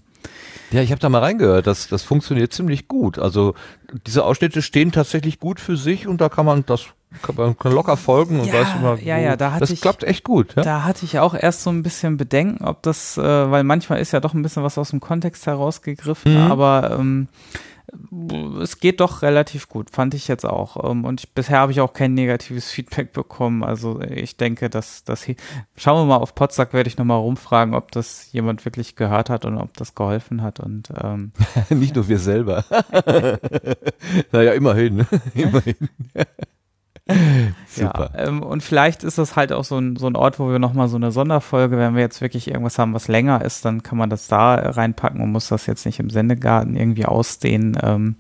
Ja, ich habe da mal reingehört, das, das funktioniert ziemlich gut. Also diese Ausschnitte stehen tatsächlich gut für sich und da kann man das kann man locker folgen und ja, weiß immer, ja, ja, da hatte das ich, klappt echt gut. Ja? Da hatte ich auch erst so ein bisschen Bedenken, ob das, äh, weil manchmal ist ja doch ein bisschen was aus dem Kontext herausgegriffen, mhm. aber ähm, es geht doch relativ gut, fand ich jetzt auch. Ähm, und ich, bisher habe ich auch kein negatives Feedback bekommen. Also ich denke, dass das hier. Schauen wir mal auf Potsdam, werde ich nochmal rumfragen, ob das jemand wirklich gehört hat und ob das geholfen hat. Und ähm, nicht nur wir selber. naja, immerhin. immerhin. Super. Ja, ähm, und vielleicht ist das halt auch so ein, so ein Ort, wo wir nochmal so eine Sonderfolge, wenn wir jetzt wirklich irgendwas haben, was länger ist, dann kann man das da reinpacken und muss das jetzt nicht im Sendegarten irgendwie ausdehnen. Ähm,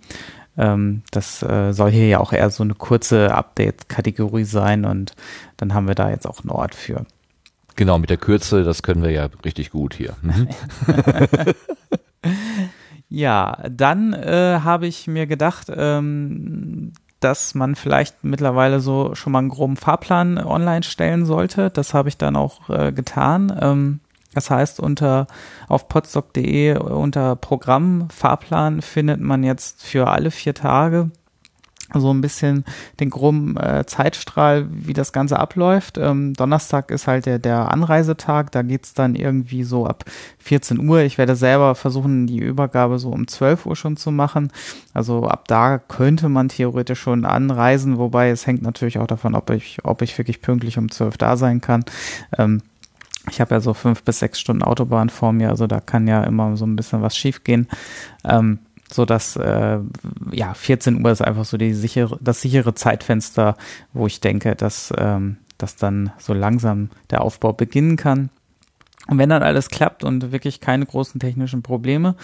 ähm, das äh, soll hier ja auch eher so eine kurze Update-Kategorie sein und dann haben wir da jetzt auch einen Ort für. Genau, mit der Kürze, das können wir ja richtig gut hier. Mhm. ja, dann äh, habe ich mir gedacht, ähm, dass man vielleicht mittlerweile so schon mal einen groben Fahrplan online stellen sollte. Das habe ich dann auch äh, getan. Ähm, das heißt, unter auf podstock.de unter Programm Fahrplan findet man jetzt für alle vier Tage so ein bisschen den groben äh, Zeitstrahl, wie das Ganze abläuft. Ähm, Donnerstag ist halt der, der Anreisetag, da geht's dann irgendwie so ab 14 Uhr. Ich werde selber versuchen, die Übergabe so um 12 Uhr schon zu machen. Also ab da könnte man theoretisch schon anreisen, wobei es hängt natürlich auch davon, ob ich, ob ich wirklich pünktlich um 12 da sein kann. Ähm, ich habe ja so fünf bis sechs Stunden Autobahn vor mir, also da kann ja immer so ein bisschen was schiefgehen. Ähm, so dass äh, ja 14 Uhr ist einfach so die sichere, das sichere Zeitfenster, wo ich denke, dass, ähm, dass dann so langsam der Aufbau beginnen kann. Und wenn dann alles klappt und wirklich keine großen technischen Probleme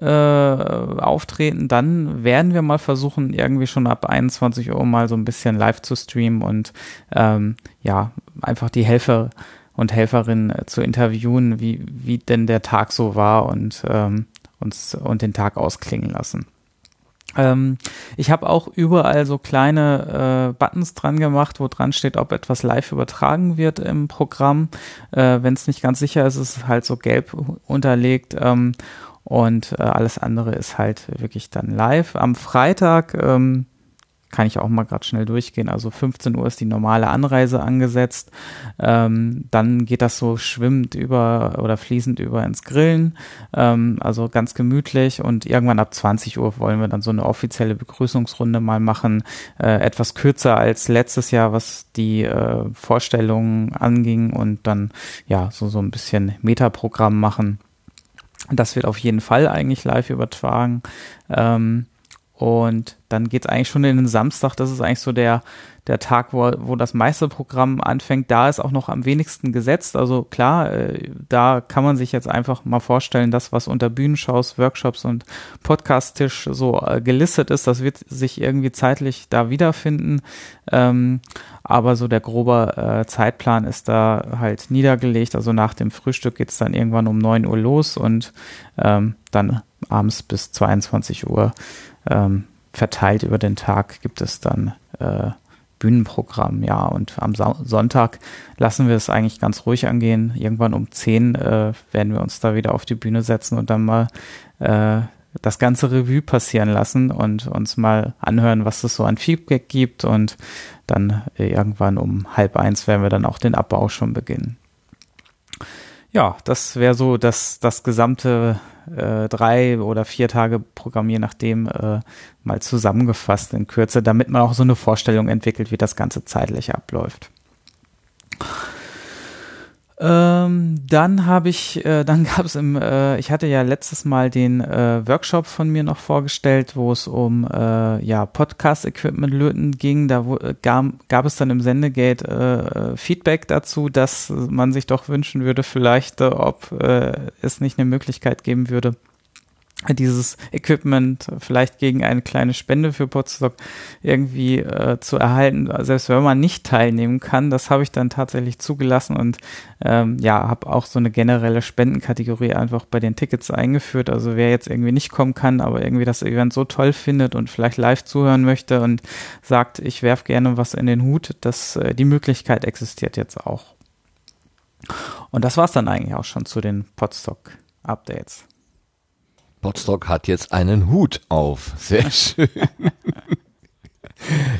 äh, auftreten, dann werden wir mal versuchen, irgendwie schon ab 21 Uhr mal so ein bisschen live zu streamen und ähm, ja, einfach die Helfer und Helferinnen äh, zu interviewen, wie, wie denn der Tag so war und ähm, uns und den Tag ausklingen lassen. Ähm, ich habe auch überall so kleine äh, Buttons dran gemacht, wo dran steht, ob etwas live übertragen wird im Programm. Äh, Wenn es nicht ganz sicher ist, ist es halt so gelb unterlegt. Ähm, und äh, alles andere ist halt wirklich dann live. Am Freitag ähm, kann ich auch mal gerade schnell durchgehen. Also 15 Uhr ist die normale Anreise angesetzt. Ähm, dann geht das so schwimmend über oder fließend über ins Grillen. Ähm, also ganz gemütlich. Und irgendwann ab 20 Uhr wollen wir dann so eine offizielle Begrüßungsrunde mal machen. Äh, etwas kürzer als letztes Jahr, was die äh, Vorstellungen anging. Und dann ja so, so ein bisschen Metaprogramm machen. Das wird auf jeden Fall eigentlich live übertragen. Ähm, und dann geht's eigentlich schon in den Samstag. Das ist eigentlich so der, der Tag, wo, wo das meiste Programm anfängt. Da ist auch noch am wenigsten gesetzt. Also klar, äh, da kann man sich jetzt einfach mal vorstellen, das, was unter Bühnenshows, Workshops und Podcast-Tisch so äh, gelistet ist, das wird sich irgendwie zeitlich da wiederfinden. Ähm, aber so der grobe äh, Zeitplan ist da halt niedergelegt. Also nach dem Frühstück geht's dann irgendwann um neun Uhr los und ähm, dann abends bis 22 Uhr ähm, verteilt über den Tag gibt es dann äh, Bühnenprogramm, ja. Und am Sonntag lassen wir es eigentlich ganz ruhig angehen. Irgendwann um 10 äh, werden wir uns da wieder auf die Bühne setzen und dann mal äh, das ganze Revue passieren lassen und uns mal anhören, was es so an Feedback gibt. Und dann irgendwann um halb eins werden wir dann auch den Abbau schon beginnen. Ja, das wäre so das, das gesamte äh, drei oder vier Tage Programm, je nachdem, äh, mal zusammengefasst in Kürze, damit man auch so eine Vorstellung entwickelt, wie das Ganze zeitlich abläuft. Ähm, dann habe ich, äh, dann gab es im, äh, ich hatte ja letztes Mal den äh, Workshop von mir noch vorgestellt, wo es um äh, ja Podcast-Equipment löten ging. Da wo, äh, gab, gab es dann im Sendegate äh, Feedback dazu, dass man sich doch wünschen würde, vielleicht, ob es nicht eine Möglichkeit geben würde, dieses Equipment vielleicht gegen eine kleine Spende für Potsdok irgendwie äh, zu erhalten, selbst wenn man nicht teilnehmen kann. Das habe ich dann tatsächlich zugelassen und ähm, ja, habe auch so eine generelle Spendenkategorie einfach bei den Tickets eingeführt. Also wer jetzt irgendwie nicht kommen kann, aber irgendwie das Event so toll findet und vielleicht live zuhören möchte und sagt, ich werf gerne was in den Hut, dass äh, die Möglichkeit existiert jetzt auch. Und das war es dann eigentlich auch schon zu den Podstock-Updates. Potsdok hat jetzt einen Hut auf. Sehr schön.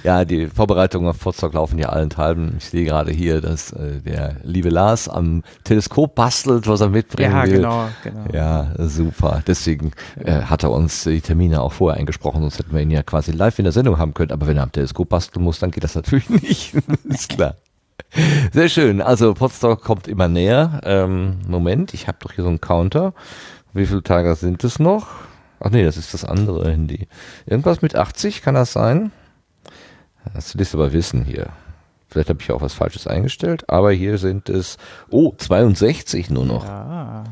ja, die Vorbereitungen auf Potsdok laufen ja allenthalben. Ich sehe gerade hier, dass äh, der liebe Lars am Teleskop bastelt, was er mitbringen ja, will. Genau, genau. Ja, super. Deswegen äh, hat er uns die Termine auch vorher eingesprochen, sonst hätten wir ihn ja quasi live in der Sendung haben können. Aber wenn er am Teleskop basteln muss, dann geht das natürlich nicht. ist klar. Sehr schön. Also Potsdok kommt immer näher. Ähm, Moment, ich habe doch hier so einen Counter. Wie viele Tage sind es noch? Ach nee, das ist das andere Handy. Irgendwas mit 80, kann das sein? Das willst du aber wissen hier. Vielleicht habe ich auch was Falsches eingestellt, aber hier sind es, oh, 62 nur noch. Ja.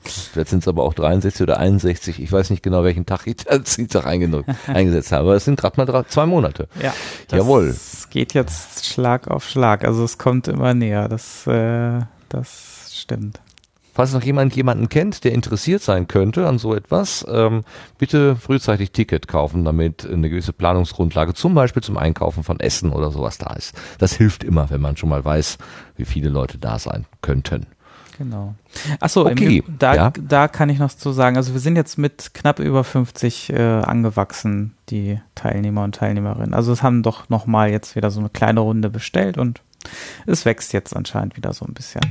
Vielleicht sind es aber auch 63 oder 61. Ich weiß nicht genau, welchen Tag ich da eingesetzt habe. Aber es sind gerade mal drei, zwei Monate. Ja, das Jawohl. geht jetzt Schlag auf Schlag. Also es kommt immer näher. Das, äh, das stimmt. Falls noch jemand jemanden kennt, der interessiert sein könnte an so etwas, ähm, bitte frühzeitig Ticket kaufen, damit eine gewisse Planungsgrundlage zum Beispiel zum Einkaufen von Essen oder sowas da ist. Das hilft immer, wenn man schon mal weiß, wie viele Leute da sein könnten. Genau. Achso, okay. da, ja. da kann ich noch zu sagen, also wir sind jetzt mit knapp über 50 äh, angewachsen, die Teilnehmer und Teilnehmerinnen. Also es haben doch nochmal jetzt wieder so eine kleine Runde bestellt und es wächst jetzt anscheinend wieder so ein bisschen.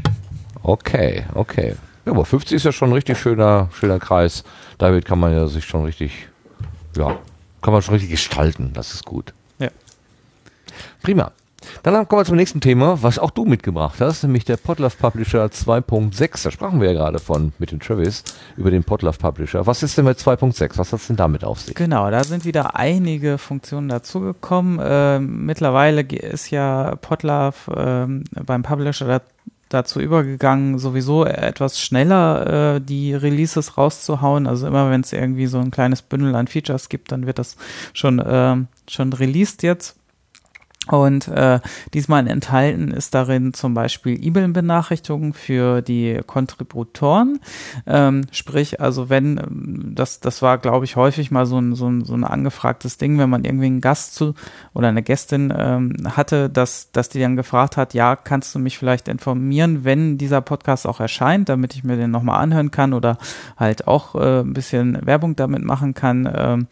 Okay, okay. Ja, aber 50 ist ja schon ein richtig schöner, schöner Kreis. Damit kann man ja sich schon richtig, ja, kann man schon richtig gestalten. Das ist gut. Ja. Prima. Dann kommen wir zum nächsten Thema, was auch du mitgebracht hast, nämlich der Podlove Publisher 2.6. Da sprachen wir ja gerade von mit dem Travis über den Podlove Publisher. Was ist denn mit 2.6? Was hat es denn damit auf sich? Genau, da sind wieder einige Funktionen dazugekommen. Ähm, mittlerweile ist ja Podlove ähm, beim Publisher dazu übergegangen, sowieso etwas schneller äh, die Releases rauszuhauen. Also immer wenn es irgendwie so ein kleines Bündel an Features gibt, dann wird das schon, äh, schon released jetzt. Und äh, diesmal enthalten ist darin zum Beispiel E-Mail-Benachrichtigungen für die Kontributoren. Ähm, sprich, also wenn, ähm, das, das war, glaube ich, häufig mal so ein, so, ein, so ein angefragtes Ding, wenn man irgendwie einen Gast zu oder eine Gästin ähm, hatte, dass, dass die dann gefragt hat, ja, kannst du mich vielleicht informieren, wenn dieser Podcast auch erscheint, damit ich mir den nochmal anhören kann oder halt auch äh, ein bisschen Werbung damit machen kann. Ähm,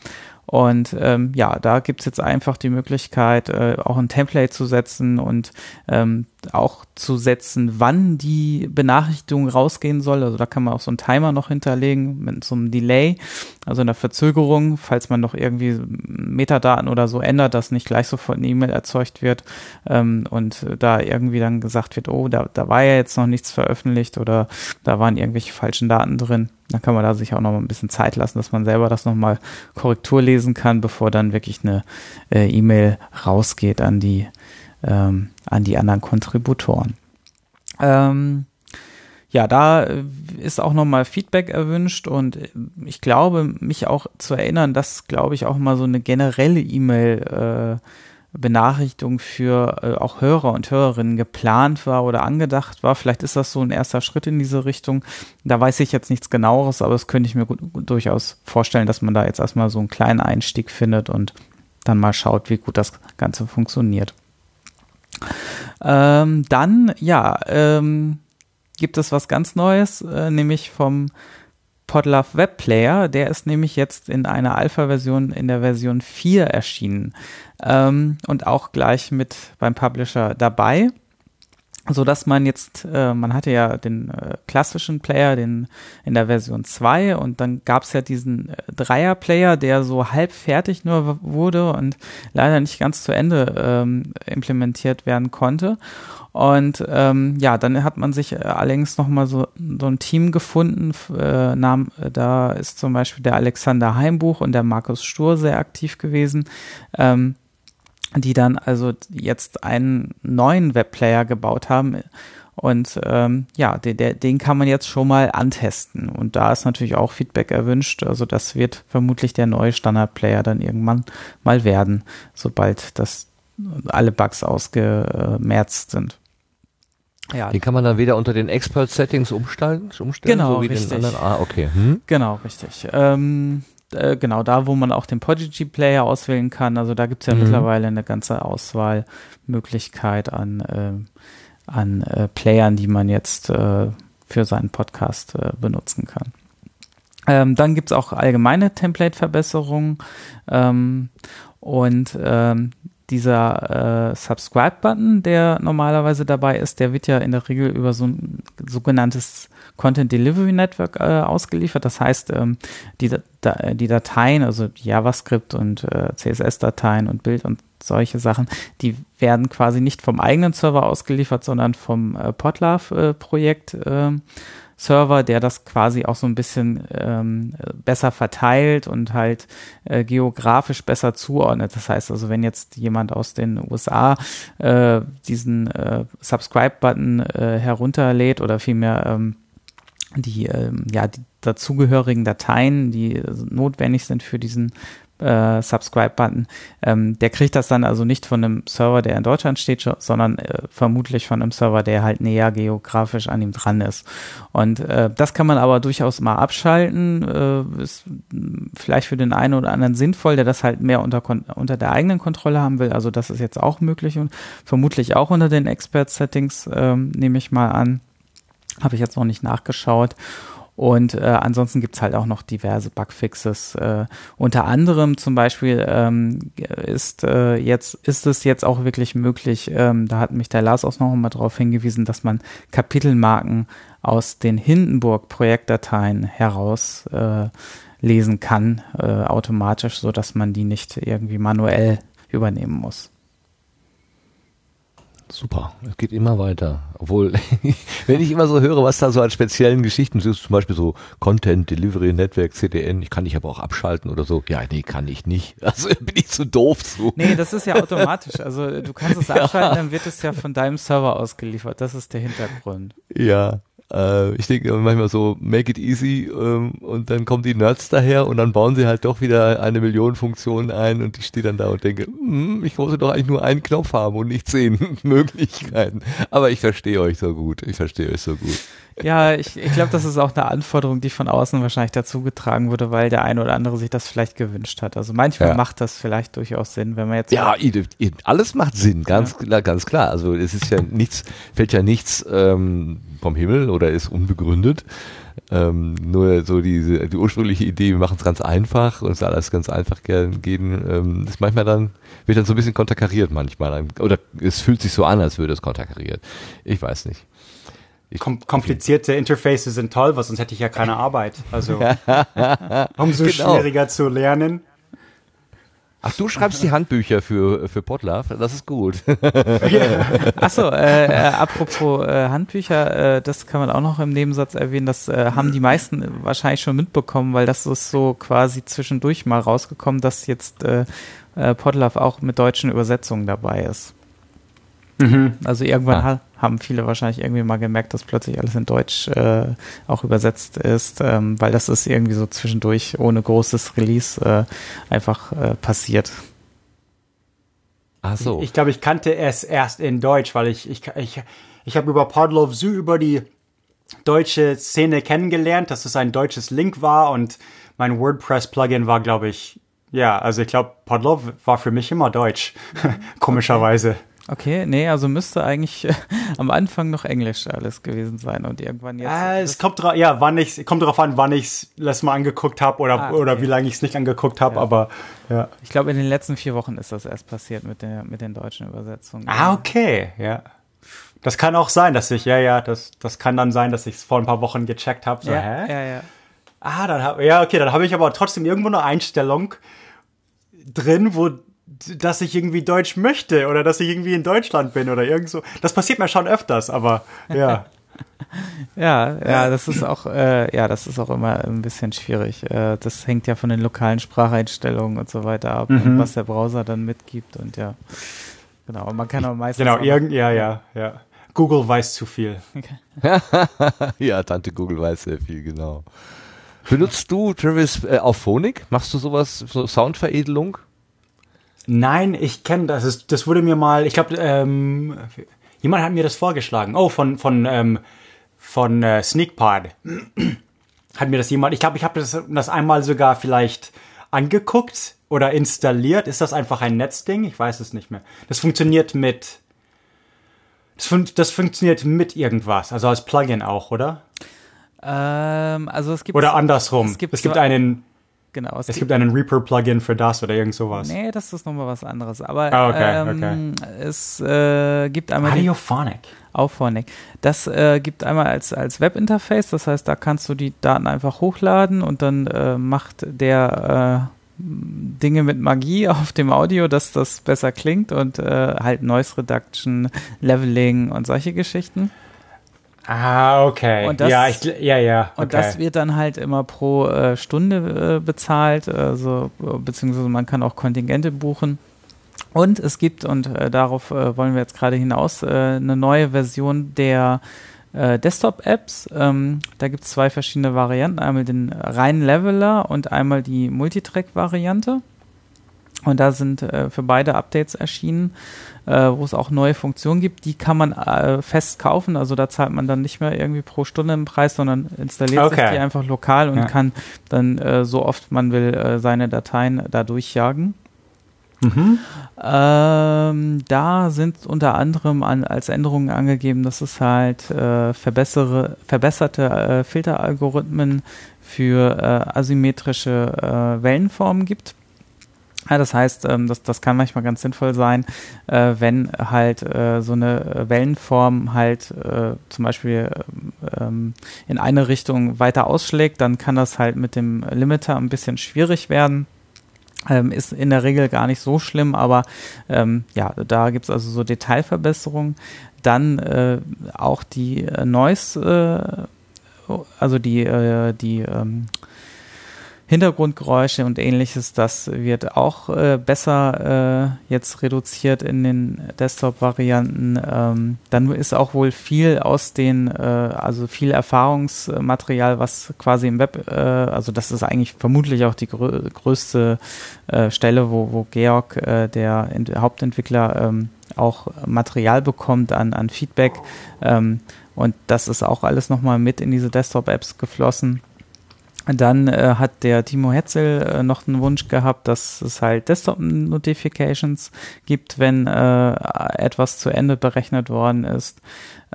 und ähm, ja, da gibt's jetzt einfach die Möglichkeit, äh, auch ein Template zu setzen und ähm, auch zu setzen, wann die Benachrichtigung rausgehen soll. Also da kann man auch so einen Timer noch hinterlegen mit so einem Delay, also einer Verzögerung, falls man noch irgendwie Metadaten oder so ändert, dass nicht gleich sofort eine E-Mail erzeugt wird ähm, und da irgendwie dann gesagt wird, oh, da, da war ja jetzt noch nichts veröffentlicht oder da waren irgendwelche falschen Daten drin. Dann kann man da sich auch noch mal ein bisschen Zeit lassen, dass man selber das nochmal Korrektur lesen kann, bevor dann wirklich eine äh, E-Mail rausgeht an die ähm, an die anderen Kontributoren. Ähm, ja, da äh, ist auch nochmal Feedback erwünscht und ich glaube, mich auch zu erinnern, dass, glaube ich, auch mal so eine generelle E-Mail äh, Benachrichtigung für äh, auch Hörer und Hörerinnen geplant war oder angedacht war. Vielleicht ist das so ein erster Schritt in diese Richtung. Da weiß ich jetzt nichts genaueres, aber das könnte ich mir gut, gut, durchaus vorstellen, dass man da jetzt erstmal so einen kleinen Einstieg findet und dann mal schaut, wie gut das Ganze funktioniert. Ähm, dann, ja, ähm, gibt es was ganz Neues, äh, nämlich vom Podlove Web Player. Der ist nämlich jetzt in einer Alpha-Version in der Version 4 erschienen ähm, und auch gleich mit beim Publisher dabei so dass man jetzt, äh, man hatte ja den äh, klassischen Player, den in der Version 2 und dann gab es ja diesen äh, Dreier-Player, der so halb fertig nur wurde und leider nicht ganz zu Ende ähm, implementiert werden konnte. Und ähm, ja, dann hat man sich äh, allerdings nochmal so, so ein Team gefunden. Äh, nahm, äh, da ist zum Beispiel der Alexander Heimbuch und der Markus Stur sehr aktiv gewesen. Ähm, die dann also jetzt einen neuen Webplayer gebaut haben. Und ähm, ja, den, den kann man jetzt schon mal antesten. Und da ist natürlich auch Feedback erwünscht. Also das wird vermutlich der neue Standardplayer dann irgendwann mal werden, sobald das alle Bugs ausgemerzt sind. Ja. Den kann man dann wieder unter den Expert-Settings umstellen, umstellen genau, so wie richtig. den anderen. Ah, okay. Hm? Genau, richtig. Ähm, äh, genau da, wo man auch den Podigy Player auswählen kann. Also da gibt es ja mhm. mittlerweile eine ganze Auswahlmöglichkeit an, äh, an äh, Playern, die man jetzt äh, für seinen Podcast äh, benutzen kann. Ähm, dann gibt es auch allgemeine Template-Verbesserungen ähm, und ähm, dieser äh, Subscribe-Button, der normalerweise dabei ist, der wird ja in der Regel über so ein sogenanntes Content Delivery Network äh, ausgeliefert. Das heißt, ähm, die, da, die Dateien, also JavaScript und äh, CSS-Dateien und Bild und solche Sachen, die werden quasi nicht vom eigenen Server ausgeliefert, sondern vom äh, Podlove-Projekt. Äh, Server, der das quasi auch so ein bisschen ähm, besser verteilt und halt äh, geografisch besser zuordnet. Das heißt also, wenn jetzt jemand aus den USA äh, diesen äh, Subscribe-Button äh, herunterlädt oder vielmehr ähm, die, ähm, ja, die dazugehörigen Dateien, die notwendig sind für diesen äh, Subscribe-Button. Ähm, der kriegt das dann also nicht von einem Server, der in Deutschland steht, sondern äh, vermutlich von einem Server, der halt näher geografisch an ihm dran ist. Und äh, das kann man aber durchaus mal abschalten. Äh, ist vielleicht für den einen oder anderen sinnvoll, der das halt mehr unter, unter der eigenen Kontrolle haben will. Also das ist jetzt auch möglich und vermutlich auch unter den Expert-Settings, ähm, nehme ich mal an. Habe ich jetzt noch nicht nachgeschaut. Und äh, ansonsten gibt's halt auch noch diverse Bugfixes. Äh, unter anderem zum Beispiel ähm, ist äh, jetzt ist es jetzt auch wirklich möglich. Ähm, da hat mich der Lars auch noch mal darauf hingewiesen, dass man Kapitelmarken aus den Hindenburg-Projektdateien heraus äh, lesen kann äh, automatisch, so dass man die nicht irgendwie manuell übernehmen muss. Super, es geht immer weiter. Obwohl, wenn ich immer so höre, was da so an speziellen Geschichten ist, zum Beispiel so Content, Delivery, Network, CDN, ich kann ich aber auch abschalten oder so. Ja, nee, kann ich nicht. Also bin ich zu doof zu. Nee, das ist ja automatisch. Also du kannst es abschalten, ja. dann wird es ja von deinem Server ausgeliefert. Das ist der Hintergrund. Ja, äh, ich denke manchmal so, make it easy ähm, und dann kommen die Nerds daher und dann bauen sie halt doch wieder eine Million Funktionen ein und ich stehe dann da und denke, hm, ich wollte doch eigentlich nur einen Knopf haben und nicht zehn Möglichkeiten. Aber ich verstehe euch so gut, ich verstehe euch so gut. Ja, ich, ich glaube, das ist auch eine Anforderung, die von außen wahrscheinlich dazu getragen wurde, weil der eine oder andere sich das vielleicht gewünscht hat. Also manchmal ja. macht das vielleicht durchaus Sinn, wenn man jetzt. Ja, alles macht Sinn, ganz ja. klar, ganz klar. Also es ist ja nichts, fällt ja nichts ähm, vom Himmel oder ist unbegründet. Ähm, nur so diese die ursprüngliche Idee, wir machen es ganz einfach und es soll alles ganz einfach gehen, ähm, ist manchmal dann, wird dann so ein bisschen konterkariert manchmal. Oder es fühlt sich so an, als würde es konterkariert. Ich weiß nicht. Ich, Kom komplizierte Interfaces sind toll, weil sonst hätte ich ja keine Arbeit. Also umso genau. schwieriger zu lernen. Ach, du schreibst die Handbücher für, für Podlove, das ist gut. Achso, äh, äh, apropos äh, Handbücher, äh, das kann man auch noch im Nebensatz erwähnen, das äh, haben die meisten wahrscheinlich schon mitbekommen, weil das ist so quasi zwischendurch mal rausgekommen, dass jetzt äh, äh, Podlove auch mit deutschen Übersetzungen dabei ist. Mhm. Also irgendwann ah. haben viele wahrscheinlich irgendwie mal gemerkt, dass plötzlich alles in Deutsch äh, auch übersetzt ist, ähm, weil das ist irgendwie so zwischendurch ohne großes Release äh, einfach äh, passiert. Ach so. Ich glaube, ich kannte es erst in Deutsch, weil ich ich ich, ich habe über Podlove Zoo über die deutsche Szene kennengelernt, dass es ein deutsches Link war und mein WordPress-Plugin war, glaube ich, ja, also ich glaube, Podlove war für mich immer deutsch, komischerweise. Okay, nee, also müsste eigentlich am Anfang noch Englisch alles gewesen sein und irgendwann jetzt. Äh, es kommt drauf, ja, wann ich, kommt drauf an, wann ich es letztes Mal angeguckt habe oder, ah, okay. oder wie lange ich es nicht angeguckt habe, ja. aber ja. Ich glaube, in den letzten vier Wochen ist das erst passiert mit der, mit den deutschen Übersetzungen. Ah, okay, ja. Das kann auch sein, dass ich, ja, ja, das, das kann dann sein, dass ich es vor ein paar Wochen gecheckt habe. So, ja, hä? Ja, ja. Ah, dann hab, ja, okay, dann habe ich aber trotzdem irgendwo eine Einstellung drin, wo dass ich irgendwie Deutsch möchte oder dass ich irgendwie in Deutschland bin oder irgend so. Das passiert mir schon öfters, aber ja. ja, ja, das ist auch, äh, ja, das ist auch immer ein bisschen schwierig. Äh, das hängt ja von den lokalen Spracheinstellungen und so weiter ab, mhm. was der Browser dann mitgibt und ja. Genau, und man kann auch meistens. Genau, irgend, ja, ja, ja. Google weiß zu viel. Okay. ja, Tante Google weiß sehr viel, genau. Benutzt du Travis äh, auf Phonik? Machst du sowas, so Soundveredelung? Nein, ich kenne das. das. Das wurde mir mal, ich glaube, ähm, jemand hat mir das vorgeschlagen. Oh, von von ähm, von äh, Sneakpod hat mir das jemand. Ich glaube, ich habe das, das einmal sogar vielleicht angeguckt oder installiert. Ist das einfach ein Netzding? Ich weiß es nicht mehr. Das funktioniert mit das, fun das funktioniert mit irgendwas, also als Plugin auch, oder? Ähm, also es gibt oder andersrum. Es gibt, es gibt einen Genau. Es, es gibt, gibt einen Reaper-Plugin für das oder irgend sowas. Nee, das ist nochmal was anderes. Aber ah, okay, ähm, okay. es äh, gibt einmal. Audiophonic. Auphonic. Das äh, gibt einmal als, als Webinterface, das heißt, da kannst du die Daten einfach hochladen und dann äh, macht der äh, Dinge mit Magie auf dem Audio, dass das besser klingt und äh, halt Noise Reduction, Leveling und solche Geschichten. Ah, okay. Und das, ja, ich, ja, ja. Okay. Und das wird dann halt immer pro äh, Stunde äh, bezahlt, also, beziehungsweise man kann auch Kontingente buchen. Und es gibt, und äh, darauf äh, wollen wir jetzt gerade hinaus, äh, eine neue Version der äh, Desktop-Apps. Ähm, da gibt es zwei verschiedene Varianten, einmal den reinen Leveler und einmal die Multitrack-Variante. Und da sind äh, für beide Updates erschienen, äh, wo es auch neue Funktionen gibt. Die kann man äh, fest kaufen. Also da zahlt man dann nicht mehr irgendwie pro Stunde im Preis, sondern installiert okay. sich die einfach lokal und ja. kann dann äh, so oft man will äh, seine Dateien da durchjagen. Mhm. Ähm, da sind unter anderem an, als Änderungen angegeben, dass es halt äh, verbessere, verbesserte Filteralgorithmen für asymmetrische Wellenformen gibt. Ja, das heißt, ähm, das, das kann manchmal ganz sinnvoll sein, äh, wenn halt äh, so eine Wellenform halt äh, zum Beispiel ähm, in eine Richtung weiter ausschlägt, dann kann das halt mit dem Limiter ein bisschen schwierig werden. Ähm, ist in der Regel gar nicht so schlimm, aber ähm, ja, da gibt's also so Detailverbesserungen. Dann äh, auch die äh, Noise, äh, also die, äh, die ähm, Hintergrundgeräusche und ähnliches, das wird auch äh, besser äh, jetzt reduziert in den Desktop-Varianten. Ähm, dann ist auch wohl viel aus den, äh, also viel Erfahrungsmaterial, was quasi im Web, äh, also das ist eigentlich vermutlich auch die grö größte äh, Stelle, wo, wo Georg, äh, der Hauptentwickler, ähm, auch Material bekommt an, an Feedback. Ähm, und das ist auch alles nochmal mit in diese Desktop-Apps geflossen. Dann äh, hat der Timo Hetzel äh, noch einen Wunsch gehabt, dass es halt Desktop-Notifications gibt, wenn äh, etwas zu Ende berechnet worden ist.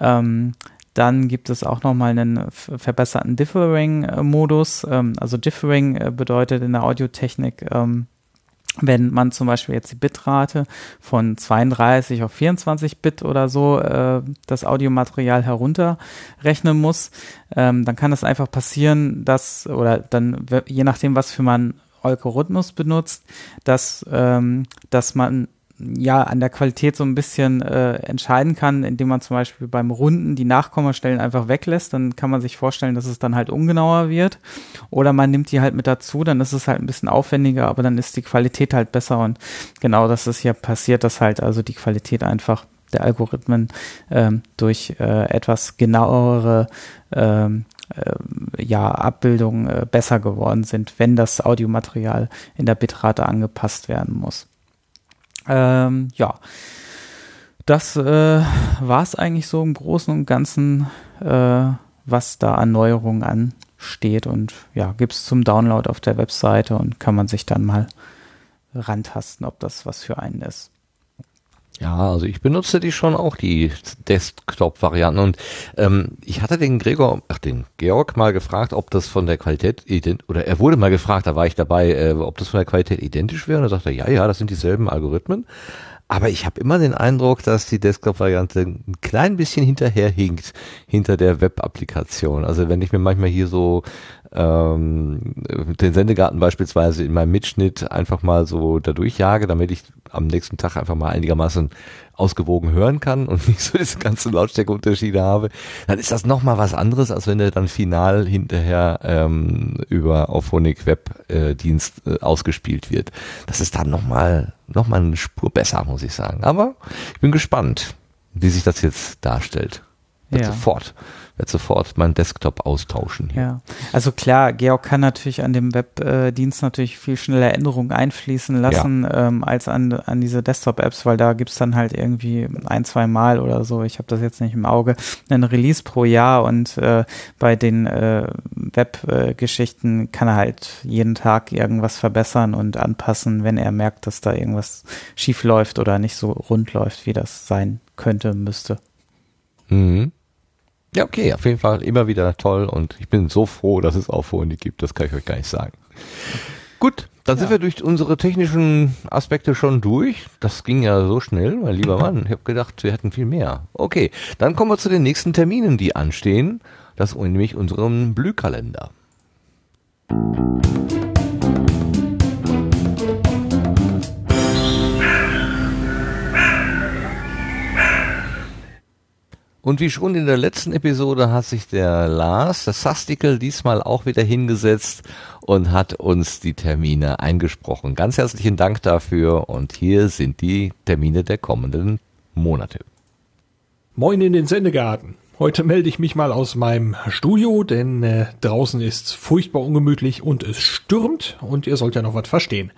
Ähm, dann gibt es auch nochmal einen verbesserten Differing-Modus. Ähm, also Differing äh, bedeutet in der Audiotechnik, ähm, wenn man zum Beispiel jetzt die Bitrate von 32 auf 24 Bit oder so äh, das Audiomaterial herunterrechnen muss, ähm, dann kann es einfach passieren, dass, oder dann, je nachdem, was für man Algorithmus benutzt, dass, ähm, dass man ja an der Qualität so ein bisschen äh, entscheiden kann, indem man zum Beispiel beim Runden die Nachkommastellen einfach weglässt, dann kann man sich vorstellen, dass es dann halt ungenauer wird. Oder man nimmt die halt mit dazu, dann ist es halt ein bisschen aufwendiger, aber dann ist die Qualität halt besser und genau das ist hier passiert, dass halt also die Qualität einfach der Algorithmen ähm, durch äh, etwas genauere ähm, äh, ja, Abbildungen äh, besser geworden sind, wenn das Audiomaterial in der Bitrate angepasst werden muss. Ähm, ja, das äh, war es eigentlich so im Großen und Ganzen, äh, was da an Neuerungen ansteht. Und ja, gibt es zum Download auf der Webseite und kann man sich dann mal rantasten, ob das was für einen ist. Ja, also ich benutze die schon auch, die Desktop-Varianten. Und ähm, ich hatte den Gregor, ach den Georg mal gefragt, ob das von der Qualität oder er wurde mal gefragt, da war ich dabei, äh, ob das von der Qualität identisch wäre. Und er sagte, ja, ja, das sind dieselben Algorithmen. Aber ich habe immer den Eindruck, dass die Desktop-Variante ein klein bisschen hinterherhinkt hinter der Web-Applikation. Also wenn ich mir manchmal hier so ähm, den Sendegarten beispielsweise in meinem Mitschnitt einfach mal so da durchjage, damit ich am nächsten Tag einfach mal einigermaßen ausgewogen hören kann und nicht so diese ganzen Lautstärkeunterschiede habe, dann ist das nochmal was anderes, als wenn der dann final hinterher ähm, über Auphonic Webdienst äh, ausgespielt wird. Das ist dann nochmal noch mal eine Spur besser, muss ich sagen. Aber ich bin gespannt, wie sich das jetzt darstellt. Ja. Sofort werde sofort meinen Desktop austauschen. Hier. Ja, also klar, Georg kann natürlich an dem Webdienst natürlich viel schneller Änderungen einfließen lassen ja. ähm, als an, an diese Desktop-Apps, weil da gibt's dann halt irgendwie ein, zwei Mal oder so, ich habe das jetzt nicht im Auge, ein Release pro Jahr und äh, bei den äh, Web-Geschichten kann er halt jeden Tag irgendwas verbessern und anpassen, wenn er merkt, dass da irgendwas schief läuft oder nicht so rund läuft, wie das sein könnte, müsste. Mhm. Ja, okay, auf jeden Fall immer wieder toll und ich bin so froh, dass es auch Aufholen gibt, das kann ich euch gar nicht sagen. Gut, dann ja. sind wir durch unsere technischen Aspekte schon durch. Das ging ja so schnell, mein lieber Mann. Ich habe gedacht, wir hätten viel mehr. Okay, dann kommen wir zu den nächsten Terminen, die anstehen. Das ist nämlich unserem Blühkalender. Und wie schon in der letzten Episode hat sich der Lars, der Sastikel, diesmal auch wieder hingesetzt und hat uns die Termine eingesprochen. Ganz herzlichen Dank dafür und hier sind die Termine der kommenden Monate. Moin in den Sendegarten. Heute melde ich mich mal aus meinem Studio, denn äh, draußen ist furchtbar ungemütlich und es stürmt und ihr sollt ja noch was verstehen.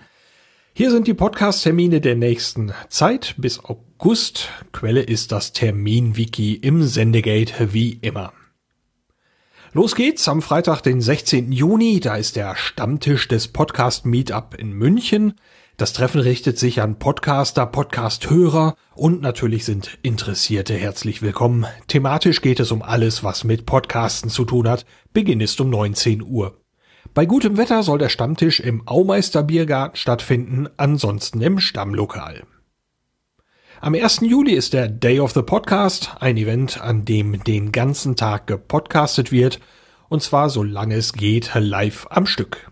Hier sind die Podcast-Termine der nächsten Zeit bis August. Quelle ist das Termin-Wiki im Sendegate wie immer. Los geht's am Freitag, den 16. Juni. Da ist der Stammtisch des Podcast Meetup in München. Das Treffen richtet sich an Podcaster, Podcast-Hörer und natürlich sind Interessierte herzlich willkommen. Thematisch geht es um alles, was mit Podcasten zu tun hat. Beginn ist um 19 Uhr. Bei gutem Wetter soll der Stammtisch im Aumeister Biergarten stattfinden, ansonsten im Stammlokal. Am 1. Juli ist der Day of the Podcast, ein Event, an dem den ganzen Tag gepodcastet wird, und zwar solange es geht live am Stück.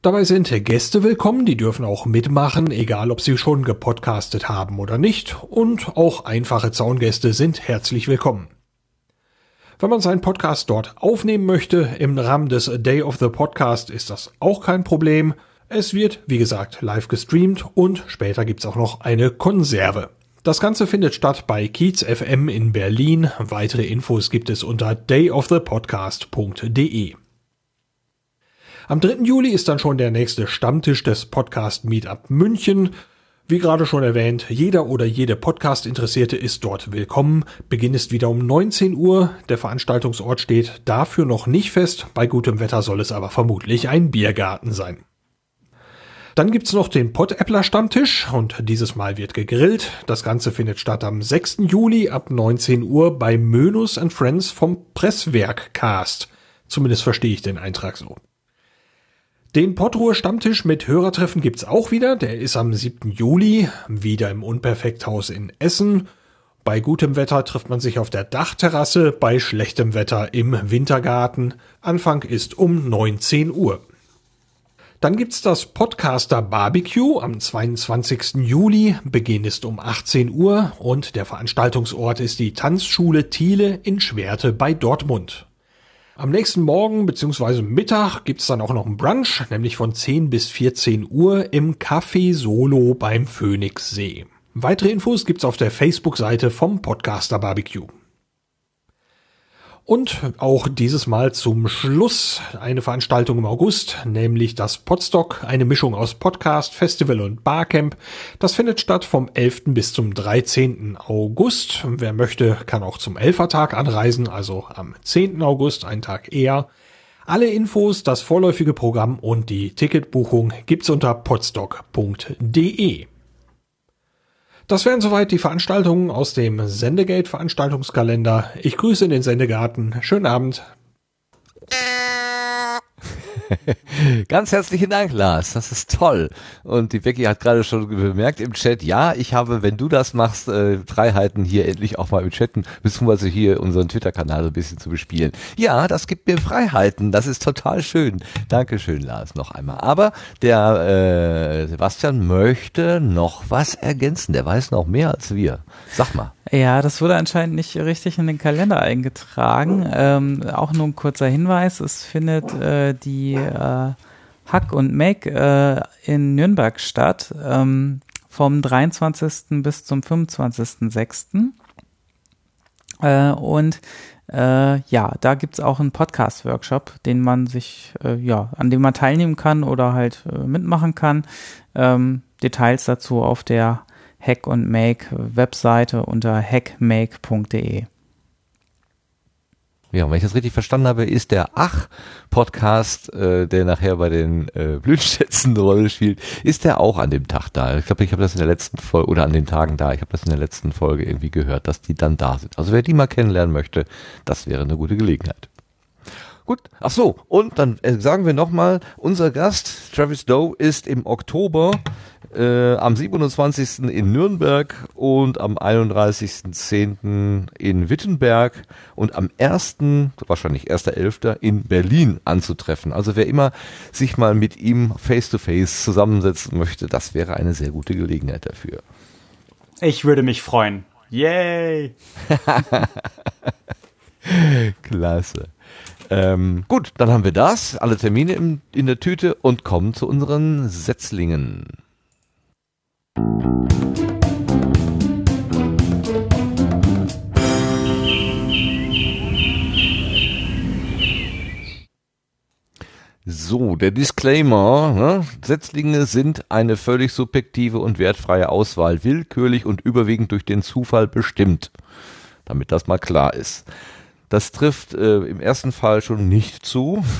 Dabei sind Gäste willkommen, die dürfen auch mitmachen, egal ob sie schon gepodcastet haben oder nicht, und auch einfache Zaungäste sind herzlich willkommen. Wenn man seinen Podcast dort aufnehmen möchte, im Rahmen des Day of the Podcast ist das auch kein Problem. Es wird, wie gesagt, live gestreamt und später gibt's auch noch eine Konserve. Das Ganze findet statt bei Kiez FM in Berlin. Weitere Infos gibt es unter dayofthepodcast.de. Am 3. Juli ist dann schon der nächste Stammtisch des Podcast Meetup München. Wie gerade schon erwähnt, jeder oder jede Podcast-Interessierte ist dort willkommen. Beginn ist wieder um 19 Uhr. Der Veranstaltungsort steht dafür noch nicht fest. Bei gutem Wetter soll es aber vermutlich ein Biergarten sein. Dann gibt's noch den Pod-Appler Stammtisch und dieses Mal wird gegrillt. Das Ganze findet statt am 6. Juli ab 19 Uhr bei Mönus and Friends vom Presswerk Cast. Zumindest verstehe ich den Eintrag so. Den Pottruhe Stammtisch mit Hörertreffen gibt's auch wieder. Der ist am 7. Juli, wieder im Unperfekthaus in Essen. Bei gutem Wetter trifft man sich auf der Dachterrasse, bei schlechtem Wetter im Wintergarten. Anfang ist um 19 Uhr. Dann gibt's das Podcaster Barbecue am 22. Juli. Beginn ist um 18 Uhr und der Veranstaltungsort ist die Tanzschule Thiele in Schwerte bei Dortmund. Am nächsten Morgen bzw. Mittag gibt's dann auch noch einen Brunch, nämlich von 10 bis 14 Uhr im Café Solo beim Phoenixsee. Weitere Infos gibt's auf der Facebook-Seite vom Podcaster Barbecue. Und auch dieses Mal zum Schluss eine Veranstaltung im August, nämlich das Podstock, eine Mischung aus Podcast, Festival und Barcamp. Das findet statt vom 11. bis zum 13. August. Wer möchte, kann auch zum Elfertag anreisen, also am 10. August, einen Tag eher. Alle Infos, das vorläufige Programm und die Ticketbuchung gibt's unter podstock.de. Das wären soweit die Veranstaltungen aus dem Sendegate Veranstaltungskalender. Ich grüße in den Sendegarten. Schönen Abend. Ganz herzlichen Dank, Lars. Das ist toll. Und die Becky hat gerade schon bemerkt im Chat, ja, ich habe, wenn du das machst, äh, Freiheiten hier endlich auch mal im Chatten, beziehungsweise hier unseren Twitter-Kanal ein bisschen zu bespielen. Ja, das gibt mir Freiheiten. Das ist total schön. Dankeschön, Lars, noch einmal. Aber der äh, Sebastian möchte noch was ergänzen. Der weiß noch mehr als wir. Sag mal. Ja, das wurde anscheinend nicht richtig in den Kalender eingetragen. Ähm, auch nur ein kurzer Hinweis, es findet äh, die äh, Hack und Make äh, in Nürnberg statt, ähm, vom 23. bis zum 25.06. Äh, und äh, ja, da gibt's auch einen Podcast-Workshop, den man sich, äh, ja, an dem man teilnehmen kann oder halt äh, mitmachen kann. Ähm, Details dazu auf der Hack und Make Webseite unter hackmake.de. Ja, wenn ich das richtig verstanden habe, ist der Ach-Podcast, äh, der nachher bei den äh, Blütenschätzen eine Rolle spielt, ist der auch an dem Tag da. Ich glaube, ich habe das in der letzten Folge, oder an den Tagen da, ich habe das in der letzten Folge irgendwie gehört, dass die dann da sind. Also wer die mal kennenlernen möchte, das wäre eine gute Gelegenheit. Gut, ach so, und dann äh, sagen wir nochmal, unser Gast, Travis Doe, ist im Oktober äh, am 27. in Nürnberg und am 31.10. in Wittenberg und am 1., wahrscheinlich 1.11. in Berlin anzutreffen. Also wer immer sich mal mit ihm face-to-face -face zusammensetzen möchte, das wäre eine sehr gute Gelegenheit dafür. Ich würde mich freuen. Yay! Klasse. Ähm, gut, dann haben wir das, alle Termine im, in der Tüte und kommen zu unseren Setzlingen. So, der Disclaimer. Ne? Setzlinge sind eine völlig subjektive und wertfreie Auswahl, willkürlich und überwiegend durch den Zufall bestimmt. Damit das mal klar ist. Das trifft äh, im ersten Fall schon nicht zu.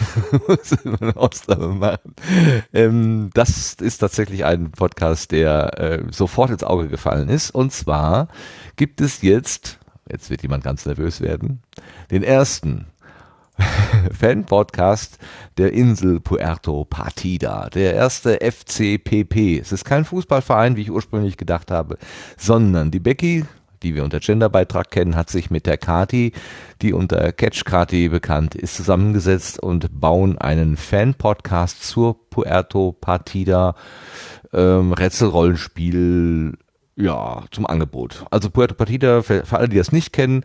Ähm, das ist tatsächlich ein Podcast, der äh, sofort ins Auge gefallen ist. Und zwar gibt es jetzt, jetzt wird jemand ganz nervös werden, den ersten Fan-Podcast der Insel Puerto Partida, der erste FCPP. Es ist kein Fußballverein, wie ich ursprünglich gedacht habe, sondern die Becky die wir unter Genderbeitrag kennen, hat sich mit der Kati, die unter Catch Kati bekannt ist, zusammengesetzt und bauen einen Fan-Podcast zur Puerto Partida ähm, Rätselrollenspiel ja, zum Angebot. Also Puerto Partida, für, für alle, die das nicht kennen,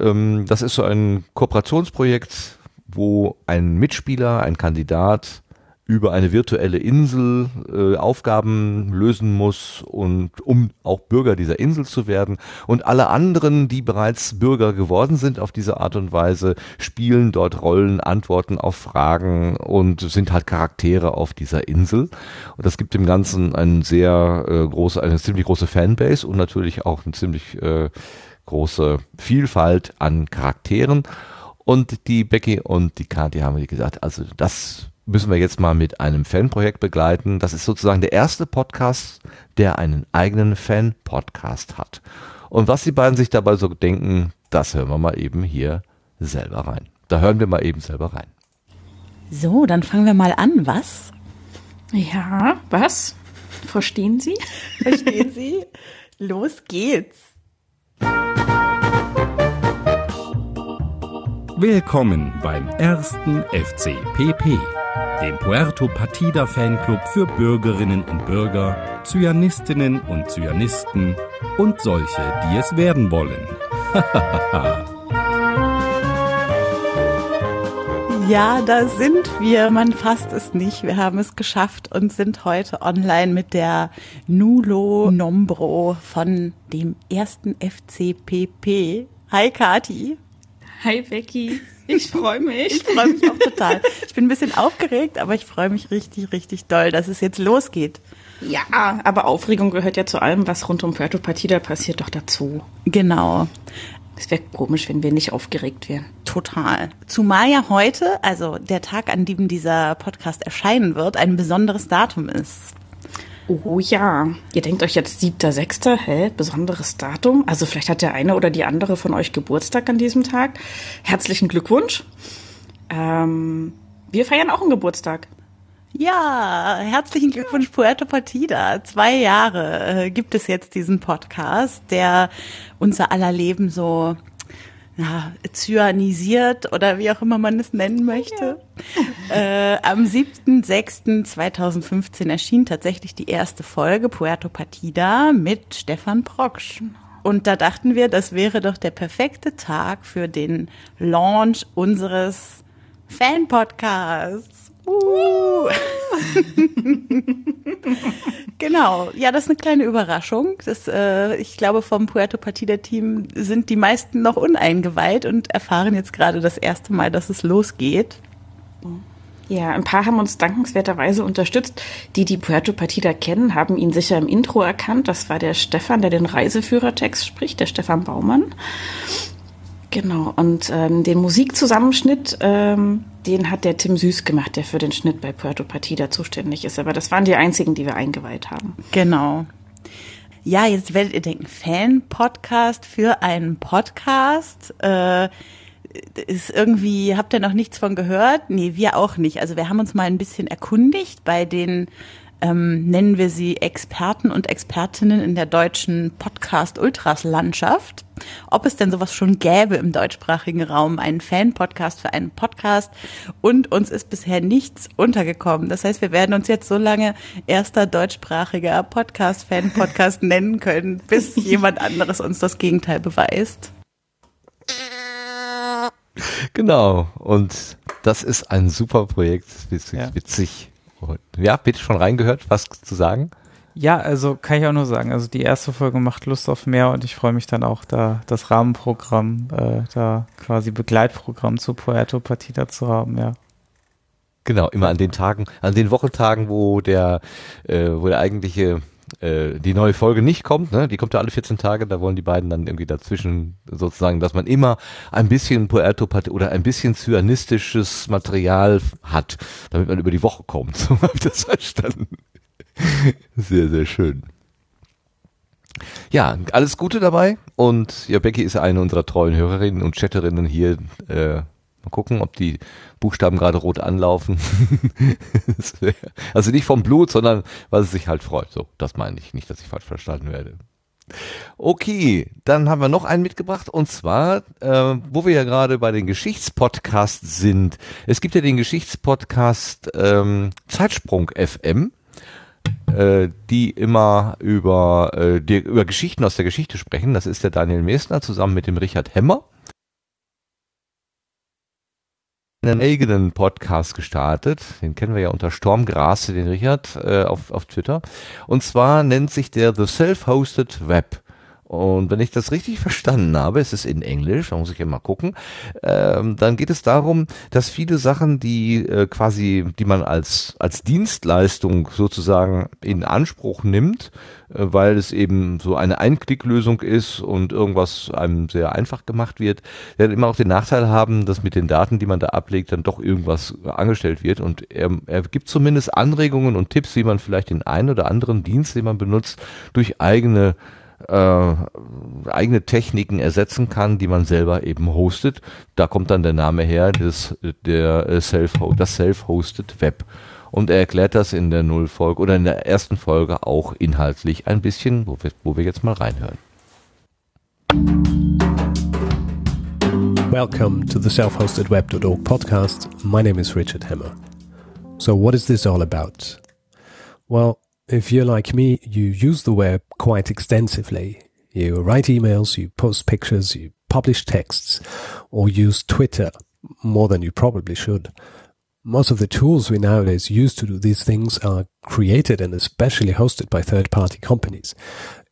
ähm, das ist so ein Kooperationsprojekt, wo ein Mitspieler, ein Kandidat über eine virtuelle Insel äh, Aufgaben lösen muss und um auch Bürger dieser Insel zu werden. Und alle anderen, die bereits Bürger geworden sind auf diese Art und Weise, spielen dort Rollen, antworten auf Fragen und sind halt Charaktere auf dieser Insel. Und das gibt dem Ganzen einen sehr äh, große, eine ziemlich große Fanbase und natürlich auch eine ziemlich äh, große Vielfalt an Charakteren. Und die Becky und die Kathi haben gesagt, also das müssen wir jetzt mal mit einem Fanprojekt begleiten. Das ist sozusagen der erste Podcast, der einen eigenen Fan-Podcast hat. Und was die beiden sich dabei so denken, das hören wir mal eben hier selber rein. Da hören wir mal eben selber rein. So, dann fangen wir mal an, was? Ja, was? Verstehen Sie? Verstehen Sie? Los geht's. Willkommen beim ersten FCPP dem Puerto Partida Fanclub für Bürgerinnen und Bürger, Zyanistinnen und Zyanisten und solche, die es werden wollen. ja, da sind wir. Man fasst es nicht. Wir haben es geschafft und sind heute online mit der Nulo Nombro von dem ersten FCPP. Hi Kati. Hi Becky. Ich freue mich. Ich freue mich auch total. Ich bin ein bisschen aufgeregt, aber ich freue mich richtig, richtig doll, dass es jetzt losgeht. Ja, aber Aufregung gehört ja zu allem, was rund um Puerto Partida passiert, doch dazu. Genau. Es wäre komisch, wenn wir nicht aufgeregt wären. Total. Zumal ja heute, also der Tag, an dem dieser Podcast erscheinen wird, ein besonderes Datum ist. Oh ja, ihr denkt euch jetzt siebter, sechster, hä, besonderes Datum. Also vielleicht hat der eine oder die andere von euch Geburtstag an diesem Tag. Herzlichen Glückwunsch. Ähm, wir feiern auch einen Geburtstag. Ja, herzlichen Glückwunsch Puerto Partida. Zwei Jahre äh, gibt es jetzt diesen Podcast, der unser aller Leben so ja, zyanisiert oder wie auch immer man es nennen möchte. Ja. Äh, am 7.6.2015 erschien tatsächlich die erste Folge Puerto Partida mit Stefan Proksch. Und da dachten wir, das wäre doch der perfekte Tag für den Launch unseres Fan-Podcasts. Uh. genau, ja, das ist eine kleine Überraschung. Das, äh, ich glaube, vom Puerto Partida-Team sind die meisten noch uneingeweiht und erfahren jetzt gerade das erste Mal, dass es losgeht. Ja, ein paar haben uns dankenswerterweise unterstützt. Die, die Puerto Partida kennen, haben ihn sicher im Intro erkannt. Das war der Stefan, der den Reiseführertext spricht, der Stefan Baumann. Genau, und ähm, den Musikzusammenschnitt, ähm, den hat der Tim Süß gemacht, der für den Schnitt bei Puerto Partida zuständig ist. Aber das waren die einzigen, die wir eingeweiht haben. Genau. Ja, jetzt werdet ihr denken, Fan-Podcast für einen Podcast. Äh, ist irgendwie, habt ihr noch nichts von gehört? Nee, wir auch nicht. Also wir haben uns mal ein bisschen erkundigt bei den ähm, nennen wir sie Experten und Expertinnen in der deutschen Podcast-Ultras-Landschaft. Ob es denn sowas schon gäbe im deutschsprachigen Raum, einen Fan-Podcast für einen Podcast. Und uns ist bisher nichts untergekommen. Das heißt, wir werden uns jetzt so lange erster deutschsprachiger Podcast-Fan-Podcast nennen können, bis jemand anderes uns das Gegenteil beweist. Genau. Und das ist ein super Projekt. Witzig. Ja. witzig. Ja, bitte schon reingehört, was zu sagen? Ja, also kann ich auch nur sagen, also die erste Folge macht Lust auf mehr und ich freue mich dann auch, da das Rahmenprogramm, äh, da quasi Begleitprogramm zu Puerto Partida zu haben, ja. Genau, immer an den Tagen, an den Wochentagen, wo der, äh, wo der eigentliche äh, die neue Folge nicht kommt, ne? die kommt ja alle 14 Tage, da wollen die beiden dann irgendwie dazwischen sozusagen, dass man immer ein bisschen Puerto oder ein bisschen zyanistisches Material hat, damit man über die Woche kommt. So habe ich das verstanden. Sehr, sehr schön. Ja, alles Gute dabei und ja, Becky ist eine unserer treuen Hörerinnen und Chatterinnen hier. Äh, mal gucken, ob die Buchstaben gerade rot anlaufen. also nicht vom Blut, sondern weil es sich halt freut. So, das meine ich nicht, dass ich falsch verstanden werde. Okay, dann haben wir noch einen mitgebracht und zwar, äh, wo wir ja gerade bei den Geschichtspodcasts sind. Es gibt ja den Geschichtspodcast ähm, Zeitsprung FM äh, die immer über, äh, die, über Geschichten aus der Geschichte sprechen. Das ist der Daniel Meßner zusammen mit dem Richard Hemmer. einen eigenen Podcast gestartet. Den kennen wir ja unter Stormgrase, den Richard, äh, auf, auf Twitter. Und zwar nennt sich der The Self-Hosted Web. Und wenn ich das richtig verstanden habe, es ist in Englisch, da muss ich ja mal gucken, ähm, dann geht es darum, dass viele Sachen, die äh, quasi, die man als, als Dienstleistung sozusagen in Anspruch nimmt, äh, weil es eben so eine Einklicklösung ist und irgendwas einem sehr einfach gemacht wird, dann immer auch den Nachteil haben, dass mit den Daten, die man da ablegt, dann doch irgendwas angestellt wird. Und er, er gibt zumindest Anregungen und Tipps, wie man vielleicht den einen oder anderen Dienst, den man benutzt, durch eigene äh, eigene Techniken ersetzen kann, die man selber eben hostet. Da kommt dann der Name her, des, der äh, Self das Self-Hosted Web. Und er erklärt das in der Nullfolge oder in der ersten Folge auch inhaltlich ein bisschen, wo wir, wo wir jetzt mal reinhören. Welcome to the self-hosted web.org podcast. My name is Richard Hammer. So what is this all about? Well, if you're like me, you use the web quite extensively. You write emails, you post pictures, you publish texts, or use Twitter more than you probably should. Most of the tools we nowadays use to do these things are created and especially hosted by third party companies.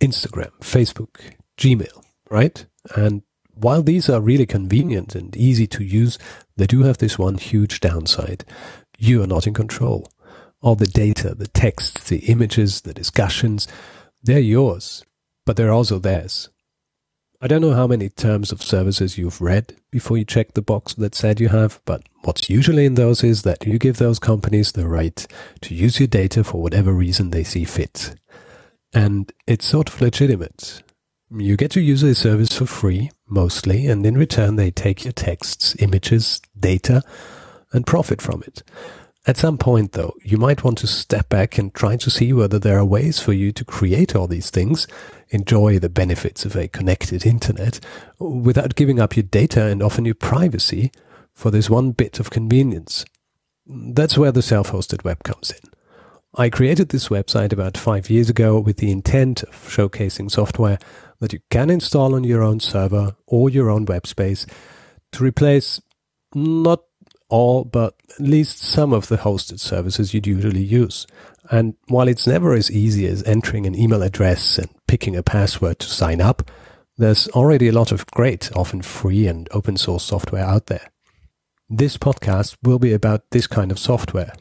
Instagram, Facebook, Gmail, right? And while these are really convenient and easy to use, they do have this one huge downside. You are not in control all the data, the texts, the images, the discussions, they're yours, but they're also theirs. I don't know how many terms of services you've read before you check the box that said you have, but what's usually in those is that you give those companies the right to use your data for whatever reason they see fit. And it's sort of legitimate. You get to use a service for free, mostly, and in return they take your texts, images, data, and profit from it. At some point, though, you might want to step back and try to see whether there are ways for you to create all these things, enjoy the benefits of a connected internet, without giving up your data and often your privacy for this one bit of convenience. That's where the self-hosted web comes in. I created this website about five years ago with the intent of showcasing software that you can install on your own server or your own web space to replace not all, but at least some of the hosted services you'd usually use. And while it's never as easy as entering an email address and picking a password to sign up, there's already a lot of great, often free and open source software out there. This podcast will be about this kind of software.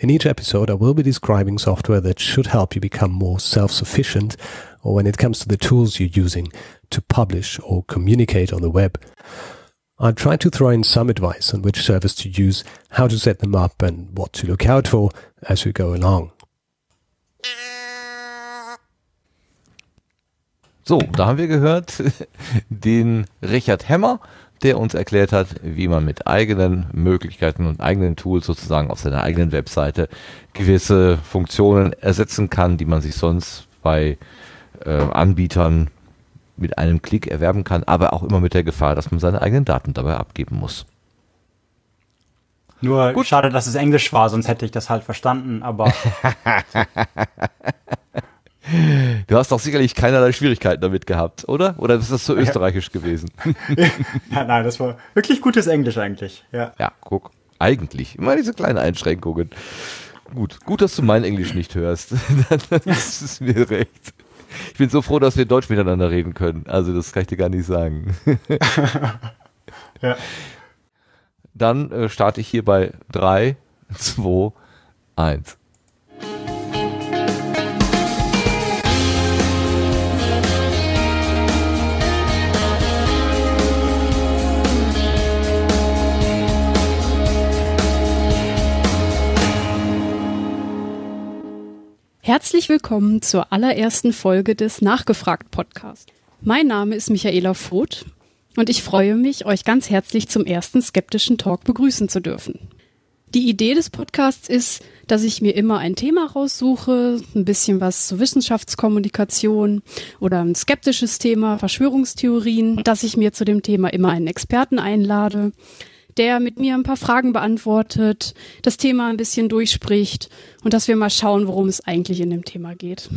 In each episode, I will be describing software that should help you become more self-sufficient or when it comes to the tools you're using to publish or communicate on the web. I'll try to throw in some advice on which service to use, how to set them up, and what to look out for as we go along. So, da haben wir gehört den Richard Hemmer, der uns erklärt hat, wie man mit eigenen Möglichkeiten und eigenen Tools sozusagen auf seiner eigenen Webseite gewisse Funktionen ersetzen kann, die man sich sonst bei äh, Anbietern mit einem Klick erwerben kann, aber auch immer mit der Gefahr, dass man seine eigenen Daten dabei abgeben muss. Nur Gut. schade, dass es Englisch war, sonst hätte ich das halt verstanden, aber. Du hast doch sicherlich keinerlei Schwierigkeiten damit gehabt, oder? Oder ist das so österreichisch gewesen? ja, nein, das war wirklich gutes Englisch eigentlich. Ja, ja guck. Eigentlich. Immer diese kleinen Einschränkungen. Gut, gut, dass du mein Englisch nicht hörst. das ist mir recht. Ich bin so froh, dass wir Deutsch miteinander reden können. Also das kann ich dir gar nicht sagen. ja. Dann äh, starte ich hier bei 3, 2, 1. Herzlich willkommen zur allerersten Folge des Nachgefragt Podcast. Mein Name ist Michaela Voth und ich freue mich, euch ganz herzlich zum ersten skeptischen Talk begrüßen zu dürfen. Die Idee des Podcasts ist, dass ich mir immer ein Thema raussuche, ein bisschen was zur Wissenschaftskommunikation oder ein skeptisches Thema, Verschwörungstheorien, dass ich mir zu dem Thema immer einen Experten einlade, der mit mir ein paar Fragen beantwortet, das Thema ein bisschen durchspricht und dass wir mal schauen, worum es eigentlich in dem Thema geht.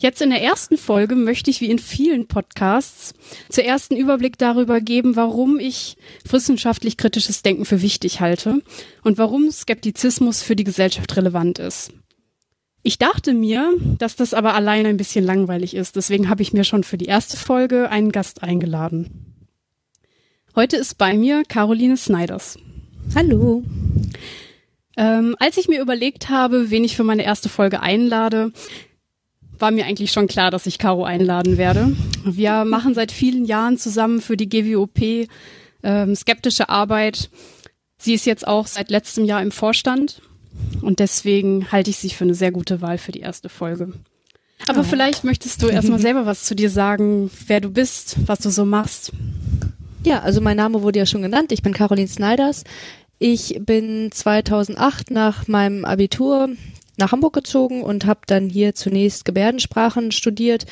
Jetzt in der ersten Folge möchte ich wie in vielen Podcasts zuerst einen Überblick darüber geben, warum ich wissenschaftlich kritisches Denken für wichtig halte und warum Skeptizismus für die Gesellschaft relevant ist. Ich dachte mir, dass das aber alleine ein bisschen langweilig ist, deswegen habe ich mir schon für die erste Folge einen Gast eingeladen. Heute ist bei mir Caroline Snyders. Hallo. Ähm, als ich mir überlegt habe, wen ich für meine erste Folge einlade, war mir eigentlich schon klar, dass ich Caro einladen werde. Wir machen seit vielen Jahren zusammen für die GWOP ähm, skeptische Arbeit. Sie ist jetzt auch seit letztem Jahr im Vorstand und deswegen halte ich sie für eine sehr gute Wahl für die erste Folge. Aber oh. vielleicht möchtest du erstmal selber was zu dir sagen, wer du bist, was du so machst. Ja, also mein Name wurde ja schon genannt. Ich bin Caroline Snyders. Ich bin 2008 nach meinem Abitur nach Hamburg gezogen und habe dann hier zunächst Gebärdensprachen studiert,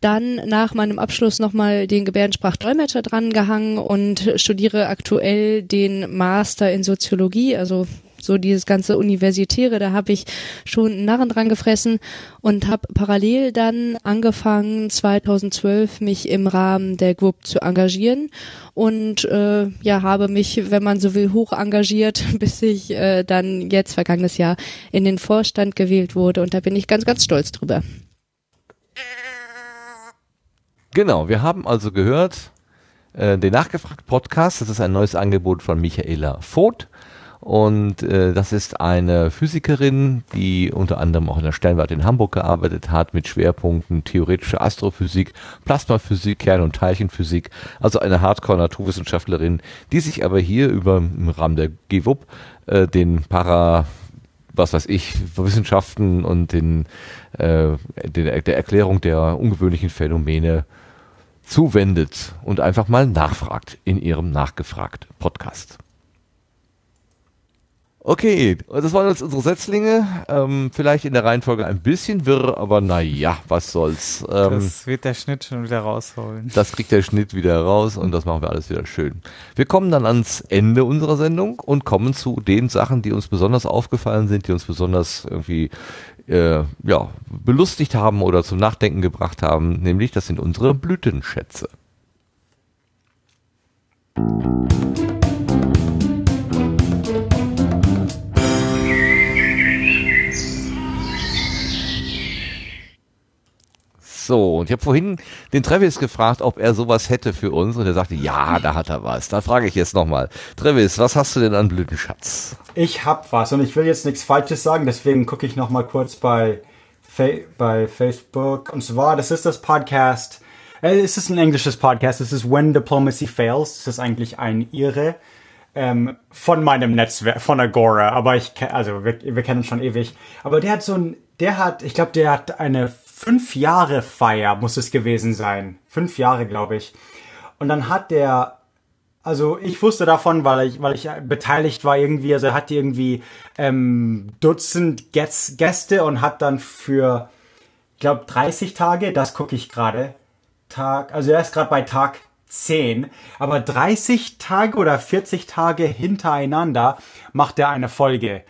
dann nach meinem Abschluss nochmal den Gebärdensprachdolmetscher dran gehangen und studiere aktuell den Master in Soziologie, also so dieses ganze Universitäre, da habe ich schon einen Narren dran gefressen und habe parallel dann angefangen, 2012 mich im Rahmen der GWUP zu engagieren und äh, ja, habe mich, wenn man so will, hoch engagiert, bis ich äh, dann jetzt vergangenes Jahr in den Vorstand gewählt wurde und da bin ich ganz, ganz stolz drüber. Genau, wir haben also gehört, äh, den Nachgefragt Podcast, das ist ein neues Angebot von Michaela Voth Und äh, das ist eine Physikerin, die unter anderem auch in der Sternwarte in Hamburg gearbeitet hat, mit Schwerpunkten theoretische Astrophysik, Plasmaphysik, Kern- und Teilchenphysik. Also eine Hardcore-Naturwissenschaftlerin, die sich aber hier über im Rahmen der GWUP äh, den Para was weiß ich, Wissenschaften und den, äh, den, der Erklärung der ungewöhnlichen Phänomene zuwendet und einfach mal nachfragt in ihrem Nachgefragt Podcast. Okay, das waren jetzt unsere Setzlinge. Ähm, vielleicht in der Reihenfolge ein bisschen wirr, aber naja, was soll's. Ähm, das wird der Schnitt schon wieder rausholen. Das kriegt der Schnitt wieder raus und das machen wir alles wieder schön. Wir kommen dann ans Ende unserer Sendung und kommen zu den Sachen, die uns besonders aufgefallen sind, die uns besonders irgendwie äh, ja, belustigt haben oder zum Nachdenken gebracht haben. Nämlich, das sind unsere Blütenschätze. So, und ich habe vorhin den Travis gefragt, ob er sowas hätte für uns und er sagte, ja, da hat er was. Da frage ich jetzt nochmal. Travis, was hast du denn an Blütenschatz? Ich hab was und ich will jetzt nichts Falsches sagen, deswegen gucke ich nochmal kurz bei, Fa bei Facebook. Und zwar, das ist das Podcast, äh, es ist ein englisches Podcast, es ist When Diplomacy Fails. Das ist eigentlich ein Ire ähm, von meinem Netzwerk, von Agora, aber ich, also wir, wir kennen uns schon ewig. Aber der hat so ein, der hat, ich glaube, der hat eine fünf Jahre Feier muss es gewesen sein. Fünf Jahre, glaube ich. Und dann hat der, also ich wusste davon, weil ich, weil ich beteiligt war irgendwie, also er hat irgendwie ähm, Dutzend Gäste und hat dann für, ich glaube, 30 Tage, das gucke ich gerade, Tag, also er ist gerade bei Tag 10, aber 30 Tage oder 40 Tage hintereinander macht er eine Folge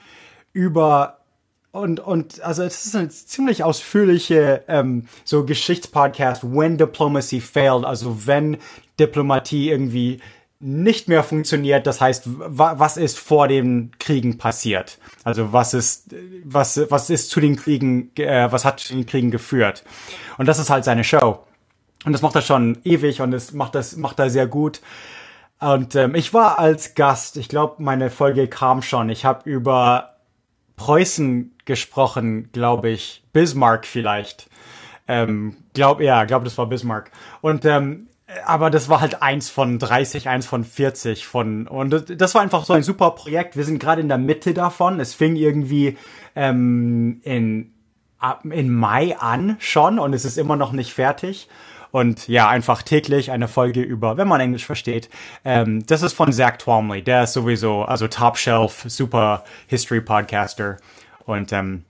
über und, und also es ist eine ziemlich ausführliche ähm, so Geschichtspodcast, When Diplomacy Failed, also wenn Diplomatie irgendwie nicht mehr funktioniert, das heißt, was ist vor den Kriegen passiert? Also was ist, was, was ist zu den Kriegen, äh, was hat zu den Kriegen geführt? Und das ist halt seine Show. Und das macht er schon ewig und das macht das, macht er sehr gut. Und ähm, ich war als Gast, ich glaube, meine Folge kam schon. Ich habe über Preußen gesprochen, glaube ich. Bismarck vielleicht. Ähm, glaub, ja, glaube, das war Bismarck. Und, ähm, aber das war halt eins von 30, eins von 40 von, und das war einfach so ein super Projekt. Wir sind gerade in der Mitte davon. Es fing irgendwie, ähm, in, in Mai an schon und es ist immer noch nicht fertig. Und ja, einfach täglich eine Folge über, wenn man Englisch versteht. Ähm, das ist von Zach Twomley. Der ist sowieso, also Top Shelf, super History Podcaster. Und ähm,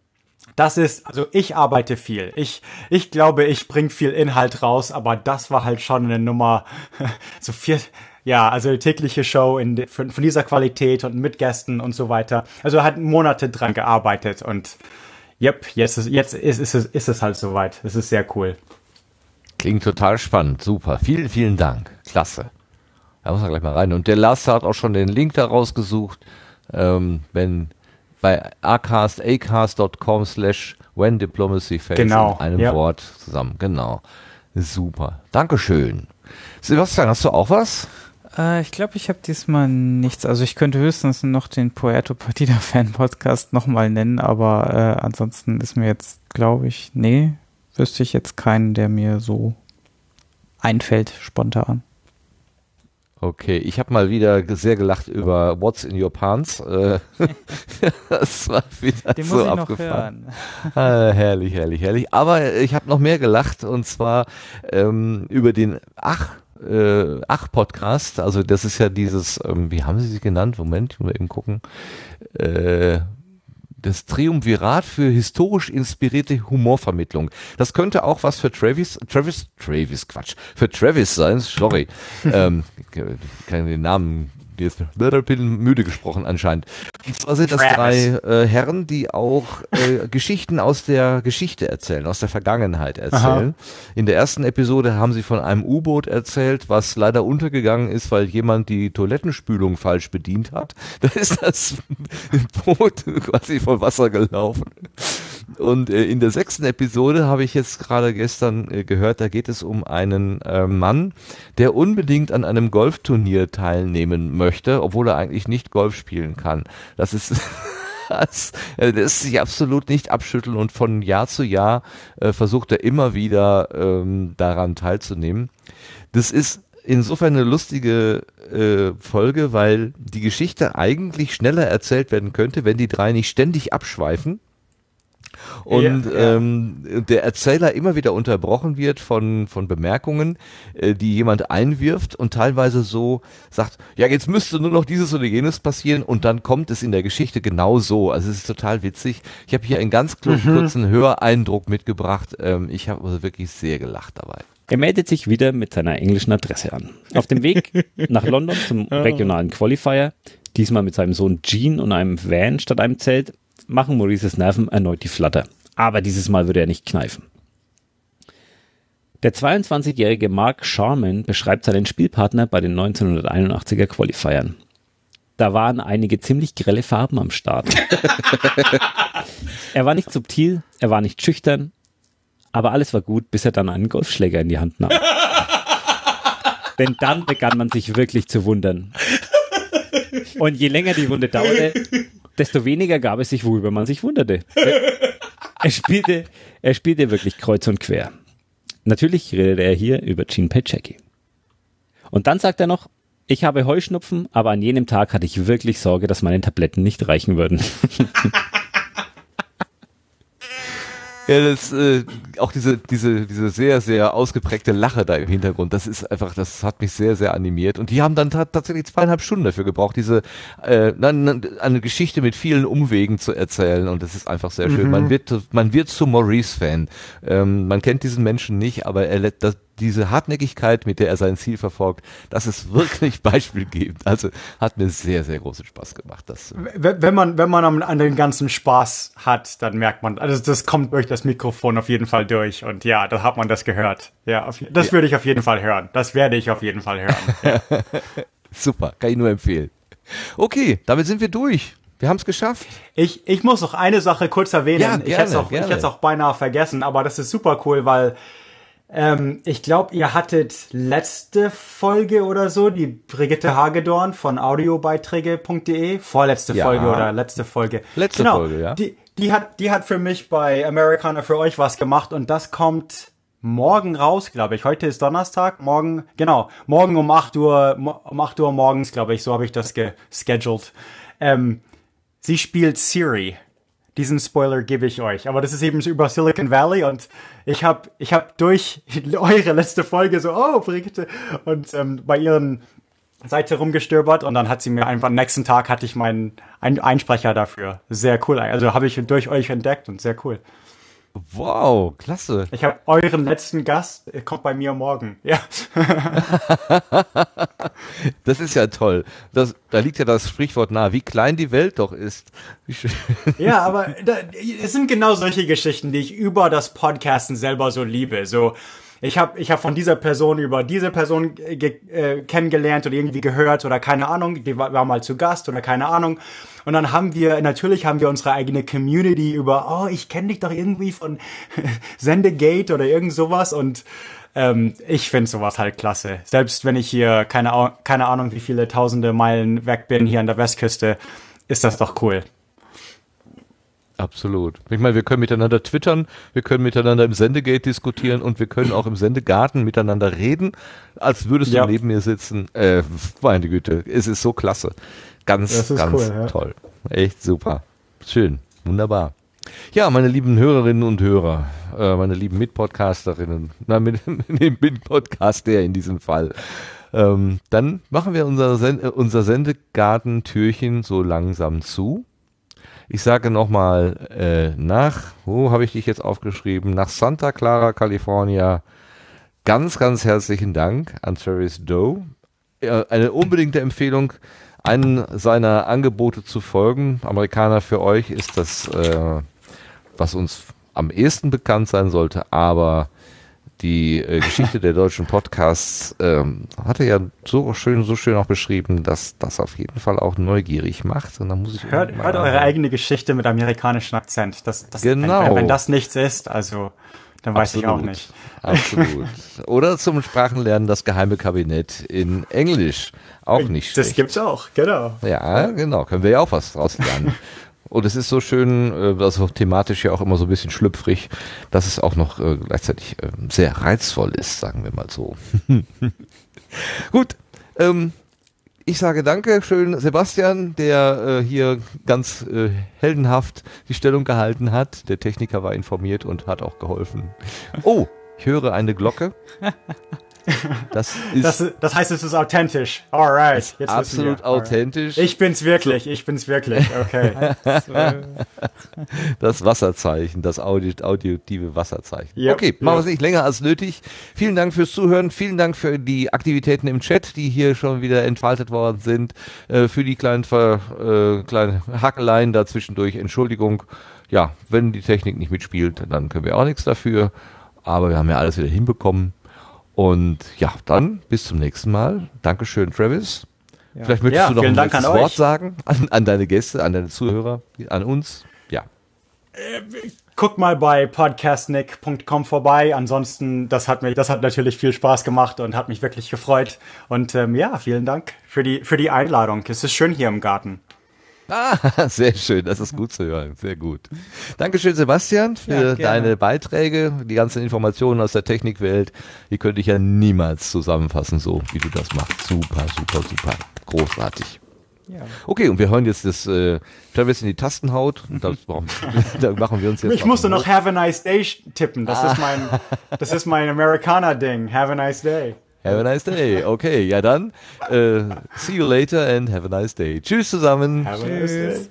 das ist, also ich arbeite viel. Ich, ich glaube, ich bringe viel Inhalt raus, aber das war halt schon eine Nummer, so viel, ja, also tägliche Show in, von, von dieser Qualität und mit Gästen und so weiter. Also hat Monate dran gearbeitet und yep, jetzt ist, jetzt ist, ist, es, ist es halt soweit. Es ist sehr cool. Klingt total spannend, super. Vielen, vielen Dank. Klasse. Da muss man gleich mal rein. Und der Lars hat auch schon den Link da rausgesucht. Ähm, wenn bei acast, acast.com slash when diplomacy fails genau, in einem ja. Wort zusammen. Genau. Super. Dankeschön. Sebastian, hast du auch was? Äh, ich glaube, ich habe diesmal nichts. Also ich könnte höchstens noch den Puerto Partida Fan Podcast nochmal nennen, aber äh, ansonsten ist mir jetzt, glaube ich, nee, wüsste ich jetzt keinen, der mir so einfällt spontan. Okay, ich habe mal wieder sehr gelacht über What's in Your Pants. Äh, das war wieder Den so abgefahren. Ah, herrlich, herrlich, herrlich. Aber ich habe noch mehr gelacht und zwar ähm, über den Ach äh, Ach Podcast. Also das ist ja dieses, ähm, wie haben Sie sie genannt? Moment, ich muss eben gucken. Äh, das Triumvirat für historisch inspirierte Humorvermittlung. Das könnte auch was für Travis, Travis, Travis, Quatsch, für Travis sein, sorry. ähm, kann den Namen jetzt bin müde gesprochen anscheinend. Und zwar sind das drei äh, Herren, die auch äh, Geschichten aus der Geschichte erzählen, aus der Vergangenheit erzählen. Aha. In der ersten Episode haben sie von einem U-Boot erzählt, was leider untergegangen ist, weil jemand die Toilettenspülung falsch bedient hat. Da ist das Boot quasi voll Wasser gelaufen. Und äh, in der sechsten Episode habe ich jetzt gerade gestern äh, gehört, da geht es um einen äh, Mann, der unbedingt an einem Golfturnier teilnehmen möchte, obwohl er eigentlich nicht Golf spielen kann. Das ist das, äh, das sich absolut nicht abschütteln und von Jahr zu Jahr äh, versucht er immer wieder ähm, daran teilzunehmen. Das ist insofern eine lustige äh, Folge, weil die Geschichte eigentlich schneller erzählt werden könnte, wenn die drei nicht ständig abschweifen und ja. Ähm, der Erzähler immer wieder unterbrochen wird von, von Bemerkungen, äh, die jemand einwirft und teilweise so sagt, ja, jetzt müsste nur noch dieses oder jenes passieren und dann kommt es in der Geschichte genau so. Also es ist total witzig. Ich habe hier einen ganz mhm. kurzen Höreindruck mitgebracht. Ähm, ich habe also wirklich sehr gelacht dabei. Er meldet sich wieder mit seiner englischen Adresse an. Auf dem Weg nach London zum regionalen Qualifier, diesmal mit seinem Sohn Gene und einem Van statt einem Zelt, machen Maurices Nerven erneut die Flatter. Aber dieses Mal würde er nicht kneifen. Der 22-jährige Mark Sharman beschreibt seinen Spielpartner bei den 1981er Qualifiern. Da waren einige ziemlich grelle Farben am Start. er war nicht subtil, er war nicht schüchtern, aber alles war gut, bis er dann einen Golfschläger in die Hand nahm. Denn dann begann man sich wirklich zu wundern. Und je länger die Wunde dauerte, desto weniger gab es sich, worüber man sich wunderte. Er spielte, er spielte wirklich kreuz und quer. Natürlich redete er hier über Gene Pachecki. Und dann sagt er noch, ich habe Heuschnupfen, aber an jenem Tag hatte ich wirklich Sorge, dass meine Tabletten nicht reichen würden. Ja, das, äh, auch diese, diese, diese sehr, sehr ausgeprägte Lache da im Hintergrund, das ist einfach, das hat mich sehr, sehr animiert. Und die haben dann tatsächlich zweieinhalb Stunden dafür gebraucht, diese äh, eine Geschichte mit vielen Umwegen zu erzählen. Und das ist einfach sehr schön. Mhm. Man wird, man wird zu Maurice-Fan. Ähm, man kennt diesen Menschen nicht, aber er, das, diese Hartnäckigkeit, mit der er sein Ziel verfolgt, das ist wirklich beispielgebend. Also hat mir sehr, sehr großen Spaß gemacht. Das, wenn man, wenn man an, den ganzen Spaß hat, dann merkt man, also das kommt durch das Mikrofon auf jeden Fall durch. Und ja, da hat man das gehört. Ja, auf, das ja. würde ich auf jeden Fall hören. Das werde ich auf jeden Fall hören. Ja. Super, kann ich nur empfehlen. Okay, damit sind wir durch. Wir haben es geschafft. Ich, ich muss noch eine Sache kurz erwähnen. Ja, gerne, ich hätte es auch, auch beinahe vergessen, aber das ist super cool, weil ähm, ich glaube, ihr hattet letzte Folge oder so, die Brigitte Hagedorn von audiobeiträge.de, vorletzte ja. Folge oder letzte Folge. Letzte genau, Folge, ja. Die, die, hat, die hat für mich bei Americana für euch was gemacht und das kommt morgen raus, glaube ich. Heute ist Donnerstag, morgen, genau, morgen um 8 Uhr, um 8 Uhr morgens, glaube ich, so habe ich das gescheduled. Ähm, sie spielt Siri diesen Spoiler gebe ich euch. Aber das ist eben über Silicon Valley und ich habe ich hab durch eure letzte Folge so, oh, Brigitte, und ähm, bei ihren Seite rumgestöbert und dann hat sie mir einfach, am nächsten Tag hatte ich meinen Einsprecher dafür. Sehr cool. Also habe ich durch euch entdeckt und sehr cool. Wow, klasse. Ich habe euren letzten Gast, kommt bei mir morgen. Ja. das ist ja toll. Das, da liegt ja das Sprichwort nahe, wie klein die Welt doch ist. ja, aber da, es sind genau solche Geschichten, die ich über das Podcasten selber so liebe. So, ich habe ich hab von dieser Person über diese Person äh, kennengelernt oder irgendwie gehört oder keine Ahnung, die war, war, mal zu Gast oder keine Ahnung. Und dann haben wir, natürlich haben wir unsere eigene Community über, oh, ich kenne dich doch irgendwie von Sendegate oder irgend sowas und ähm, ich finde sowas halt klasse. Selbst wenn ich hier keine, keine Ahnung, wie viele tausende Meilen weg bin hier an der Westküste, ist das doch cool. Absolut. Ich meine, wir können miteinander twittern, wir können miteinander im Sendegate diskutieren und wir können auch im Sendegarten miteinander reden, als würdest ja. du neben mir sitzen. Äh, meine Güte, es ist so klasse. Ganz, ganz cool, ja. toll. Echt super. Schön. Wunderbar. Ja, meine lieben Hörerinnen und Hörer, äh, meine lieben Mitpodcasterinnen, na, mit, mit Mitpodcaster in diesem Fall. Ähm, dann machen wir unser, Send unser Sendegarten-Türchen so langsam zu. Ich sage nochmal äh, nach, wo habe ich dich jetzt aufgeschrieben? Nach Santa Clara, California. Ganz, ganz herzlichen Dank an Travis Doe. Äh, eine unbedingte Empfehlung, einen seiner Angebote zu folgen. Amerikaner für euch ist das, äh, was uns am ehesten bekannt sein sollte, aber die äh, Geschichte der deutschen Podcasts ähm, hat er ja so schön, so schön auch beschrieben, dass das auf jeden Fall auch neugierig macht. Und dann muss ich hört, hört eure eigene Geschichte mit amerikanischem Akzent. Das, das, genau. Wenn, wenn das nichts ist, also dann weiß Absolut. ich auch nicht. Absolut. Oder zum Sprachenlernen das geheime Kabinett in Englisch. Auch nicht Das schlecht. gibt's auch, genau. Ja, genau. Können wir ja auch was draus lernen. Und es ist so schön, äh, also thematisch ja auch immer so ein bisschen schlüpfrig, dass es auch noch äh, gleichzeitig äh, sehr reizvoll ist, sagen wir mal so. Gut, ähm, ich sage danke, schön Sebastian, der äh, hier ganz äh, heldenhaft die Stellung gehalten hat. Der Techniker war informiert und hat auch geholfen. Oh, ich höre eine Glocke. Das ist Das, das heißt, es ist authentisch. Alright. Jetzt absolut authentisch. Ich bin's wirklich, ich bin's wirklich. Okay. Das Wasserzeichen, das Audi auditive Wasserzeichen. Ja, okay, machen wir es nicht länger als nötig. Vielen Dank fürs Zuhören, vielen Dank für die Aktivitäten im Chat, die hier schon wieder entfaltet worden sind, äh, für die kleinen, Ver, äh, kleinen Hackeleien dazwischendurch. Entschuldigung, ja, wenn die Technik nicht mitspielt, dann können wir auch nichts dafür. Aber wir haben ja alles wieder hinbekommen. Und ja, dann bis zum nächsten Mal. Dankeschön, Travis. Vielleicht möchtest Ja, du noch ein Dank Wort euch. sagen an, an deine Gäste, an deine Zuhörer, an uns. Ja. Guckt mal bei podcastnick.com vorbei. Ansonsten, das hat mir, das hat natürlich viel Spaß gemacht und hat mich wirklich gefreut. Und ähm, ja, vielen Dank für die für die Einladung. Es ist schön hier im Garten. Ah, sehr schön, das ist gut zu hören, sehr gut. Dankeschön, Sebastian, für Ja, deine Beiträge, die ganzen Informationen aus der Technikwelt. Die könnte ich ja niemals zusammenfassen, so wie du das machst. Super, super, super, großartig. Ja. Okay, und wir hören jetzt das äh, Travis in die Tasten haut. Und das brauchen, da machen wir uns jetzt. Ich musste noch Have a nice day tippen. Das ist mein das ist mein Amerikaner-Ding. Have a nice day. Have a nice day. Okay, ja dann. Äh, see you later and have a nice day. Tschüss zusammen. Have a nice day.